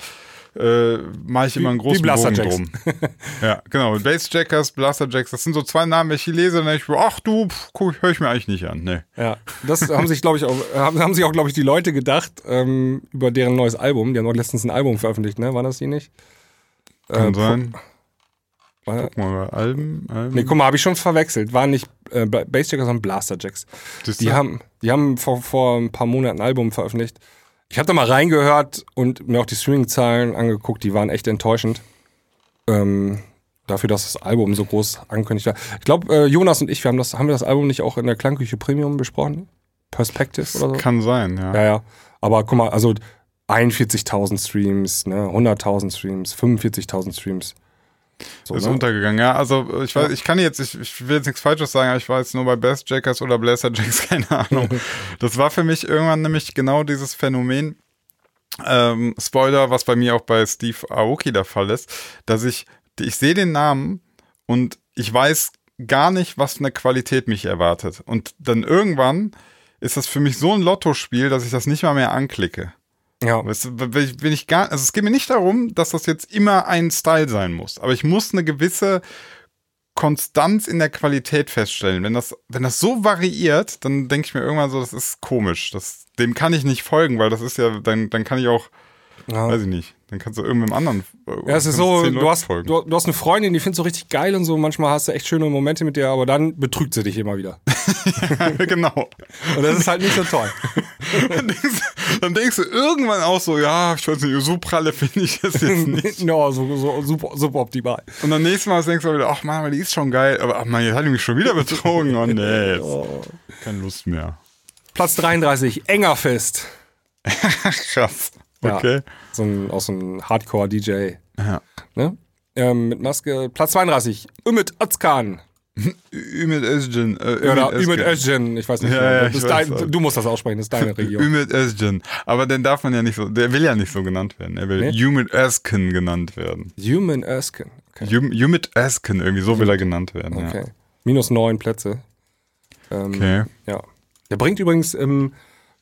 äh, mache ich immer einen großen Blaster Bogen Jacks. drum. ja, genau. Bassjackers, Blaster Jacks, das sind so zwei Namen, wenn ich die lese, dann denke ich, ach du, höre ich mir eigentlich nicht an. Nee. Ja, das haben sich, glaube ich, auch, haben, haben sich auch, glaube ich, die Leute gedacht ähm, über deren neues Album. Die haben auch letztens ein Album veröffentlicht, ne? War das die nicht? Kann Äh, sein. War, Guck mal, Alben, Alben. nee, guck mal, habe ich schon verwechselt. Waren nicht äh, Ba- Bassjackers, sondern Blasterjacks. Die haben, die haben vor, vor ein paar Monaten ein Album veröffentlicht. Ich habe da mal reingehört und mir auch die Streaming-Zahlen angeguckt, die waren echt enttäuschend. Ähm, dafür, dass das Album so groß angekündigt war. Ich glaube, äh, Jonas und ich, wir haben das, haben wir das Album nicht auch in der Klangküche Premium besprochen? Perspective oder so? Kann sein, ja. Ja, ja. Aber guck mal, also 41.000 Streams, ne, 100.000 Streams, 45.000 Streams. So, ist ne? untergegangen, ja. Also ich weiß, ich kann jetzt, ich, ich will jetzt nichts Falsches sagen, aber ich war jetzt nur bei Best Jackers oder Blaster Jacks, keine Ahnung. Das war für mich irgendwann nämlich genau dieses Phänomen, ähm, Spoiler, was bei mir auch bei Steve Aoki der Fall ist, dass ich, ich sehe den Namen und ich weiß gar nicht, was für eine Qualität mich erwartet. Und dann irgendwann ist das für mich so ein Lottospiel, dass ich das nicht mal mehr anklicke. Ja. Wenn ich gar, also es geht mir nicht darum, dass das jetzt immer ein Style sein muss, aber ich muss eine gewisse Konstanz in der Qualität feststellen. Wenn das, wenn das so variiert, dann denke ich mir irgendwann so, das ist komisch. Das, dem kann ich nicht folgen, weil das ist ja, dann, dann kann ich auch, ja. weiß ich nicht, dann kannst du irgendeinem anderen. äh, Ja, es ist so, du hast, du, du hast eine Freundin, die findest du richtig geil und so. Manchmal hast du echt schöne Momente mit der, aber dann betrügt sie dich immer wieder. genau. Und das ist halt nicht so toll. Dann denkst, dann denkst du irgendwann auch so, ja, ich weiß nicht, so pralle finde ich das jetzt nicht. no, so, so super, super optimal. Und dann nächstes Mal denkst du wieder, ach Mann, die ist schon geil. Aber ach Mann, jetzt hat die mich schon wieder betrogen. Oh nee, jetzt keine Lust mehr. Platz 33, Engerfest. Krass. Ja. Okay. So ein, auch so ein Hardcore-DJ. Ja. Ne? Ähm, mit Maske. Platz 32, Ümit Özkan. Ümit Özcan. Äh, Oder Ümit Ümit Özcan. Özcan, ich weiß nicht. Ja, genau. ja, weiß dein, du musst das aussprechen, das ist deine Region. Ümit Özcan. Aber den darf man ja nicht so, der will ja nicht so genannt werden. Er will Nee? Ümit Özcan genannt werden. Human Özkan. Okay. Üm- Ümit Özcan, irgendwie so will er genannt werden. okay. Minus neun Plätze. Ähm, Ja. Okay. Ja. Der bringt übrigens im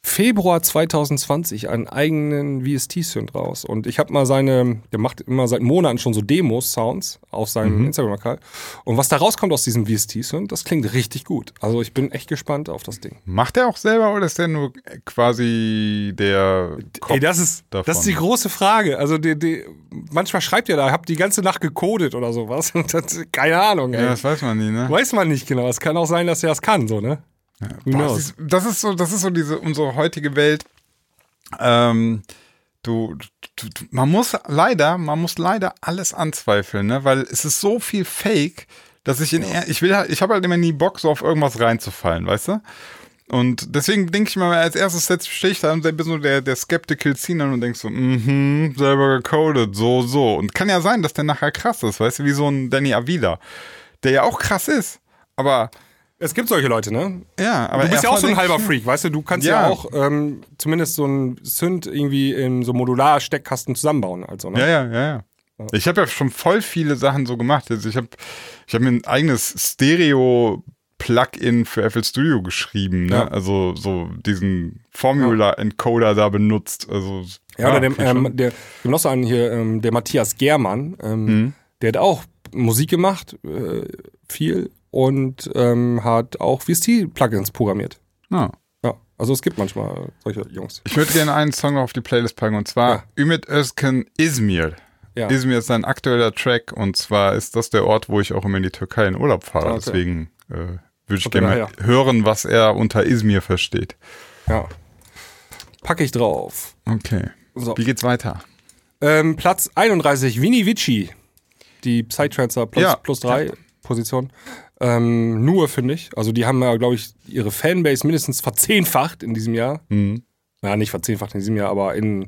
Februar 2020 einen eigenen VST-Synth raus. Und ich habe mal seine, der macht immer seit Monaten schon so Demos-Sounds auf seinem Instagram-Account. Und was da rauskommt aus diesem VST-Synth, das klingt richtig gut. Also ich bin echt gespannt auf das Ding. Macht er auch selber oder ist der nur quasi der Kopf Ey, das ist, davon? das ist die große Frage. Also die, die, manchmal schreibt ihr da, habt die ganze Nacht gecodet oder sowas. Und das, keine Ahnung, ey. Ja, das weiß man nie, ne? Weiß man nicht genau. Es kann auch sein, dass er das kann, so, ne? Who Boah, ist, das ist so, das ist so diese unsere heutige Welt. Ähm, du, du, du, man muss leider, man muss leider alles anzweifeln, ne? Weil es ist so viel Fake, dass ich in, ich will, halt- ich habe halt immer nie Bock, so auf irgendwas reinzufallen, weißt du? Und deswegen denke ich mal, als erstes Set stehe ich da und bin so der, der Skeptical Scene und denk so, mhm, selber gecodet, so, so. Und kann ja sein, dass der nachher krass ist, weißt du, wie so ein Danny Avila, der ja auch krass ist. Aber, Es gibt solche Leute, ne? ja, aber Du bist ja auch so ein halber Freak, weißt du? Du kannst ja, Ja. auch ähm, zumindest so ein Synth irgendwie in so Modular-Steckkasten zusammenbauen. Also, ne? Ja, ja, ja, ja. Ich habe ja schon voll viele Sachen so gemacht. Also ich habe ich hab mir ein eigenes Stereo-Plugin für FL Studio geschrieben. Ne? Ja. Also so diesen Formula-Encoder da benutzt. Also, Ja, oder dem, ähm, der, dem noch so einen hier, ähm, der Matthias Germann, ähm, Mhm. der hat auch Musik gemacht, äh, viel, und ähm, hat auch VST-Plugins programmiert. ja. Ja, also es gibt manchmal solche Jungs. Ich würde gerne einen Song auf die Playlist packen und zwar Ja. Ümit Özkan Izmir. Ja. Izmir ist ein aktueller Track und zwar ist das der Ort, wo ich auch immer in die Türkei in Urlaub fahre. Ah, okay. Deswegen äh, würde ich Okay, gerne hören, was er unter Izmir versteht. Ja. Packe ich drauf. Okay. So. Wie geht's weiter? Ähm, Platz 31, Vini Vici. Die Psytrance plus, Ja. plus drei Position. Ähm, nur, finde ich. Also, die haben ja, glaube ich, ihre Fanbase mindestens verzehnfacht in diesem Jahr. Mhm. Ja, nicht verzehnfacht in diesem Jahr, aber in.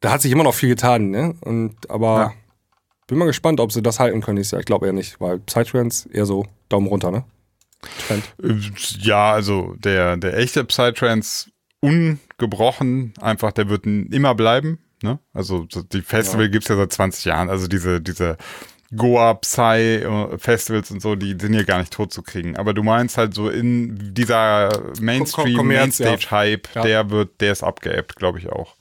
Da hat sich immer noch viel getan, ne? Und, aber Ja. bin mal gespannt, ob sie das halten können nächstes Jahr. Ich glaube eher nicht, weil Psytrance eher so Daumen runter, ne? Trend. Ja, also der, der echte Psytrance ungebrochen, einfach, der wird immer bleiben. Ne? Also so die Festival gibt's ja seit 20 Jahren. Also diese, diese Goa Psy äh, Festivals und so, die sind hier gar nicht tot zu kriegen. Aber du meinst halt so in dieser Mainstream, ja. Mainstage-Hype, Ja. der wird, der ist abgeebbt, glaube ich auch.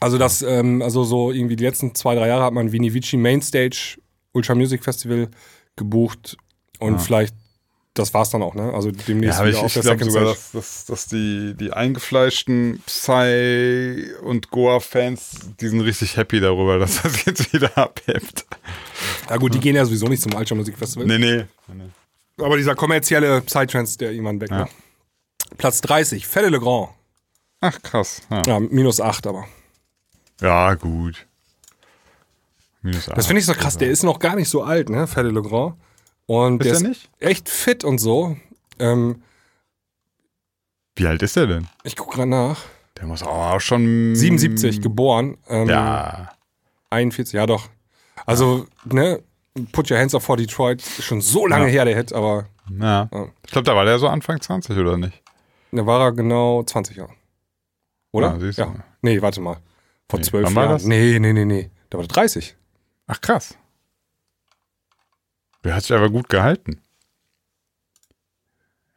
Also das, ähm, also so irgendwie die letzten zwei, drei Jahre hat man Vini Vici Mainstage Ultra Music Festival gebucht und vielleicht, das war's dann auch, ne? Also demnächst Ja, wieder ich, auf ich der Second sogar, dass, dass, dass die, die eingefleischten Psy- und Goa-Fans, die sind richtig happy darüber, dass das jetzt wieder abhebt. Ja gut, die gehen ja sowieso nicht zum Ultra Music Festival. Nee, nee. nee. Aber dieser kommerzielle Psytrance, der irgendwann weg, Ja. ne? Platz 30, Felle Le Grand. Ach, krass. Ja, Ja, minus 8 aber. ja gut. Minus Das finde ich so krass, der ist noch gar nicht so alt, ne? Felle Le Grand. Und Ist der er ist nicht? echt fit und so. Ähm, Wie alt ist der denn? ich gucke gerade nach. Der muss auch schon. 77 geboren. Ähm, Ja. 41, ja doch. Also, ne, Put Your Hands Up for Detroit, ist schon so lange Ja. her, der Hit, aber ja. Ja. Ich glaube, da war der so Anfang 20 oder nicht? da war er genau 20 Jahre. Oder? Ja, siehst du. Nee, warte mal. Vor Nee, 12 wann war Jahren. das? Nee, nee, nee, nee. Da war er 30. Ach, krass. Der hat sich aber gut gehalten.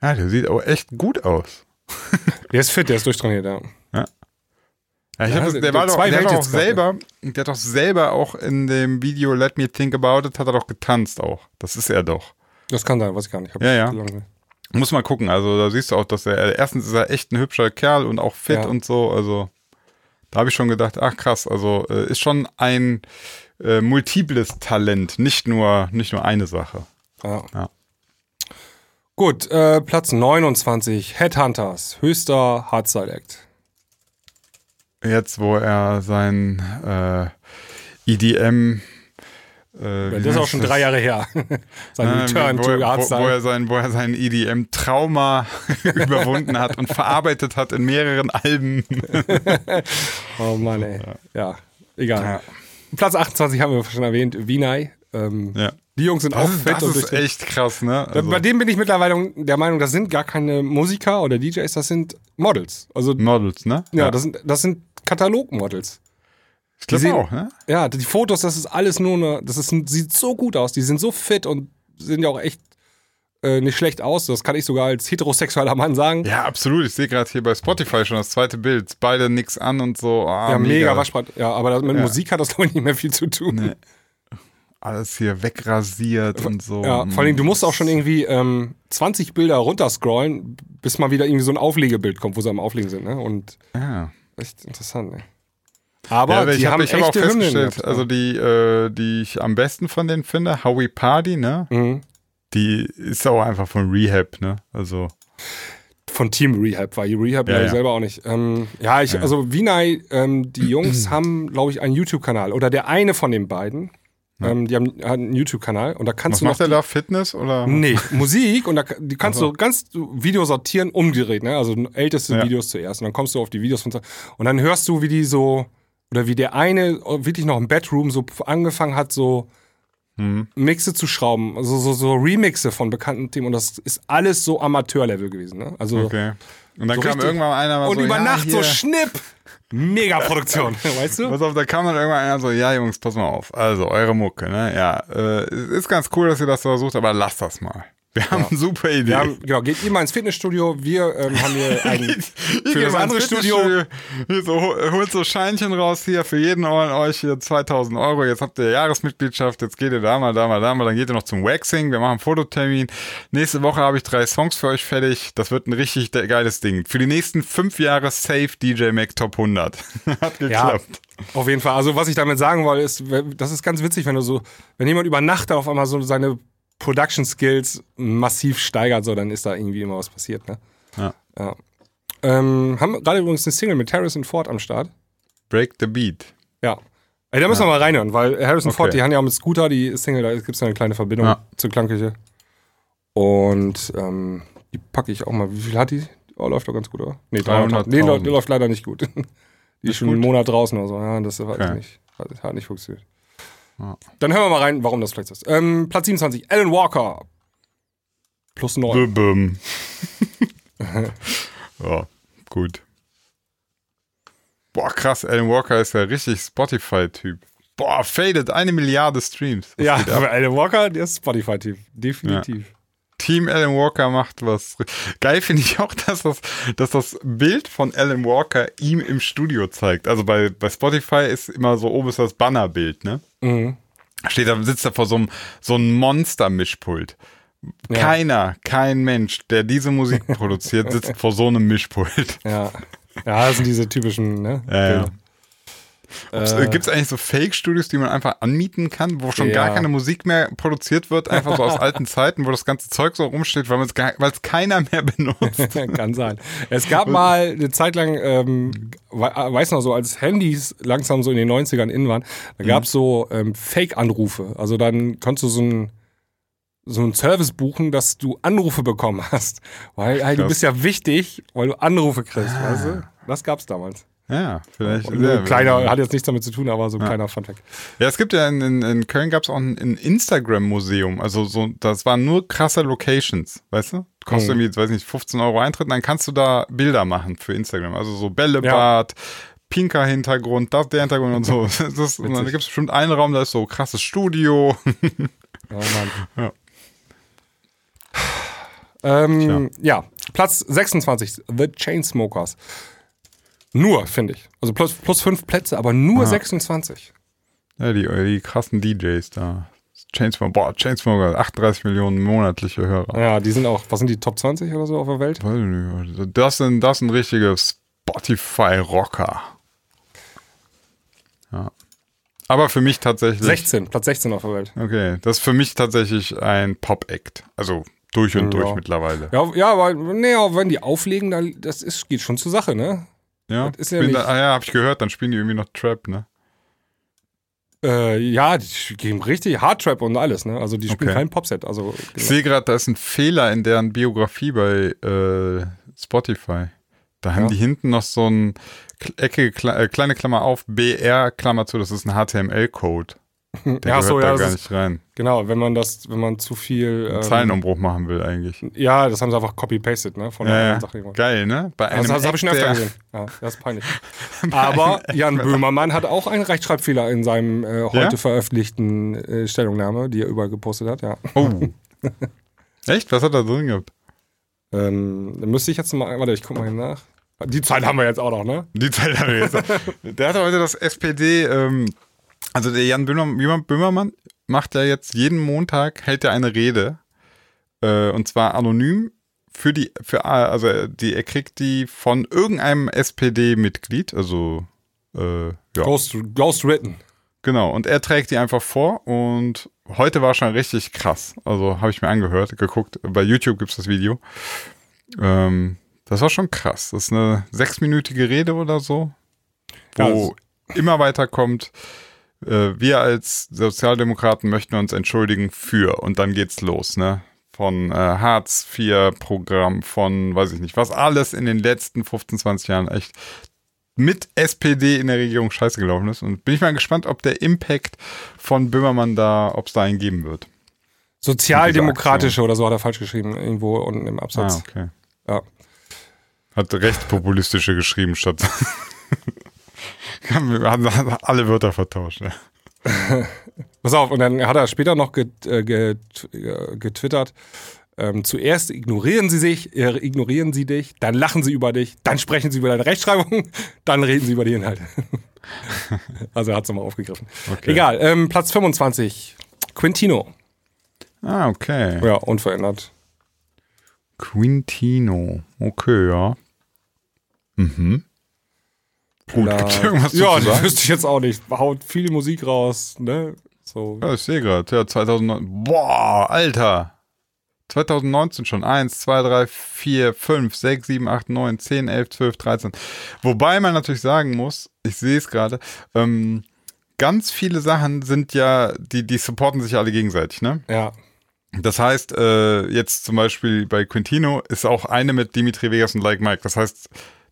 Ja, der sieht auch echt gut aus. Der ist fit, der ist durchtrainiert, ja. Ja, ich Ja, hab das, der- der, war doch, der gehabt, selber, der hat doch selber auch in dem Video Let Me Think About It, hat er doch getanzt auch. Das ist er doch. Das kann sein, weiß ich gar nicht. Hab Ja, ja. Muss mal gucken. Also da siehst du auch, dass er, erstens ist er echt ein hübscher Kerl und auch fit Ja. und so. Also da habe ich schon gedacht, ach krass, also äh, ist schon ein äh, multiples Talent, nicht nur, nicht nur eine Sache. Ja. Ja. Gut, äh, Platz 29, Headhunters, höchster Hardstyle Act. Jetzt, wo er sein äh, EDM äh, Das ist auch schon drei Jahre her. Sein Äh, Return wo, to er- wo, wo, er sein, wo er sein EDM-Trauma überwunden hat und verarbeitet hat in mehreren Alben. Oh Mann, ey. Ja, egal. Ja. Platz 28 haben wir schon erwähnt, Vinay. Ähm, Ja. Die Jungs sind auch Das, ist, fit das und ist echt krass, ne? Also, Bei dem bin ich mittlerweile der Meinung, das sind gar keine Musiker oder DJs, das sind Models. Also, Models, ne? ja, Das, sind, das sind Katalogmodels. ich glaube auch, ne? Ja, die Fotos, das ist alles nur eine, das ist, sieht so gut aus. Die sind so fit und sehen ja auch echt äh, nicht schlecht aus. Das kann ich sogar als heterosexueller Mann sagen. Ja, absolut. Ich sehe gerade hier bei Spotify schon das zweite Bild. Beide nix an und so. Ah, Ja, mega, Waschbrett. Ja, aber das, mit Ja. Musik hat das, glaube ich, nicht mehr viel zu tun. Nee. Alles hier wegrasiert und so. Ja, vor allem, du musst auch schon irgendwie ähm, 20 Bilder runterscrollen, bis mal wieder irgendwie so ein Auflegebild kommt, wo sie am Auflegen sind. Ne? Und Ja. echt interessant, ne? Aber, Ja, aber die ich habe ich hab auch festgestellt, also die, äh, die ich am besten von denen finde, Howie Party, ne? Mhm. Die ist auch einfach von Rehab, ne? Also, Von Team Rehab war die Rehab Ja, ja, ja. selber auch nicht. Ähm, ja, ich, also Vinay, ähm, die Jungs haben, glaube ich, einen YouTube-Kanal. Oder der eine von den beiden. Ähm, die haben einen YouTube-Kanal. Und da kannst was du noch macht er da? Fitness oder? Nee, Musik und da die kannst du ganz Video sortieren, umgedreht, ne? Also älteste Ja. Videos zuerst und dann kommst du auf die Videos von und dann hörst du, wie die so oder wie der eine wirklich noch im Bedroom so angefangen hat, so Hm. Mixe zu schrauben, also so, so Remixe von bekannten Themen und das ist alles so Amateurlevel gewesen, ne? Also Okay. Und dann So kam richtig- irgendwann einer mal und so, über ja, Nacht so hier, Schnipp, Megaproduktion, weißt du? Pass auf, da kam dann irgendwann einer so, ja Jungs, pass mal auf. Also, eure Mucke, ne? Ja, äh, es ist ganz cool, dass ihr das versucht, aber lasst das mal. Wir haben eine super Idee. Wir haben, genau, geht mal ins Fitnessstudio. Wir ähm, haben hier ein Ich für das andere Studio. Hier so, hol- holt so Scheinchen raus hier für jeden von euch hier 2000 Euro. Jetzt habt ihr Jahresmitgliedschaft. Jetzt geht ihr da mal, da mal, da mal. Dann geht ihr noch zum Waxing. Wir machen einen Fototermin. Nächste Woche habe ich drei Songs für euch fertig. Das wird ein richtig geiles Ding. Für die nächsten fünf Jahre safe DJ Mac Top 100. Hat Ja, geklappt. auf jeden Fall. Also was ich damit sagen wollte, ist, das ist ganz witzig, wenn du so, wenn jemand über Nacht auf einmal so seine Production Skills massiv steigert, so, dann ist da irgendwie immer was passiert, ne? Ja. ja. Ähm, haben gerade übrigens eine Single mit Harrison Ford am Start. Break the Beat. Ja. Ey, da müssen wir mal reinhören, weil Harrison Okay. Ford, die haben ja auch mit Scooter, die Single, da gibt es eine kleine Verbindung Ja. zur Klangküche. Und ähm, die packe ich auch mal. Wie viel hat die? Oh, läuft doch ganz gut, oder? Nee, 300. 300.000. Nee, läuft, läuft leider nicht gut. Die ist schon gut? einen Monat draußen oder so. Ja, das hat, Okay. nicht, hat, hat nicht funktioniert. Ja. Dann hören wir mal rein, warum das vielleicht so ist. Ähm, Platz 27, Alan Walker. Plus 9. Bum. ja, gut. Boah, krass. Alan Walker ist ja richtig Spotify-Typ. Boah, faded. Eine Milliarde Streams. Was Ja, aber Alan Walker, der ist Spotify-Typ. Definitiv. Team Alan Walker macht was. Geil finde ich auch, dass das, dass das Bild von Alan Walker ihm im Studio zeigt. Also bei, bei Spotify ist immer so oben ist das Bannerbild, ne? Mhm. Steht da, sitzt da vor so einem, so einem Monster-Mischpult. Ja. Keiner, kein Mensch, der diese Musik produziert, sitzt vor so einem Mischpult. Ja. Ja, das sind diese typischen, ne? Ja, ja. Bilder. Äh, Gibt es eigentlich so Fake-Studios, die man einfach anmieten kann, wo schon Ja. gar keine Musik mehr produziert wird, einfach so aus alten Zeiten, wo das ganze Zeug so rumsteht, weil es keiner mehr benutzt? Kann sein. Es gab mal eine Zeit lang, ähm, we- weiß noch so, als Handys langsam so in den 90ern in waren, da gab es so ähm, Fake-Anrufe. Also dann konntest du so ein so einen Service buchen, dass du Anrufe bekommen hast. Weil halt, du bist ja wichtig, weil du Anrufe kriegst, weißt du? Das gab's damals. Ja, vielleicht. Und sehr- kleiner, hat jetzt nichts damit zu tun, aber so ein kleiner Funfact. Ja, es gibt ja in, in, in Köln gab es auch ein, ein Instagram-Museum. Also so, das waren nur krasse Locations, weißt du? Kostet Mhm. irgendwie, weiß nicht, 15 Euro Eintritt, dann kannst du da Bilder machen für Instagram. Also so Bällebad, pinker Hintergrund, das der Hintergrund und so. Das, und dann gibt es bestimmt einen Raum, da ist so krasses Studio. Oh Mann. Ja. Ähm, ja, Platz 26, The Chainsmokers. Nur, finde ich. Also plus, plus fünf Plätze, aber nur 26. Ja, die, die krassen DJs da. Chainsmoker, boah, Chainsmoker, 38 Millionen monatliche Hörer. Ja, die sind auch, was sind die Top 20 oder so auf der Welt? Weiß ich nicht. Das sind, das sind richtige Spotify-Rocker. Ja. Aber für mich tatsächlich. 16, Platz 16 auf der Welt. Okay, das ist für mich tatsächlich ein Pop-Act. Also durch und Ja. durch mittlerweile. Ja, ja aber nee, auch wenn die auflegen, dann, das ist, geht schon zur Sache, ne? Ja, Das ist nicht- da, ah ja, hab ich gehört, dann spielen die irgendwie noch Trap, ne? Äh, ja, die geben richtig Hardtrap und alles, ne? Also die spielen Okay. kein Popset. Also, Ich sehe gerade, da ist ein Fehler in deren Biografie bei äh, Spotify. Da haben Ja. die hinten noch so ein Ecke, äh, kleine Klammer auf, BR, Klammer zu, das ist ein HTML-Code. Der ja, so, da ja, gar nicht rein. genau, wenn man das, wenn man zu viel. Ähm, Zeilenumbruch machen will eigentlich. Ja, das haben sie einfach copy-pasted, ne? Von der Ja, anderen ja. Sache. Geil, ne? Bei einem Also, das habe ich schon öfter der- gesehen. Ja, das ist peinlich. Aber Jan Böhmermann hat auch einen Rechtschreibfehler in seinem äh, heute Ja? veröffentlichten äh, Stellungnahme, die er überall gepostet hat, ja. Oh. Echt? Was hat er drin gehabt? Ähm, dann müsste ich jetzt mal, warte, ich guck mal hier nach. Die Zeit haben wir jetzt auch noch, ne? Die Zeit haben wir jetzt. Der hat heute das SPD, ähm, also der Jan Böhmer, Jan Böhmermann macht ja jetzt jeden Montag, hält er eine Rede, äh, und zwar anonym für die, für, also er- die, er kriegt die von irgendeinem SPD-Mitglied, also, äh, ja, Ghost, Ghostwritten. genau, und er trägt die einfach vor und heute war schon richtig krass, also habe ich mir angehört, geguckt, bei YouTube gibt's das Video, ähm, das war schon krass, das ist eine sechsminütige Rede oder so, wo Ja, also- immer weiter kommt, äh, wir als Sozialdemokraten möchten uns entschuldigen für und dann geht's los, ne? Von äh, Hartz IV Programm, von weiß ich nicht, was alles in den letzten 15, 20 Jahren echt mit SPD in der Regierung scheiße gelaufen ist. Und bin ich mal gespannt, ob der Impact von Böhmermann da, ob es da einen geben wird. Sozialdemokratische oder so hat er falsch geschrieben, irgendwo unten im Ah, Absatz. okay. Ja. Hat rechtspopulistische geschrieben statt. Haben alle Wörter vertauscht. Ja. Pass auf, und dann hat er später noch get, äh, get, äh, getwittert, Ähm, zuerst ignorieren sie sich, äh, ignorieren sie dich, dann lachen sie über dich, dann sprechen sie über deine Rechtschreibung, dann reden sie über die Inhalte. also er hat es nochmal aufgegriffen. Okay. Egal, ähm, Platz 25, Quintino. Ah, okay. Ja, unverändert. Quintino. Okay, ja. Mhm. Gut, gibt's irgendwas Ja, zu das sagen? wüsste ich jetzt auch nicht. Haut viel Musik raus, ne? So. Ja, ich sehe gerade. Ja, 2009. Boah, Alter. 2019 schon. 1, 2, 3, 4, 5, 6, 7, 8, 9, 10, 11, 12, 13. Wobei man natürlich sagen muss, ich sehe es gerade, ähm, ganz viele Sachen sind ja, die, die supporten sich alle gegenseitig, ne? Ja. Das heißt, äh, jetzt zum Beispiel bei Quintino ist auch eine mit Dimitri Vegas und Like Mike. Das heißt,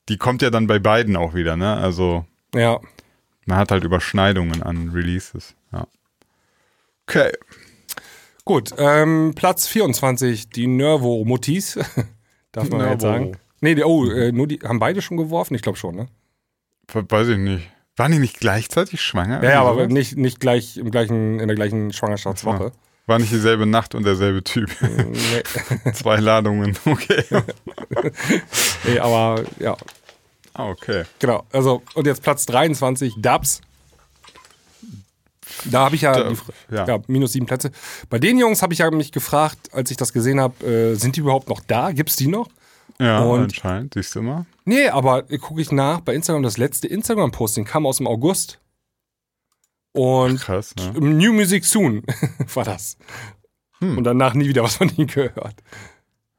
die kommt ja dann bei beiden auch wieder, ne? Also Ja. man hat halt Überschneidungen an Releases. Ja. Okay. Gut, ähm, Platz 24, die Nervo-Muttis. Darf man ja jetzt Nervo. sagen. Nee, die, oh, äh, nur die haben beide schon geworfen? Ich glaube schon, ne? Weiß ich nicht. Waren die nicht gleichzeitig schwanger? Ja, aber sowas? nicht, nicht gleich im gleichen, in der gleichen Schwangerschaftswoche. War nicht dieselbe Nacht und derselbe Typ. nee, Zwei Ladungen. Okay. nee, aber ja, Ah, okay. genau. Also, und jetzt Platz 23, Dubs. Da habe ich ja, Da- die, ja. ja. minus sieben Plätze. Bei den Jungs habe ich ja mich gefragt, als ich das gesehen habe, äh, sind die überhaupt noch da? Gibt's die noch? Ja, Und- anscheinend. Siehst du mal. Nee, aber gucke ich nach bei Instagram, das letzte Instagram-Posting kam aus dem August. Und Krass, ne? New Music Soon war das. Hm. Und danach nie wieder was von ihnen gehört.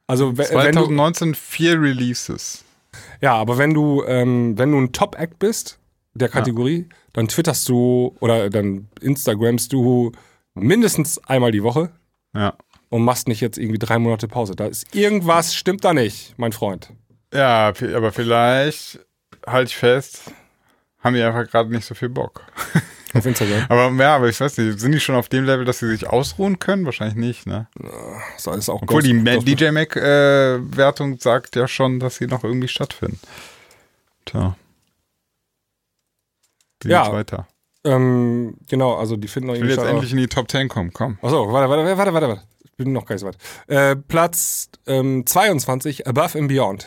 Also we- wenn du, 2019 vier Releases. Ja, aber wenn du ähm, wenn du ein Top-Act bist der Kategorie, dann twitterst du oder dann Instagramst du mindestens einmal die Woche Ja. und machst nicht jetzt irgendwie drei Monate Pause. Da ist irgendwas stimmt da nicht, mein Freund. Ja, aber vielleicht, halte ich fest, haben die einfach gerade nicht so viel Bock. Auf Instagram. Aber ja, aber ich weiß nicht, sind die schon auf dem Level, dass sie sich ausruhen können? Wahrscheinlich nicht, ne? Das ist auch Obwohl die Ma- DJ Mac äh, Wertung sagt ja schon, dass sie noch irgendwie stattfinden. Tja. Wie Ja. geht's weiter? Ähm, genau, also die finden noch Ich will jetzt endlich in die Top 10 kommen, komm. Achso, warte, warte, warte, warte, warte. Ich bin noch gar nicht so weit. Äh, Platz ähm, 22, Above and Beyond.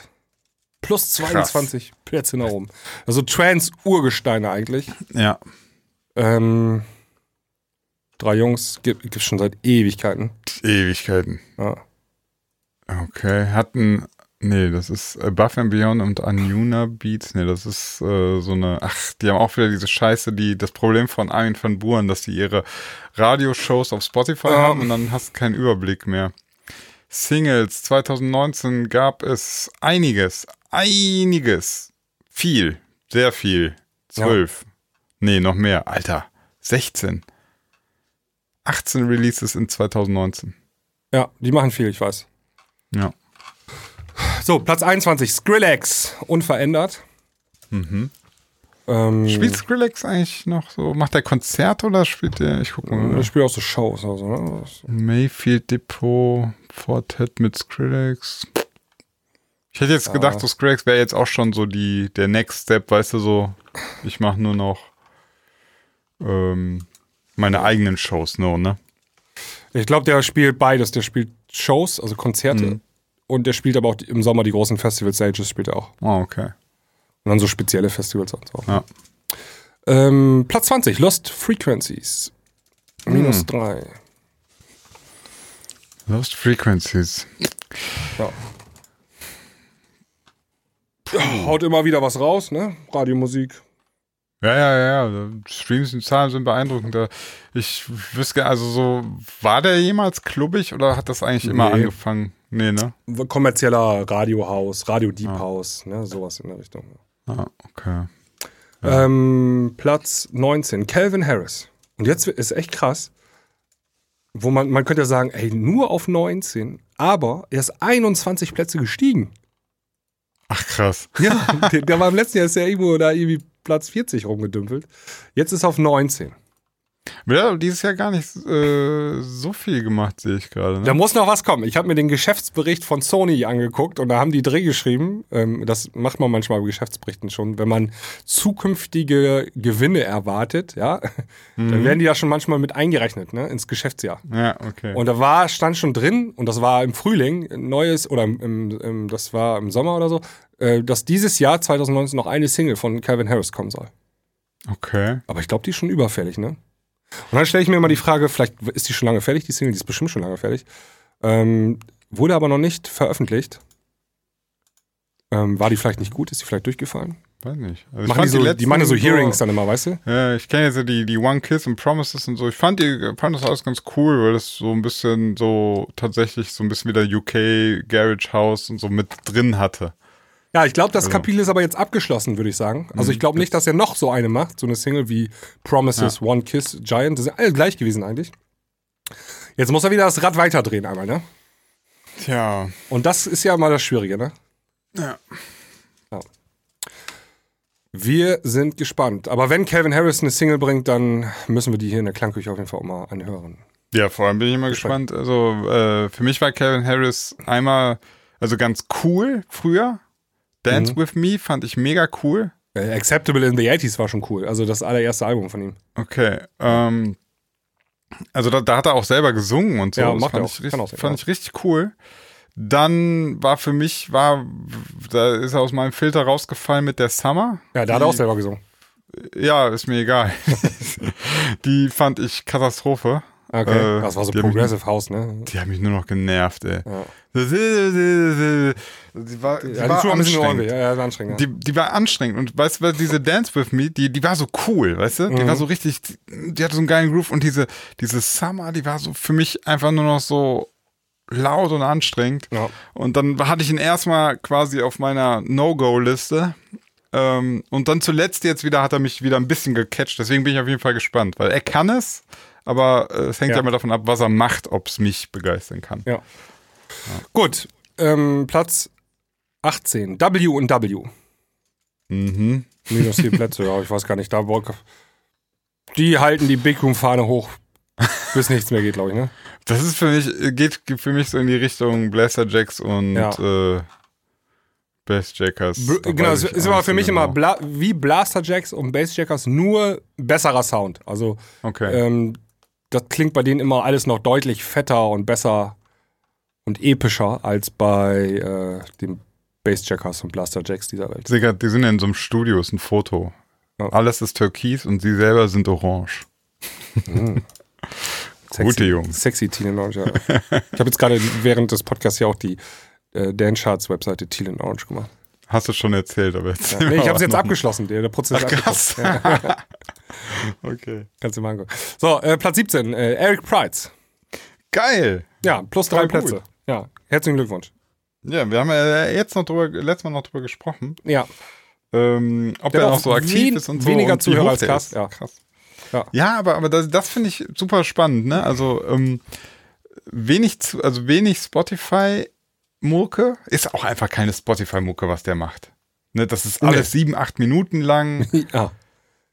Plus 22 Plätze nach oben. Also Trans-Urgesteine eigentlich. Ja. Ähm, drei Jungs, gibt es schon seit Ewigkeiten. Ewigkeiten. Ja. Okay, hatten. Nee, das ist Above and Beyond und Anjuna Beats. Nee, das ist äh, so eine. Ach, die haben auch wieder diese Scheiße, die das Problem von Armin van Buren, dass die ihre Radioshows auf Spotify Ähm. haben und dann hast du keinen Überblick mehr. Singles 2019 gab es einiges, einiges, viel, sehr viel. Zwölf. Nee, noch mehr. Alter, 16. 18 Releases in 2019. ja, die machen viel, ich weiß. Ja. So, Platz 21, Skrillex, unverändert. Mhm. Ähm, Spielt Skrillex eigentlich noch so? Macht der Konzert oder spielt der? Ich guck mal. ich spiele auch so Shows. Also, ne? Mayfield Depot, Fortet mit Skrillex. Ich hätte jetzt gedacht, so Skrillex wäre jetzt auch schon so die, der Next Step, weißt du, so, ich mache nur noch ähm, meine eigenen Shows, no, ne? Ich glaube, der spielt beides. Der spielt Shows, also Konzerte. Mhm. Und der spielt aber auch im Sommer die großen Festival-Stages, spielt er auch. Oh, okay. Und dann so spezielle Festivals und so. Ja. Ähm, Platz 20, Lost Frequencies. Minus Hm. 3. Lost Frequencies. Ja. Haut immer wieder was raus, ne? Radiomusik. Ja, ja, ja, ja. Streams und Zahlen sind beeindruckend. Ich wüsste, also so, war der jemals klubbig oder hat das eigentlich immer Nee. angefangen? Nee, ne? Kommerzieller Radiohaus, Radio Deep House, ne? Sowas in der Richtung. Ah, okay. Ähm, Platz 19, Calvin Harris. Und jetzt ist echt krass, wo man, man könnte ja sagen, ey, nur auf 19, aber er ist 21 Plätze gestiegen. Ach, krass. Ja, der, der war im letzten Jahr ist ja irgendwo da irgendwie Platz 40 rumgedümpelt. Jetzt ist er auf 19. Ja, dieses Jahr gar nicht äh, so viel gemacht, sehe ich gerade. Ne? Da muss noch was kommen. Ich habe mir den Geschäftsbericht von Sony angeguckt und da haben die Dreh geschrieben, ähm, das macht man manchmal bei Geschäftsberichten schon, wenn man zukünftige Gewinne erwartet, ja, dann werden die ja schon manchmal mit eingerechnet, ne, ins Geschäftsjahr. Ja, okay. Und da war, stand schon drin, und das war im Frühling, ein neues, oder im, im, im, das war im Sommer oder so, äh, dass dieses Jahr 2019 noch eine Single von Calvin Harris kommen soll. okay. Aber ich glaube, die ist schon überfällig, ne? Und dann stelle ich mir immer die Frage, vielleicht ist die schon lange fertig, die Single, die ist bestimmt schon lange fertig. Ähm, wurde aber noch nicht veröffentlicht. Ähm, war die vielleicht nicht gut? Ist die vielleicht durchgefallen? Weiß nicht. Also ich Machen die, so, die, letzten machen so Hearings dann immer, weißt du? Ja, ich kenne jetzt so die, die One Kiss und Promises und so. Ich fand die, fand das alles ganz cool, weil das so ein bisschen so tatsächlich so ein bisschen wieder UK Garage House und so mit drin hatte. Ja, ich glaube, das Also- Kapitel ist aber jetzt abgeschlossen, würde ich sagen. Also ich glaube nicht, dass er noch so eine macht, so eine Single wie Promises, One Kiss, Giant. Das sind alle gleich gewesen eigentlich. Jetzt muss er wieder das Rad weiterdrehen einmal, ne? Tja. Und das ist ja mal das Schwierige, ne? Ja. Ja. Wir sind gespannt. Aber wenn Calvin Harris eine Single bringt, dann müssen wir die hier in der Klangküche auf jeden Fall auch mal anhören. Ja, vor allem bin ich immer gespannt. Also, äh, für mich war Calvin Harris einmal, also ganz cool früher. Dance with Me fand ich mega cool. Acceptable in the 80s war schon cool. Also das allererste Album von ihm. Okay. Ähm, also da, da hat er auch selber gesungen und so. Ja, das macht fand, er ich, auch. richtig, Kann auch fand ich richtig cool. Dann war für mich, war, da ist er aus meinem Filter rausgefallen mit der Summer. Ja, da hat er auch selber gesungen. Ja, ist mir egal. die fand ich Katastrophe. Okay. Äh, das war so haben mich- Progressive House, ne? Die haben mich nur noch genervt, ey. Ja. Die war, die Ja, war die anstrengend. Ja, ja, ist anstrengend. Ja. Die, die war anstrengend und weißt du, diese Dance with Me, die, die war so cool, weißt du? Die Mhm. war so richtig, die hatte so einen geilen Groove und diese, diese Summer, die war so für mich einfach nur noch so laut und anstrengend. Ja. Und dann hatte ich ihn erstmal quasi auf meiner No-Go-Liste. Ähm, und dann zuletzt jetzt wieder hat er mich wieder ein bisschen gecatcht. Deswegen bin ich auf jeden Fall gespannt, weil er kann es, aber äh, es hängt ja, Ja. immer davon ab, was er macht, ob es mich begeistern kann. Ja. Gut. Ähm, Platz 18. W und W. Mhm. Minus vier Plätze, ja, ich weiß gar nicht. Da Bock. Die halten die Big Room Fahne hoch, bis nichts mehr geht, glaube ich, ne? Das ist für mich, geht für mich so in die Richtung Blaster Jacks und Ja. äh, Bass Jackers. Genau, es ist aber für mich genau. immer Bla wie Blaster Jacks und Bass Jackers nur besserer Sound. Also Okay. ähm, das klingt bei denen immer alles noch deutlich fetter und besser und epischer als bei äh, den Bass Jackers und Blaster Jacks dieser Welt. Digga, die sind ja in so einem Studio, ist ein Foto. Ja. Alles ist türkis und sie selber sind orange. Sexy, Gute Jungs. Sexy Teen and Orange, ja. Ich habe jetzt gerade während des Podcasts ja auch die äh, Dan Charts Webseite Teen and Orange gemacht. Hast du schon erzählt, aber jetzt. Ja, nee, ich habe es jetzt abgeschlossen. Der, der Prozess ist Krass. Ja, Okay. kannst du mal angucken. So, äh, Platz 17, äh, Eric Price. Geil. Ja, plus drei Voll Plätze. gut. Ja, herzlichen Glückwunsch. Ja, wir haben ja jetzt noch drüber, letztes Mal noch drüber gesprochen, Ja, ähm, ob Der er noch so aktiv ist und so. weniger und Zuhörer als ist. ja. Krass. Ja. Ja, aber, aber das, das finde ich super spannend, ne? Also, ähm, wenig, zu- also wenig Spotify-Mucke ist auch einfach keine Spotify-Mucke, was der macht. Ne, das ist alles sieben, acht Minuten lang. ja.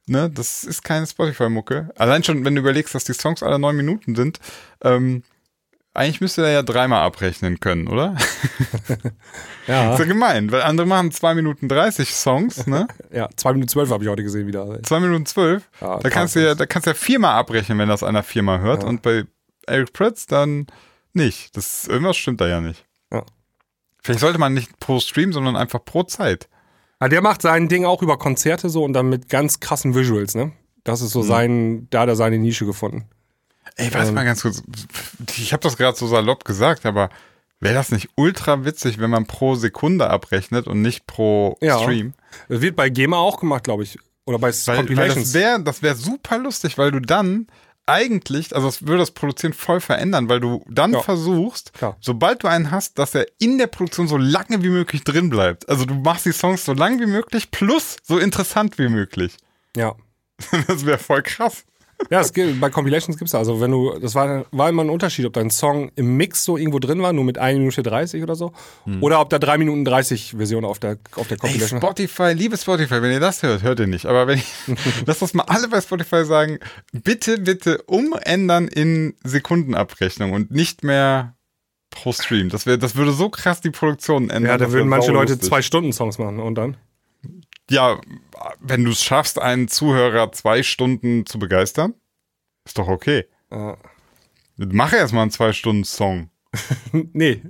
Ne, das ist keine Spotify-Mucke. Allein schon, wenn du überlegst, dass die Songs alle neun Minuten sind, ähm, eigentlich müsste er ja dreimal abrechnen können, oder? Ja, ist ja gemein, weil andere machen zwei Minuten 30 Songs, ne? ja, 2 Minuten 12 habe ich heute gesehen wieder. Zwei Minuten zwölf. Ja, da kannst du ja, da kannst du ja viermal abrechnen, wenn das einer viermal hört. Ja. Und bei Eric Pritz dann nicht. Das irgendwas stimmt da ja nicht. Ja. Vielleicht sollte man nicht pro Stream, sondern einfach pro Zeit. Ja, der macht sein Ding auch über Konzerte so und dann mit ganz krassen Visuals, ne? Das Mhm. ist so sein, da hat er seine Nische gefunden. Ey, Ähm. warte mal ganz kurz. Ich habe das gerade so salopp gesagt, aber wäre das nicht ultra witzig, wenn man pro Sekunde abrechnet und nicht pro Ja. Stream? Das wird bei GEMA auch gemacht, glaube ich. Oder bei Weil, weil Compilations. das wäre das wär super lustig, weil du dann eigentlich, also es würde das Produzieren voll verändern, weil du dann Ja. versuchst, Klar. sobald du einen hast, dass er in der Produktion so lange wie möglich drin bleibt. Also du machst die Songs so lang wie möglich plus so interessant wie möglich. ja. Das wäre voll krass. Ja, es gibt, bei Compilations gibt's da. Also wenn du, das war, war immer ein Unterschied, ob dein Song im Mix so irgendwo drin war, nur mit 1 Minute 30 oder so, oder ob da 3 Minuten 30 Version auf der, auf der Hm. Ey, Compilation Spotify, liebe Spotify, wenn ihr das hört, hört ihr nicht. Aber wenn ich, lass das mal alle bei Spotify sagen, bitte, bitte umändern in Sekundenabrechnung und nicht mehr pro Stream. Das, wär, das würde so krass die Produktion ändern. Ja, da würden manche Leute saulustig. zwei Stunden Songs machen und dann. Ja, wenn du es schaffst, einen Zuhörer zwei Stunden zu begeistern, ist doch okay. Äh, Mach erst mal einen zwei-Stunden-Song. nee.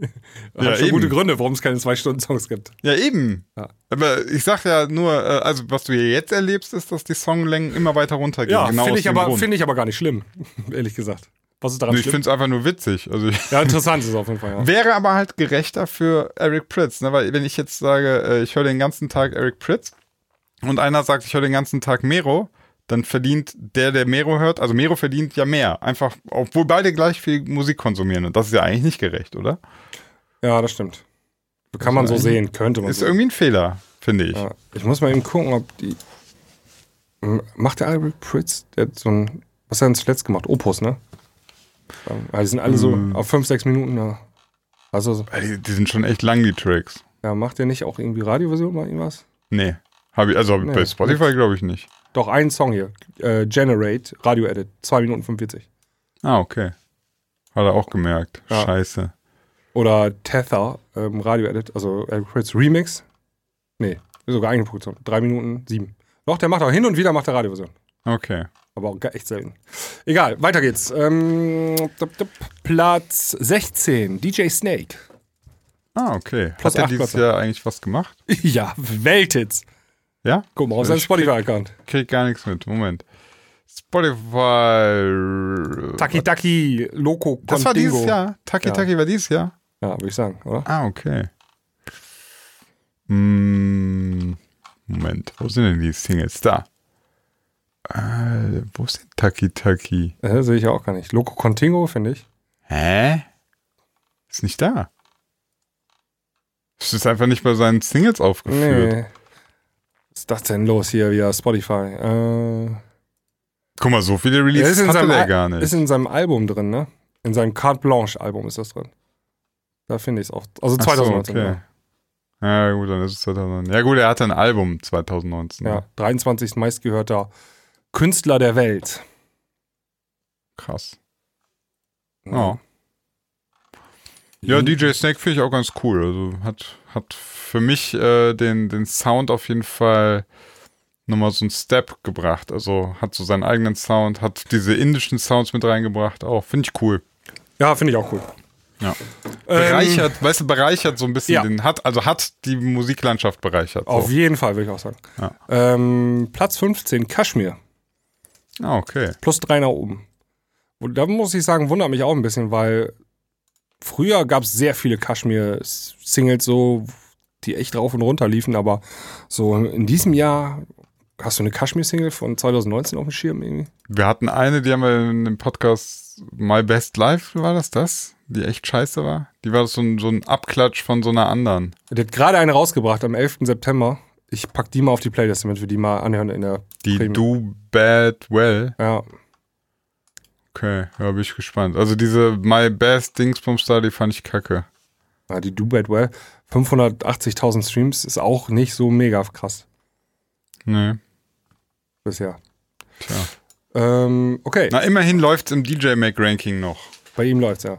Ja, schon eben. gute Gründe, warum es keine zwei Stunden Songs gibt. Ja, eben. Ja. Aber ich sag ja nur, äh, also was du hier jetzt erlebst, ist, dass die Songlängen immer weiter runtergehen. Ja, genau finde ich aber, finde ich aber gar nicht schlimm, ehrlich gesagt. Was ist daran Nee, ich finde es einfach nur witzig. Also Ja, interessant ist es auf jeden Fall, ja. wäre aber halt gerechter für Eric Pritz, ne? weil wenn ich jetzt sage, äh, ich höre den ganzen Tag Eric Pritz und einer sagt, ich höre den ganzen Tag Mero, dann verdient der, der Mero hört, also Mero verdient ja mehr, einfach, obwohl beide gleich viel Musik konsumieren und das ist ja eigentlich nicht gerecht, oder? Ja, das stimmt. Kann man so sehen, könnte man Ist so. irgendwie ein Fehler, finde ich. Ja. Ich muss mal eben gucken, ob die. Macht der Albert Pritz, der hat so ein. Was hat er denn zuletzt gemacht? Opus, ne? Ja, die sind alle so Mhm. auf 5, 6 Minuten, ja. Also, Die, die sind schon echt lang, die Tracks. ja, macht der nicht auch irgendwie Radioversion mal irgendwas? Nee. Hab ich, also Nee, bei Spotify glaube ich nicht. Doch, einen Song hier. Äh, Generate, Radio Edit, 2 Minuten 45. Ah, okay. Hat er auch gemerkt. Ja. Scheiße. Oder Tether, ähm, Radio Edit, also Pritz Remix. Nee, sogar eigene Produktion. 3 Minuten 7. Doch, der macht auch hin und wieder macht der Radioversion. Okay. Aber auch echt selten. Egal, weiter geht's. Ähm, Platz 16, DJ Snake. Ah, okay. Plus Hat er dieses Plätze. Jahr eigentlich was gemacht? ja, Welthits. Ja? Guck mal auf seinen Spotify-Account. Krieg gar nichts mit. Moment. Spotify. Taki Taki, Loco, Das war dieses Jahr. Taki Ja. Taki war dieses Jahr. Ja, würde ich sagen, oder? Ah, okay. Mm, Moment, wo sind denn die Singles? Da. Äh, wo ist denn Taki Taki? Äh, sehe ich ja auch gar nicht. Loco Contingo, finde ich. Hä? Ist nicht da. Es ist einfach nicht bei seinen Singles aufgeführt. Nee. Was ist das denn los hier via Spotify? Äh, Guck mal, so viele ja, Releases ist, in hatte seinem der gar nicht. ist in seinem Album drin, ne? In seinem Carte Blanche Album ist das drin. Da finde ich es auch. Also Ach so, 2019. okay. Ja, gut, dann ist es 2019. Ja, gut, er hatte ein Album 2019. ja. ja, 23. meistgehörter Künstler der Welt. Krass. Ja. Ja, Mhm. DJ Snake finde ich auch ganz cool. Also hat, hat für mich äh, den, den Sound auf jeden Fall nochmal so einen Step gebracht. Also hat so seinen eigenen Sound, hat diese indischen Sounds mit reingebracht. Auch finde ich cool. Ja, finde ich auch cool. Ja. Ähm, Bereichert, weißt du, bereichert so ein bisschen Ja. den, hat, also hat die Musiklandschaft bereichert. So. Auf jeden Fall, würde ich auch sagen. Ja. Ähm, Platz 15, Kaschmir. Ah, okay. Plus drei nach oben. Und da muss ich sagen, wundert mich auch ein bisschen, weil früher gab es sehr viele Kaschmir-Singles, so, die echt rauf und runter liefen, aber so in diesem Jahr hast du eine Kaschmir-Single von 2019 auf dem Schirm irgendwie? Wir hatten eine, die haben wir in dem Podcast My Best Life, war das das? Die echt scheiße war? Die war so ein, so ein Abklatsch von so einer anderen. Der hat gerade eine rausgebracht am 11. September. Ich pack die mal auf die Playlist, damit wir die mal anhören in der Die Premium. Do Bad Well. Ja, Okay, ja, bin ich gespannt. Also diese My Best Dingsbums da, die fand ich kacke. ja, die Do Bad Well. 580.000 Streams ist auch nicht so mega krass Nee, bisher. tja. Ähm, okay. Na, immerhin läuft's im DJ Mac Ranking noch. Bei ihm läuft's, ja.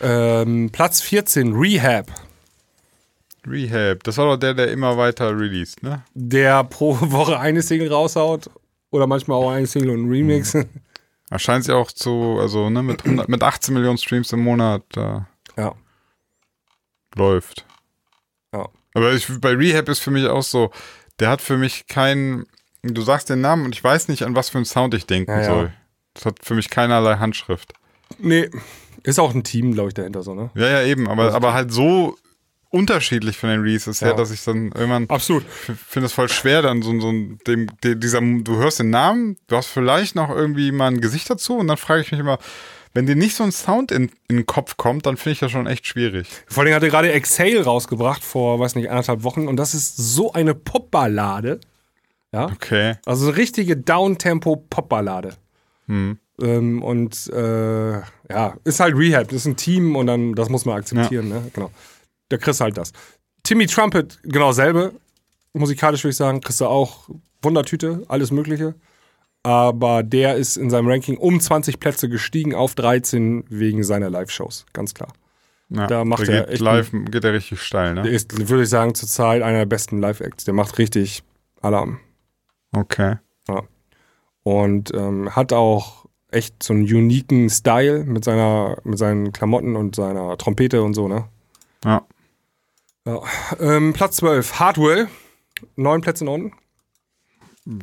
Ähm, Platz 14, Rehab. Rehab, das war doch der, der immer weiter released, ne? Der pro Woche eine Single raushaut. Oder manchmal auch eine Single und ein Remix. Da scheint ja auch zu, also ne, mit, 100, mit 18 Millionen Streams im Monat da ja. läuft. Ja. Aber ich, bei Rehab ist für mich auch so, der hat für mich keinen, du sagst den Namen und ich weiß nicht, an was für einen Sound ich denken Ja, ja. soll. Das hat für mich keinerlei Handschrift. Nee. Ist auch ein Team, glaube ich, dahinter so, ne? Ja, ja, eben, aber, aber halt so unterschiedlich von den Releases her, Ja. dass ich dann irgendwann Absolut. finde es voll schwer, dann so, so ein- dem, de, dieser, du hörst den Namen, du hast vielleicht noch irgendwie mal ein Gesicht dazu und dann frage ich mich immer, wenn dir nicht so ein Sound in, in den Kopf kommt, dann finde ich das schon echt schwierig. Vor allem hat er gerade Exhale rausgebracht vor, weiß nicht, anderthalb Wochen. Und das ist so eine Popballade. Ja. Okay. Also eine richtige Downtempo-Popballade. Hm. Ähm, und äh, ja, ist halt Rehab, das ist ein Team und dann, das muss man akzeptieren, ne? Genau. Der kriegst halt das. Timmy Trumpet, genau selbe. Musikalisch würde ich sagen, kriegst du auch Wundertüte, alles Mögliche. Aber der ist in seinem Ranking um 20 Plätze gestiegen auf 13 wegen seiner Live-Shows, ganz klar. Ja, Da macht der er geht live, geht er richtig steil, Der ne? ist, würde ich sagen, zurzeit einer der besten Live-Acts. Der macht richtig Alarm. Okay. Und ähm, hat auch echt so einen uniken Style mit seiner, mit seinen Klamotten und seiner Trompete und so, ne? Ja. Ja. Ähm, Platz 12, Hardwell. Neun Plätze nach unten.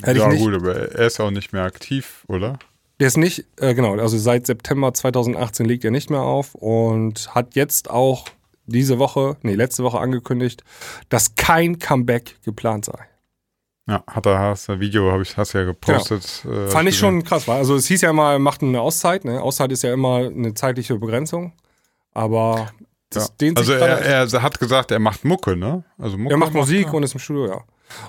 Hätte ja, gut, aber er ist auch nicht mehr aktiv, oder? Der ist nicht, äh, genau, also seit September 2018 legt er nicht mehr auf und hat jetzt auch diese Woche, nee, letzte Woche angekündigt, dass kein Comeback geplant sei. Ja, hat er, hast du Video, hab ich, hast du ja gepostet. äh, Genau. Fand ich schon krass, war. Also es hieß ja immer, er macht eine Auszeit, ne? Auszeit ist ja immer eine zeitliche Begrenzung. Aber das Ja. dehnt sich Also er, gerade- er hat gesagt, er macht Mucke, ne? Also Mucke er macht Musik und ist im Studio, ja.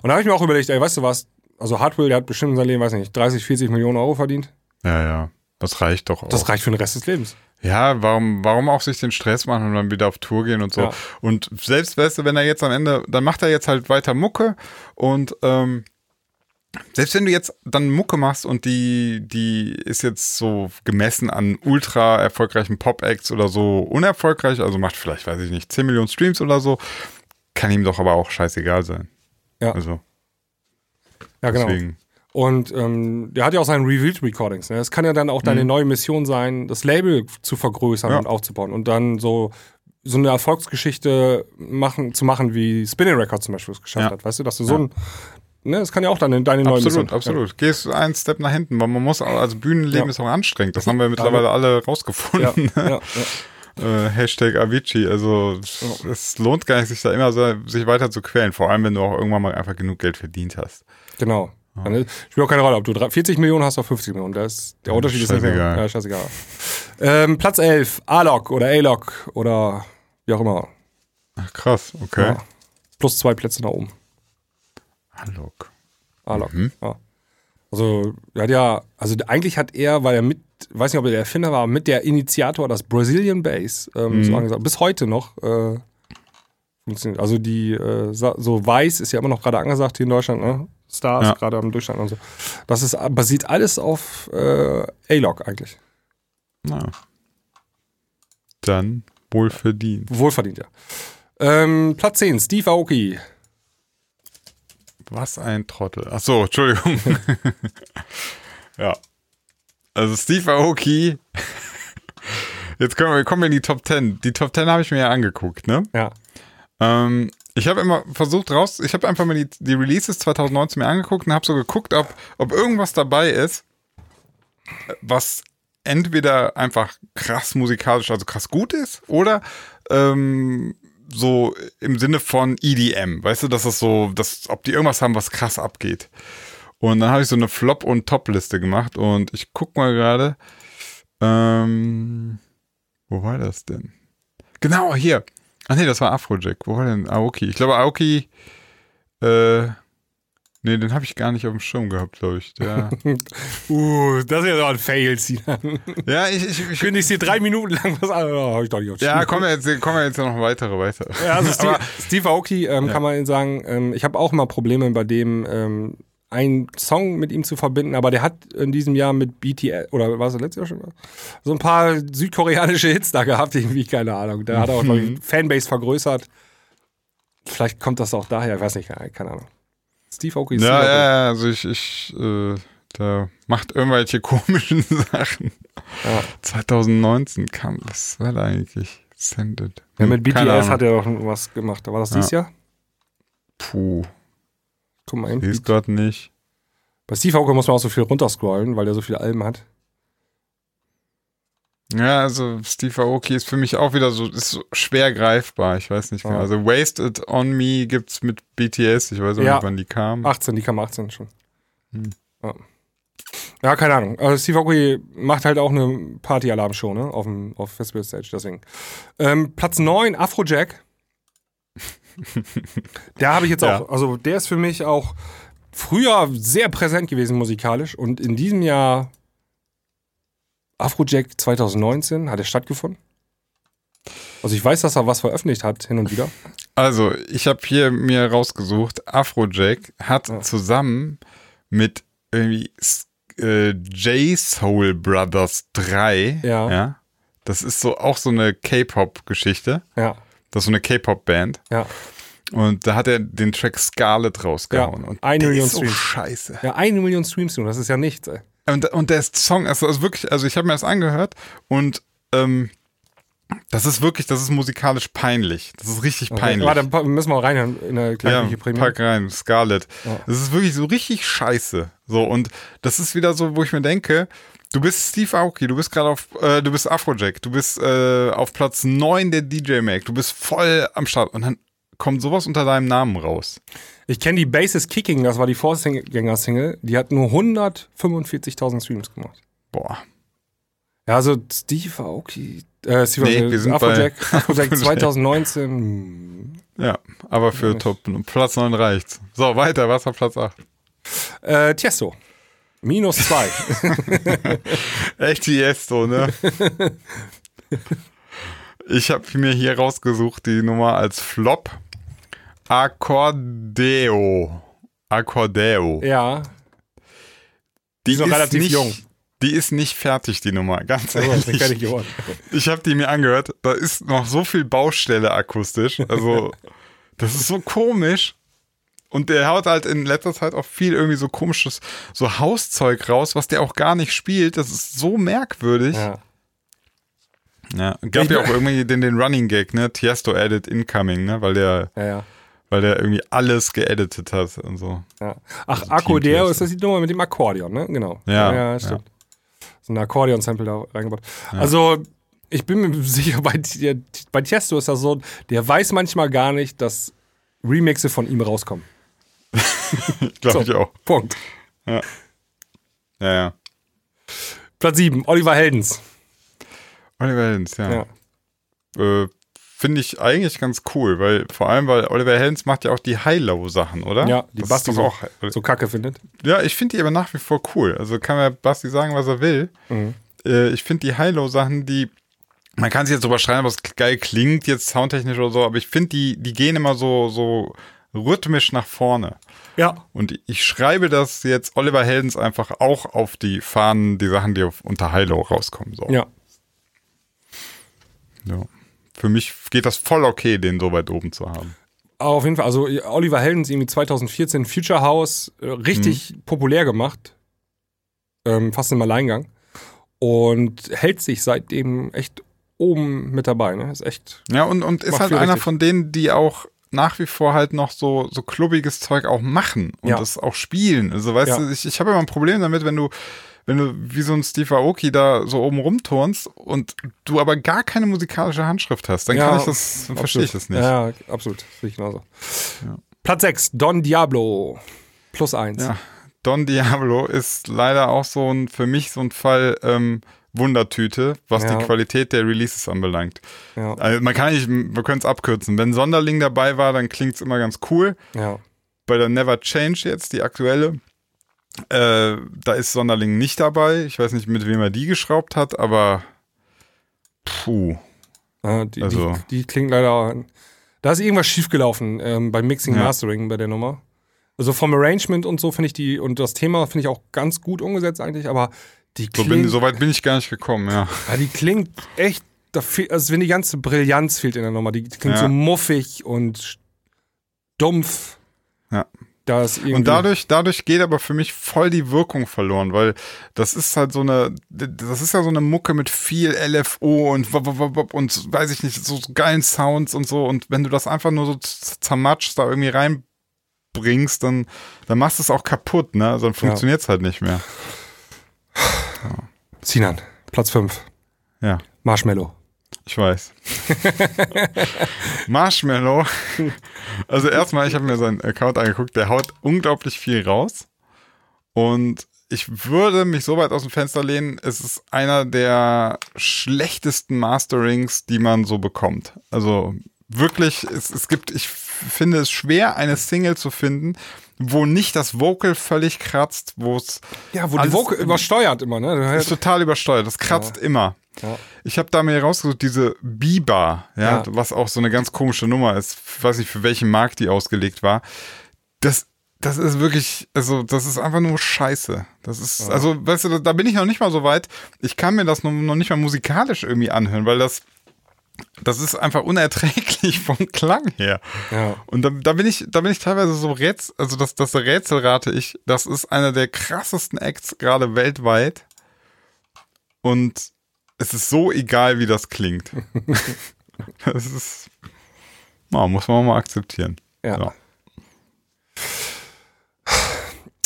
Und da habe ich mir auch überlegt, ey, weißt du was? Also Hardwell, der hat bestimmt in seinem Leben, weiß nicht, 30, 40 Millionen Euro verdient. Ja, ja. Das reicht doch auch. Das reicht für den Rest des Lebens. Ja, warum, warum auch sich den Stress machen und dann wieder auf Tour gehen und so. Ja. Und selbst, weißt du, wenn er jetzt am Ende, dann macht er jetzt halt weiter Mucke und ähm, selbst wenn du jetzt dann Mucke machst und die, die ist jetzt so gemessen an ultra erfolgreichen Pop-Acts oder so unerfolgreich, also macht vielleicht, weiß ich nicht, 10 Millionen Streams oder so, kann ihm doch aber auch scheißegal sein. Ja. Also, Ja, genau. deswegen. Und ähm, der hat ja auch seine Revealed Recordings. Ne? Das kann ja dann auch deine neue Mission sein, das Label zu vergrößern Mhm. Ja. und aufzubauen und dann so so eine Erfolgsgeschichte machen, zu machen, wie Spinning Records zum Beispiel es geschafft Ja. hat. Weißt du, dass du so ein, ne, das kann ja auch deine, deine neue Absolut, absolut. Gehst du einen Step nach hinten, weil man muss, also Bühnenleben Ja. ist auch anstrengend. Das haben wir mittlerweile alle rausgefunden. Ja, ja, ja. äh, Hashtag Avicii. Also es lohnt gar nicht, sich da immer so, sich weiter zu quälen. Vor allem, wenn du auch irgendwann mal einfach genug Geld verdient hast. Genau. Dann Spielt auch keine Rolle, ob du drei- 40 Millionen hast oder 50 Millionen. Das der Unterschied ist nicht mehr. Ja, scheißegal. Ähm, Platz 11, A-Log oder A-Log oder wie auch immer. Ach, krass, okay. Ja. Plus zwei Plätze nach oben. Hallo. A-Log. Mhm. Ja. Also, er hat ja, also eigentlich hat er, weil er mit, weiß nicht, ob er der Erfinder war, mit der Initiator das Brazilian Bass ähm, Mhm. so angesagt. Bis heute noch äh, funktioniert. Also die, äh, so weiß ist ja immer noch gerade angesagt hier in Deutschland, ne? Stars Ja. gerade am Durchstand und so. Das ist, basiert alles auf äh, A-Log eigentlich. Na. Dann wohl verdient. Wohlverdient, ja. Ähm, Platz 10, Steve Aoki. Was ein Trottel. Ach so, Entschuldigung. ja. Also Steve Aoki. Jetzt kommen wir, kommen wir in die Top 10. Die Top 10 habe ich mir ja angeguckt, ne? Ja. Ähm, ich habe immer versucht raus, ich habe einfach mal die, die Releases 2019 mir angeguckt und habe so geguckt, ob, ob irgendwas dabei ist, was entweder einfach krass musikalisch, also krass gut ist, oder ähm, so im Sinne von EDM, weißt du, dass das so, dass, ob die irgendwas haben, was krass abgeht. Und dann habe ich so eine Flop- und Top-Liste gemacht und ich guck mal gerade, ähm, wo war das denn? Genau, hier. Ach nee, das war Afrojack. Wo war denn Aoki? Ich glaube, Aoki, äh, nee, den habe ich gar nicht auf dem Schirm gehabt, glaube ich. Der, Uh, das ist ja doch ein Fail, Sinan. ja, ich, ich, ich Kündigst dir drei Minuten lang was an. Oh, hab ich doch nicht auf ja, kommen wir jetzt, kommen wir jetzt noch weitere weiter. Ja, also Steve, Aber- Steve Aoki ähm, kann man sagen, ähm, ich habe auch immer Probleme bei dem, ähm, einen Song mit ihm zu verbinden, aber der hat in diesem Jahr mit BTS, oder war es letztes Jahr schon? So ein paar südkoreanische Hits da gehabt, irgendwie, keine Ahnung. Da hat er auch glaub ich, Fanbase vergrößert. Vielleicht kommt das auch daher, ich weiß nicht, keine Ahnung. Steve Aoki ist Ja, ja, ja, also ich, ich, äh, der macht irgendwelche komischen Sachen. Ja. 2019 kam, was war da eigentlich? Sended. Ja, mit keine BTS hat er doch was gemacht. War das dieses Jahr? Puh, Guck mal hin. ist gerade nicht. Bei Steve Aoki muss man auch so viel runterscrollen, weil der so viele Alben hat. Ja, also Steve Aoki ist für mich auch wieder so, ist so schwer greifbar. Ich weiß nicht genau. Also Wasted on Me gibt's mit BTS. Ich weiß auch Ja. nicht, wann die kam. 18, die kam 18 schon. Hm. Ja. ja, keine Ahnung. Also Steve Aoki macht halt auch eine Party-Alarm-Show, ne? Auf, dem, auf Festival Stage, deswegen. Ähm, Platz 9, Afrojack. der habe ich jetzt Ja. auch, also der ist für mich auch früher sehr präsent gewesen musikalisch und in diesem Jahr Afrojack 2019, hat er stattgefunden? Also ich weiß, dass er was veröffentlicht hat, hin und wieder. Also, ich habe hier mir rausgesucht, Afrojack hat Ja. zusammen mit irgendwie äh, J-Soul Brothers 3, Ja. das ist so auch so eine K-Pop-Geschichte, Ja, das ist so eine K-Pop-Band ja. und da hat er den Track Scarlet rausgehauen Ja, und eine Million ist so Streams. scheiße. Ja, eine Million Streams nur, das ist ja nichts, ey. Und, und der Song, also, also wirklich, also ich habe mir das angehört und ähm, das ist wirklich, das ist musikalisch peinlich. Das ist richtig peinlich. Warte, müssen wir reinhören in der ja, kleinen Premium. pack rein, Scarlett. Ja. Das ist wirklich so richtig scheiße. So, und das ist wieder so, wo ich mir denke, du bist Steve Aoki, du bist gerade auf, äh, du bist Afrojack, du bist äh, auf Platz 9 der DJ Mag, du bist voll am Start und dann kommt sowas unter deinem Namen raus. Ich kenne die Bases Kicking, das war die Vorgänger-Single, die hat nur 145.000 Streams gemacht. Boah. Ja, also Steve Aoki, äh, Steve Nee, Aoki, wir sind Afrojack, bei- Afrojack Afrojack. 2019, hm. Ja, aber für nicht. Top Platz 9 reicht's. So, weiter, was war Platz 8? äh, Tiesto, minus zwei. Echt Tiesto, ne? ich habe mir hier rausgesucht die Nummer als Flop. Accordeo. Accordeo. ja, Die ist noch relativ nicht, jung. Die ist nicht fertig, die Nummer, ganz ehrlich. geworden. Ich habe die mir angehört. Da ist noch so viel Baustelle akustisch. Also, das ist so komisch. Und der haut halt in letzter Zeit auch viel irgendwie so komisches, so Hauszeug raus, was der auch gar nicht spielt. Das ist so merkwürdig. Ja. Ja, gab Ich- ja auch irgendwie den, den Running Gag, ne? Tiesto Edit Incoming, ne? Weil der, Ja, ja. Weil der irgendwie alles geeditet hat und so. ja. Ach, Also Akkordeon Tiesto. ist das die Nummer mit dem Akkordeon, ne? Genau. Ja, ja stimmt. So ein Akkordeon-Sample da reingebaut. Also, ich bin mir sicher, bei, bei Tiesto ist das so, der weiß manchmal gar nicht, dass Remixe von ihm rauskommen. Glaube So. ich auch. Punkt. Ja, ja. Platz 7, Oliver Heldens. Oliver Heldens, ja. Ja. Äh, Finde ich eigentlich ganz cool, weil vor allem, weil Oliver Heldens macht ja auch die High-Low-Sachen, oder? Ja, die das Basti so, auch. so kacke findet. Ja, ich finde die aber nach wie vor cool. Also kann mir Basti sagen, was er will. Mhm. Äh, ich finde die High-Low-Sachen, die. Man kann sich jetzt drüber schreiben, was geil klingt, jetzt soundtechnisch oder so, aber ich finde, die, die gehen immer so, so rhythmisch nach vorne. Ja. Und ich schreibe das jetzt Oliver Heldens einfach auch auf die Fahnen, die Sachen, die auf, unter High-Low rauskommen. So. Ja. Ja. Für mich geht das voll okay, den so weit oben zu haben. Aber auf jeden Fall, also Oliver Heldens irgendwie 2014 Future House äh, richtig Mhm. populär gemacht. Ähm, fast im Alleingang. Und hält sich seitdem echt oben mit dabei. Ne? Ist echt. Ja, und, und ist halt einer richtig. von denen, die auch nach wie vor halt noch so, so klubbiges Zeug auch machen und Ja. das auch spielen. Also weißt Ja. du, ich, ich habe immer ein Problem damit, wenn du, wenn du wie so ein Steve Aoki da so oben rumturnst und du aber gar keine musikalische Handschrift hast, dann Ja, kann ich das, dann verstehe ich das nicht. Ja, absolut. Sehe ich genauso. Platz 6, Don Diablo. Plus 1. Ja. Don Diablo ist leider auch so ein, für mich so ein Fall ähm, Wundertüte, was Ja. die Qualität der Releases anbelangt. Ja. Also man kann nicht, wir können es abkürzen. Wenn Sonderling dabei war, dann klingt es immer ganz cool. ja. Bei der Never Change jetzt, die aktuelle, äh, da ist Sonderling nicht dabei. Ich weiß nicht, mit wem er die geschraubt hat, aber puh. Ja, die, Also- die, die klingt leider. Da ist irgendwas schiefgelaufen ähm, beim Mixing Ja. Mastering bei der Nummer. Also vom Arrangement und so finde ich die und das Thema finde ich auch ganz gut umgesetzt eigentlich, aber die So, klingt, bin, so weit bin ich gar nicht gekommen, ja. ja, die klingt echt, da fehl, also wenn die ganze Brillanz fehlt in der Nummer, die klingt Ja. so muffig und dumpf. Ja. Da ist irgendwie, Und dadurch, dadurch geht aber für mich voll die Wirkung verloren, weil das ist halt so eine, das ist ja so eine Mucke mit viel LFO und und weiß ich nicht, so, geilen Sounds und so. Und wenn du das einfach nur so z- zermatschst, da irgendwie reinbringst, dann, dann machst du es auch kaputt, ne? Also dann funktioniert es halt nicht mehr. Sinan, Platz 5. Ja. Marshmallow. Ich weiß. Marshmallow. Also erstmal, ich habe mir seinen Account angeguckt, der haut unglaublich viel raus. Und ich würde mich so weit aus dem Fenster lehnen, es ist einer der schlechtesten Masterings, die man so bekommt. Also wirklich, es, es gibt, ich finde es schwer, eine Single zu finden, wo nicht das Vocal völlig kratzt, wo es Ja, wo die Vocal übersteuert immer, ne? ist total übersteuert. Das kratzt immer. Ja. Ich habe da mir rausgesucht, diese Biba, ja, Ja. was auch so eine ganz komische Nummer ist. Ich weiß nicht, für welchen Markt die ausgelegt war. Das, das ist wirklich, also, das ist einfach nur Scheiße. Das ist, also, weißt du, da bin ich noch nicht mal so weit. Ich kann mir das noch, noch nicht mal musikalisch irgendwie anhören, weil das, das ist einfach unerträglich vom Klang her. Ja. Und da, da bin ich, da bin ich teilweise so rätsel, also das, das Rätsel rate ich, das ist einer der krassesten Acts gerade weltweit. Und es ist so egal, wie das klingt. das ist, na, muss man mal akzeptieren. Ja. Ja.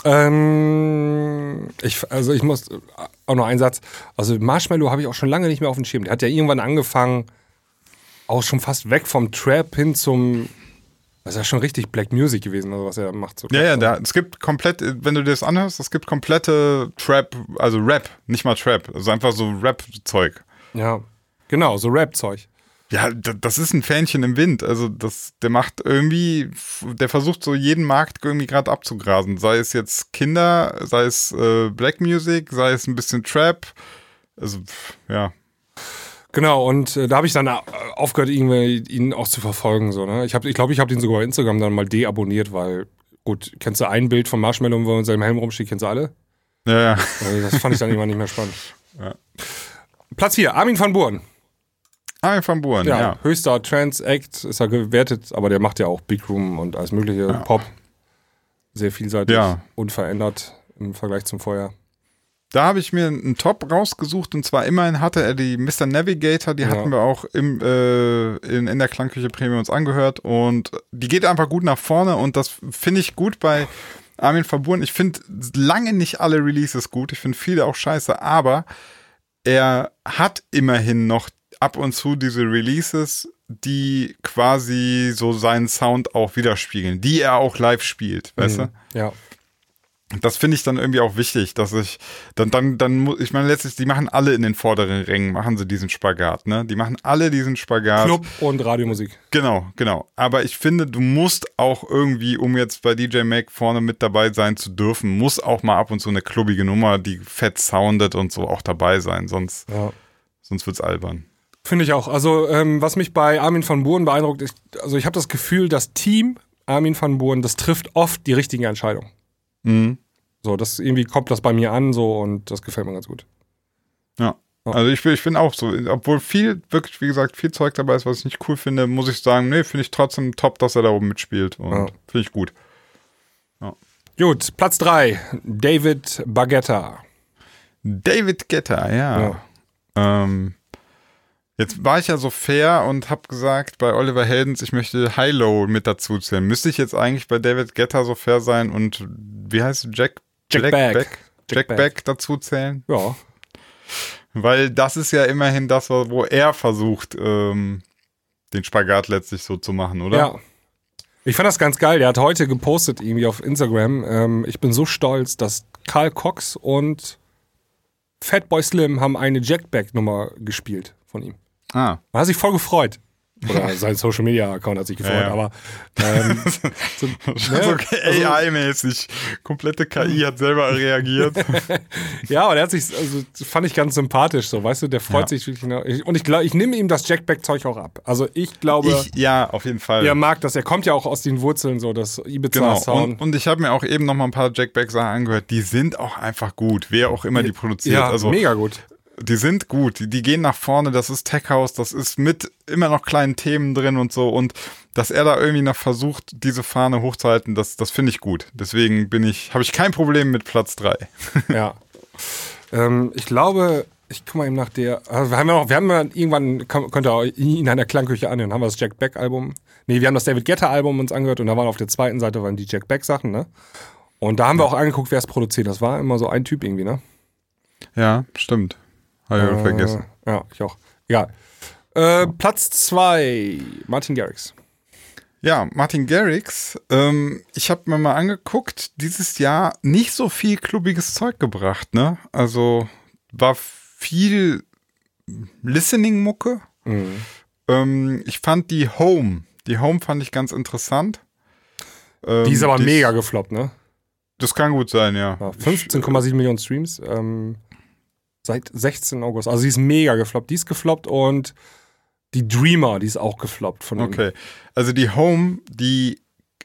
Ähm, ich, also ich muss auch noch einen Satz. Also Marshmallow habe ich auch schon lange nicht mehr auf dem Schirm. Der hat ja irgendwann angefangen, auch schon fast weg vom Trap hin zum. Das ist ja schon richtig Black Music gewesen, also was er macht. So Ja, ja, da, es gibt komplett, wenn du dir das anhörst, es gibt komplette Trap, also Rap, nicht mal Trap, also einfach so Rap-Zeug. ja. Genau, so Rap-Zeug. Ja, das ist ein Fähnchen im Wind. Also das, der macht irgendwie, der versucht so jeden Markt irgendwie gerade abzugrasen. Sei es jetzt Kinder, sei es äh, Black Music, sei es ein bisschen Trap. Also ja, Genau, und äh, da habe ich dann äh, aufgehört, irgendwie ihn auch zu verfolgen. So, ne? Ich glaube, ich, glaub, ich habe den sogar bei Instagram dann mal deabonniert, weil, gut, kennst du ein Bild von Marshmallow, wo er in seinem Helm rumsteht, kennst du alle? ja, ja. Also das fand ich dann irgendwann nicht mehr spannend. Ja. Platz 4, Armin van Buuren. Armin van Buuren, Ja, ja. höchster Trans-Act ist er gewertet, aber der macht ja auch Big Room und alles mögliche Pop. Sehr vielseitig, Ja. unverändert im Vergleich zum Vorjahr. Da habe ich mir einen Top rausgesucht und zwar immerhin hatte er die Mr. Navigator, die Ja. hatten wir auch im, äh, in, in der Klangküche Premium uns angehört und die geht einfach gut nach vorne und das finde ich gut bei Armin van Buuren. Ich finde lange nicht alle Releases gut, ich finde viele auch scheiße, aber er hat immerhin noch ab und zu diese Releases, die quasi so seinen Sound auch widerspiegeln, die er auch live spielt, weißt du? Ja. Das finde ich dann irgendwie auch wichtig, dass ich dann, dann, dann, mu- ich meine, letztlich, die machen alle in den vorderen Rängen, machen sie diesen Spagat, ne? Die machen alle diesen Spagat. Club und Radiomusik. Genau, genau. Aber ich finde, du musst auch irgendwie, um jetzt bei DJ Mac vorne mit dabei sein zu dürfen, muss auch mal ab und zu eine klubbige Nummer, die fett soundet und so auch dabei sein, sonst, Ja. sonst wird's albern. Finde ich auch. Also, ähm, was mich bei Armin van Buuren beeindruckt, ist, also ich habe das Gefühl, das Team Armin van Buuren, das trifft oft die richtigen Entscheidungen. Mhm. So, das irgendwie kommt das bei mir an so und das gefällt mir ganz gut. Ja. Also ich bin, ich bin auch so, obwohl viel, wirklich, wie gesagt, viel Zeug dabei ist, was ich nicht cool finde, muss ich sagen, nee, finde ich trotzdem top, dass er da oben mitspielt und Ja. finde ich gut. Gut, Platz 3, David Baguetta. David Guetta, ja. Ja. Ähm, jetzt war ich ja so fair und habe gesagt bei Oliver Heldens, ich möchte High-Low mit dazu zählen. Müsste ich jetzt eigentlich bei David Guetta so fair sein und wie heißt es, Jack, Jack Beck. Jack Jack Beck. Beck dazu zählen? Ja, Weil das ist ja immerhin das, wo er versucht, ähm, den Spagat letztlich so zu machen, oder? Ja. Ich fand das ganz geil. Der hat heute gepostet irgendwie auf Instagram. Ähm, ich bin so stolz, dass Karl Cox und Fatboy Slim haben eine Jackback-Nummer gespielt von ihm. Ah. Man hat sich voll gefreut. Oder sein Social Media Account hat sich gefreut, Ja, ja. aber ähm, so, so ne? AI-mäßig. Komplette KI hat selber reagiert. ja, aber der hat sich, also fand ich ganz sympathisch, so, weißt du, der freut Ja. sich wirklich. ne? Ich- Und ich glaube, ich nehme ihm das Jackback-Zeug auch ab. Also ich glaube, ich, ja, auf jeden Fall. er mag das. Er kommt ja auch aus den Wurzeln, so das Genau. Ibiza-Sound. Und, und ich habe mir auch eben noch mal ein paar Jack Beck Sachen angehört. Die sind auch einfach gut. Wer auch immer die produziert. ja, also mega gut. Die sind gut. Die, die gehen nach vorne. Das ist Tech House. Das ist mit immer noch kleinen Themen drin und so. Und dass er da irgendwie noch versucht, diese Fahne hochzuhalten, das, das finde ich gut. Deswegen bin ich, habe ich kein Problem mit Platz drei. Ja. ähm, ich glaube, ich guck mal eben nach der. Also wir haben ja noch, wir haben ja irgendwann, könnt ihr auch ihn in einer Klangküche anhören, haben wir das Jack Beck Album. Nee, wir haben das David Guetta Album uns angehört und da waren auf der zweiten Seite waren die Jack Beck Sachen, ne? Und da haben wir auch angeguckt, wer es produziert. Das war immer so ein Typ irgendwie, ne? Ja, stimmt. Habe ich wieder vergessen. Äh, ja, ich auch. Egal. Äh, Platz zwei Martin Garrix. Ja, Martin Garrix, ähm, ich habe mir mal angeguckt, dieses Jahr nicht so viel klubbiges Zeug gebracht, ne? Also war viel Listening-Mucke. Ähm, ich fand die Home, die Home fand ich ganz interessant. Ähm, Die ist aber die mega gefloppt, ne? Das kann gut sein, ja. Ja, 15,7 Millionen Streams ähm, seit 16 August. Also die ist mega gefloppt. Die ist gefloppt und die Dreamer, die ist auch gefloppt von. Okay. Also die Home, die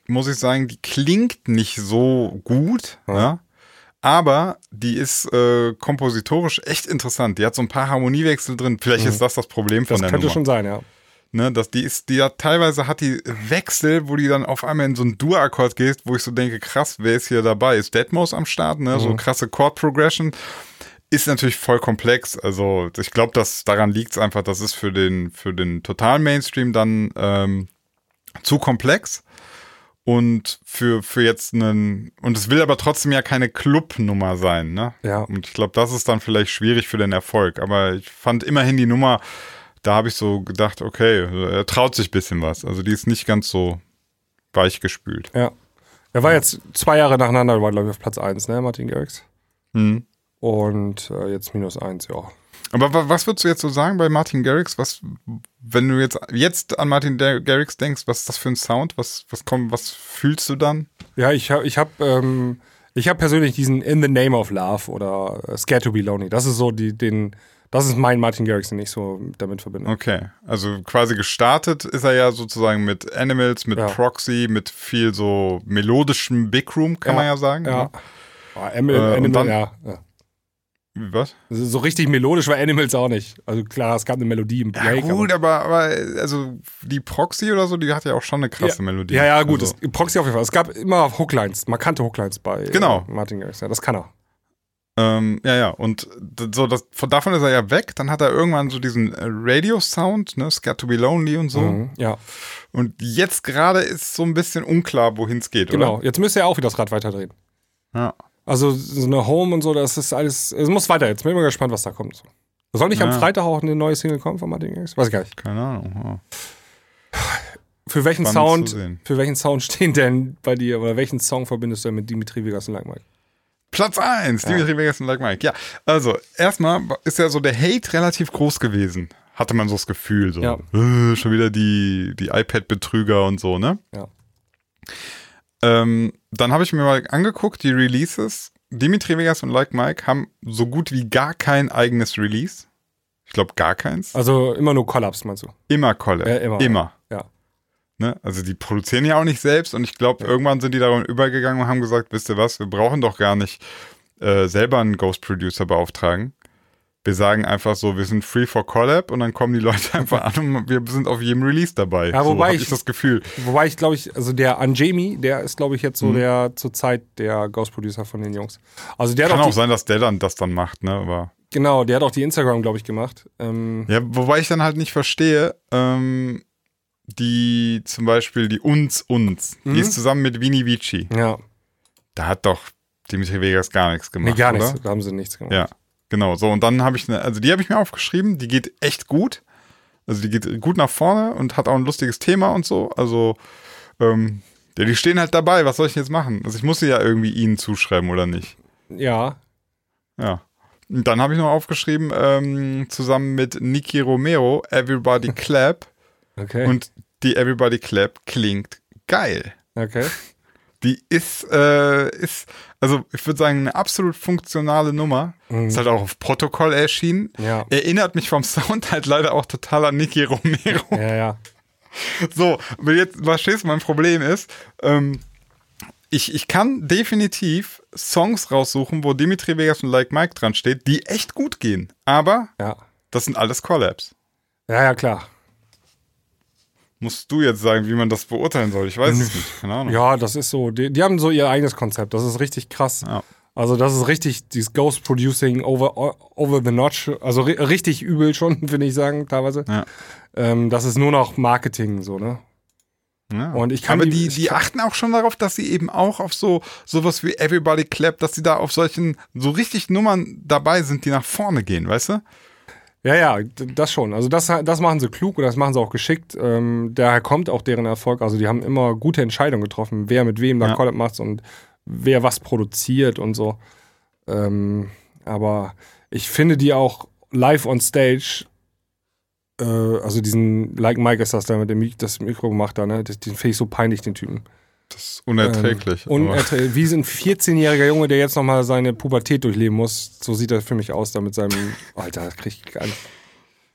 muss ich sagen, die klingt nicht so gut, Ja. ja. Aber die ist äh, kompositorisch echt interessant. Die hat so ein paar Harmoniewechsel drin. Vielleicht Mhm. ist das das Problem von Das der könnte Nummer. schon sein, ja. Ne, dass die ist, die hat teilweise hat die Wechsel, wo die dann auf einmal in so einen Dur-Akkord geht, wo ich so denke, krass, wer ist hier dabei? Ist Deadmau5 am Start, ne? So Mhm. krasse Chord-Progression. Ist natürlich voll komplex. Also ich glaube, dass daran liegt es einfach, das ist für den, für den totalen Mainstream dann ähm, zu komplex. Und für, für jetzt einen, und es will aber trotzdem ja keine Club-Nummer sein, ne? Ja. Und ich glaube, das ist dann vielleicht schwierig für den Erfolg. Aber ich fand immerhin die Nummer, da habe ich so gedacht, okay, er traut sich ein bisschen was. Also die ist nicht ganz so weich gespült. Ja. Er war jetzt zwei Jahre nacheinander, war glaube ich auf Platz 1, ne, Martin Garrix. Hm. Und äh, jetzt minus 1, ja. Aber wa- was würdest du jetzt so sagen bei Martin Garrix? Was, wenn du jetzt, jetzt an Martin Garrix denkst, was ist das für ein Sound? Was, was kommt, was fühlst du dann? Ja, ich habe ich hab, ähm, ich hab persönlich diesen In the Name of Love oder äh, Scared to be Lonely. Das ist so die, den, das ist mein Martin Garrix, den ich so damit verbinde. Okay, also quasi gestartet ist er ja sozusagen mit Animals, mit Ja. Proxy, mit viel so melodischem Big Room, kann Ja, man ja sagen. Ja. ne? Oh, Animal, Äh, und Animal, dann- ja, ja. Was? So richtig melodisch war Animals auch nicht. Also klar, es gab eine Melodie im Ja, Break. gut, aber, aber, also die Proxy oder so, die hat ja auch schon eine krasse Melodie. ja, ja, gut. Also, es, Proxy auf jeden Fall. Es gab immer Hooklines, markante Hooklines bei Genau. Martin Garrix. Ja, das kann er. ähm, ja, ja. Und so, das, von davon ist er ja weg. Dann hat er irgendwann so diesen äh, Radio-Sound, ne, Scared to be Lonely und so. Mhm, ja, Und jetzt gerade ist so ein bisschen unklar, wohin es geht, genau. Jetzt müsste er auch wieder das Rad weiterdrehen. oder? Ja. Also so eine Home und so, das ist alles. Es muss weiter jetzt. Bin mal gespannt, was da kommt. Soll nicht am Ja. Freitag auch eine neue Single kommen von Martin Garrix? Weiß ich gar nicht. Keine Ahnung. Ja. Für welchen Spannend Sound, für welchen Sound stehen denn bei dir oder welchen Song verbindest du denn mit Dimitri Vegas und Like Mike? Platz 1, Dimitri Vegas und Like Mike. Ja, also erstmal ist ja so der Hate relativ groß gewesen. Hatte man so das Gefühl, so Ja. äh, schon wieder die, die iPad-Betrüger und so, ne? Ja. Ähm, dann habe ich mir mal angeguckt, die Releases. Dimitri Vegas und Like Mike haben so gut wie gar kein eigenes Release. Ich glaube gar keins. Also immer nur Collabs, meinst du? Immer Collab. Ja, immer. Immer. Ja. Ne? Also die produzieren ja auch nicht selbst und ich glaube, irgendwann sind die darum übergegangen und haben gesagt, wisst ihr was, wir brauchen doch gar nicht äh, selber einen Ghost Producer beauftragen. Wir sagen einfach so, wir sind free for Collab und dann kommen die Leute einfach an und wir sind auf jedem Release dabei. Ja, so wobei hab ich- ich das Gefühl. Wobei ich glaube ich, also der Anjami, der ist glaube ich jetzt Mhm. so der zur Zeit der Ghost Producer von den Jungs. Also der Kann auch, die, sein, dass der dann das dann macht, ne? Aber genau, der hat auch die Instagram glaube ich gemacht. Ähm, ja, wobei ich dann halt nicht verstehe, ähm, die zum Beispiel die Uns Uns, Mhm. die ist zusammen mit Vini Vici. ja, Da hat doch Dimitri Vegas gar nichts gemacht. nee, gar oder? nichts, da haben sie nichts gemacht. Ja, genau. So, und dann habe ich eine, also die habe ich mir aufgeschrieben, die geht echt gut. Also die geht gut nach vorne und hat auch ein lustiges Thema und so. Also, ähm, ja, die stehen halt dabei, was soll ich jetzt machen? Also ich muss sie ja irgendwie ihnen zuschreiben oder nicht. Ja, Ja. Und dann habe ich noch aufgeschrieben, ähm, zusammen mit Niki Romero, Everybody Clap. okay. und die Everybody Clap klingt geil. okay. Die ist, äh, ist, also ich würde sagen, eine absolut funktionale Nummer. Mhm. Ist halt auch auf Protokoll erschienen. Ja. Erinnert mich vom Sound halt leider auch total an Nicky Romero. Ja, ja. So, aber jetzt, verstehst du, mein Problem ist, ähm, ich, ich kann definitiv Songs raussuchen, wo Dimitri Vegas und Like Mike dran steht, die echt gut gehen. Aber Ja. das sind alles Collabs. Ja, ja, klar. Musst du jetzt sagen, wie man das beurteilen soll? Ich weiß es nicht. Keine Ahnung. Ja, das ist so. Die, die haben so ihr eigenes Konzept. Das ist richtig krass. Ja. Also, das ist richtig, dieses Ghost Producing over, over the notch. Also, ri richtig übel schon, finde ich sagen, teilweise. Ja. Ähm, das ist nur noch Marketing, so, ne? Ja. Und ich kann Aber die- die, die achten auch schon darauf, dass sie eben auch auf so sowas wie Everybody Clap, dass sie da auf solchen so richtig Nummern dabei sind, die nach vorne gehen, weißt du? Ja, ja, das schon. Also das, das machen sie klug und das machen sie auch geschickt. Ähm, daher kommt auch deren Erfolg. Also die haben immer gute Entscheidungen getroffen, wer mit wem da Ja. Collab macht und wer was produziert und so. Ähm, aber ich finde die auch live on stage, äh, also diesen Like Mike ist das da mit dem das Mikro gemacht da, ne? Den finde ich so peinlich, den Typen. Das ist unerträglich. Ähm, unerträ wie ein 14-jähriger Junge, der jetzt nochmal seine Pubertät durchleben muss. So sieht das für mich aus, da mit seinem. Alter, krieg ich gar nicht.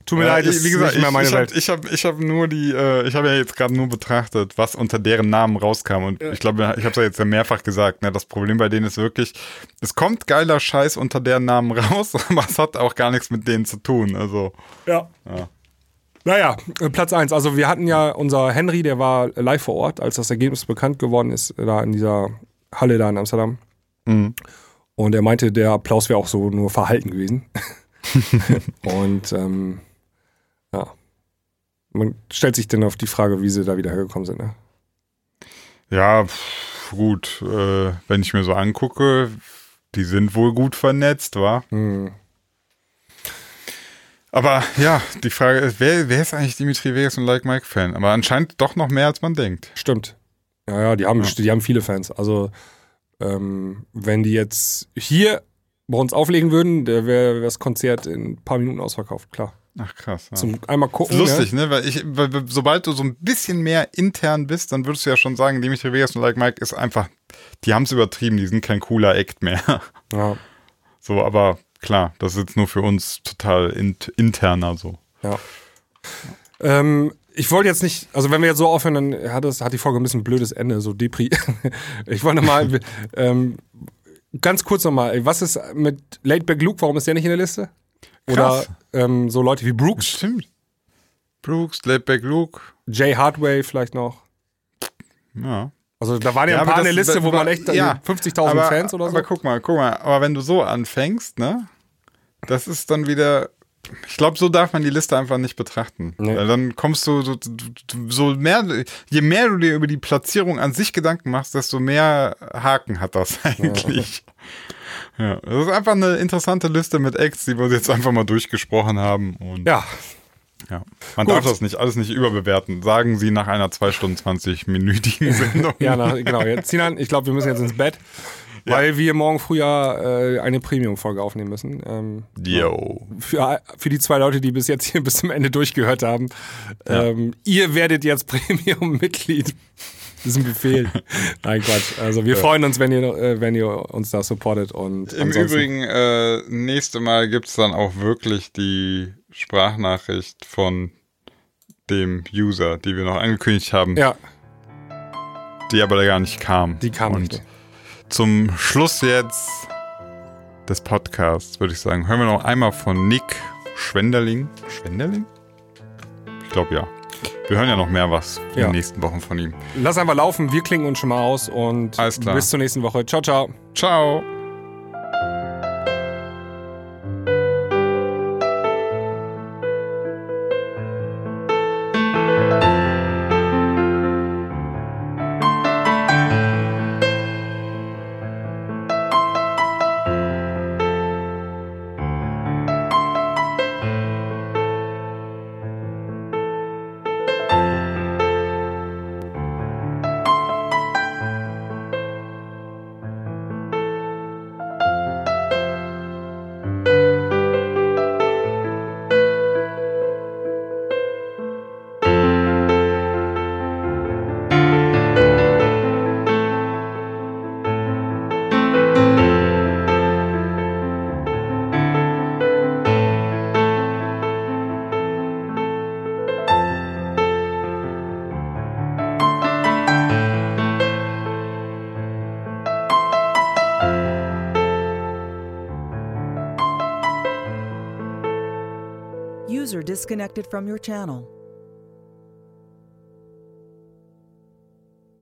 Tut mir Ja, leid, das wie ist gesagt, nicht mehr meine ich, Welt. ich habe ich hab, nur die, äh, ich habe ja jetzt gerade nur betrachtet, was unter deren Namen rauskam. Und ich glaube, ich habe es ja jetzt ja mehrfach gesagt, ne, das Problem bei denen ist wirklich, es kommt geiler Scheiß unter deren Namen raus, aber es hat auch gar nichts mit denen zu tun. Also, Ja. Ja. Naja, äh, Platz 1. Also wir hatten ja unser Henry, der war live vor Ort, als das Ergebnis bekannt geworden ist, da in dieser Halle da in Amsterdam. Mhm. Und er meinte, der Applaus wäre auch so nur verhalten gewesen. Und ähm, ja. Man stellt sich dann auf die Frage, wie sie da wieder hergekommen sind. Ne? ja, gut, äh, wenn ich mir so angucke, die sind wohl gut vernetzt, wa? Hm. Aber ja, die Frage ist, wer, wer ist eigentlich Dimitri Vegas und Like Mike Fan? Aber anscheinend doch noch mehr, als man denkt. Stimmt. Ja, ja, die haben, Ja. die haben viele Fans. Also, ähm, wenn die jetzt hier bei uns auflegen würden, der wäre das Konzert in ein paar Minuten ausverkauft, klar. Ach krass. Ja. Zum einmal gucken. Lustig, ne? Weil ich, weil, sobald du so ein bisschen mehr intern bist, dann würdest du ja schon sagen, Dimitri Vegas und Like Mike ist einfach, die haben es übertrieben, die sind kein cooler Act mehr. Ne? Ja, So, aber klar, das ist jetzt nur für uns total int, interner so. ja. Ähm, ich wollte jetzt nicht, also wenn wir jetzt so aufhören, dann hat, das, hat die Folge ein bisschen ein blödes Ende, so Depri. ich wollte mal, ähm, ganz kurz nochmal, was ist mit Laidback Luke, warum ist der nicht in der Liste? Oder ähm, so Leute wie Brooks, Stimmt. Brooks, Laidback Luke, Jay Hardway vielleicht noch. ja. Also da waren ja, Ja, ein paar in das- der Liste, das wo man echt ja, 50.000 aber, Fans oder so. Aber guck mal, guck mal, aber wenn du so anfängst, ne, das ist dann wieder, ich glaube, so darf man die Liste einfach nicht betrachten. Nee. Weil dann kommst du so, so mehr, je mehr du dir über die Platzierung an sich Gedanken machst, desto mehr Haken hat das eigentlich. Ja, das ist einfach eine interessante Liste mit Acts, die wir jetzt einfach mal durchgesprochen haben. Und ja, ja. Man Gut. darf das nicht alles nicht überbewerten. Sagen Sie nach einer 2 Stunden 20-minütigen Sendung. ja, na, genau. Jetzt, Sinan, ich glaube, wir müssen jetzt ins Bett, weil wir morgen früher äh, eine Premium-Folge aufnehmen müssen. Ähm, Yo. für, für die zwei Leute, die bis jetzt hier bis zum Ende durchgehört haben. Ähm, ihr werdet jetzt Premium-Mitglied. Das ist ein Befehl. Nein, Quatsch. Also wir freuen uns, wenn ihr, äh, wenn ihr uns da supportet. Und Im Übrigen, äh, nächste Mal gibt's dann auch wirklich die Sprachnachricht von dem User, die wir noch angekündigt haben, Ja, die aber gar nicht kam. die kam Und nicht. Zum Schluss jetzt des Podcasts, würde ich sagen, hören wir noch einmal von Nick Schwenderling. Schwenderling? Ich glaube ja. Wir hören ja noch mehr was in Ja. den nächsten Wochen von ihm. Lass einfach laufen, wir klingen uns schon mal aus und bis zur nächsten Woche. Ciao, ciao. Ciao. Disconnected from your channel.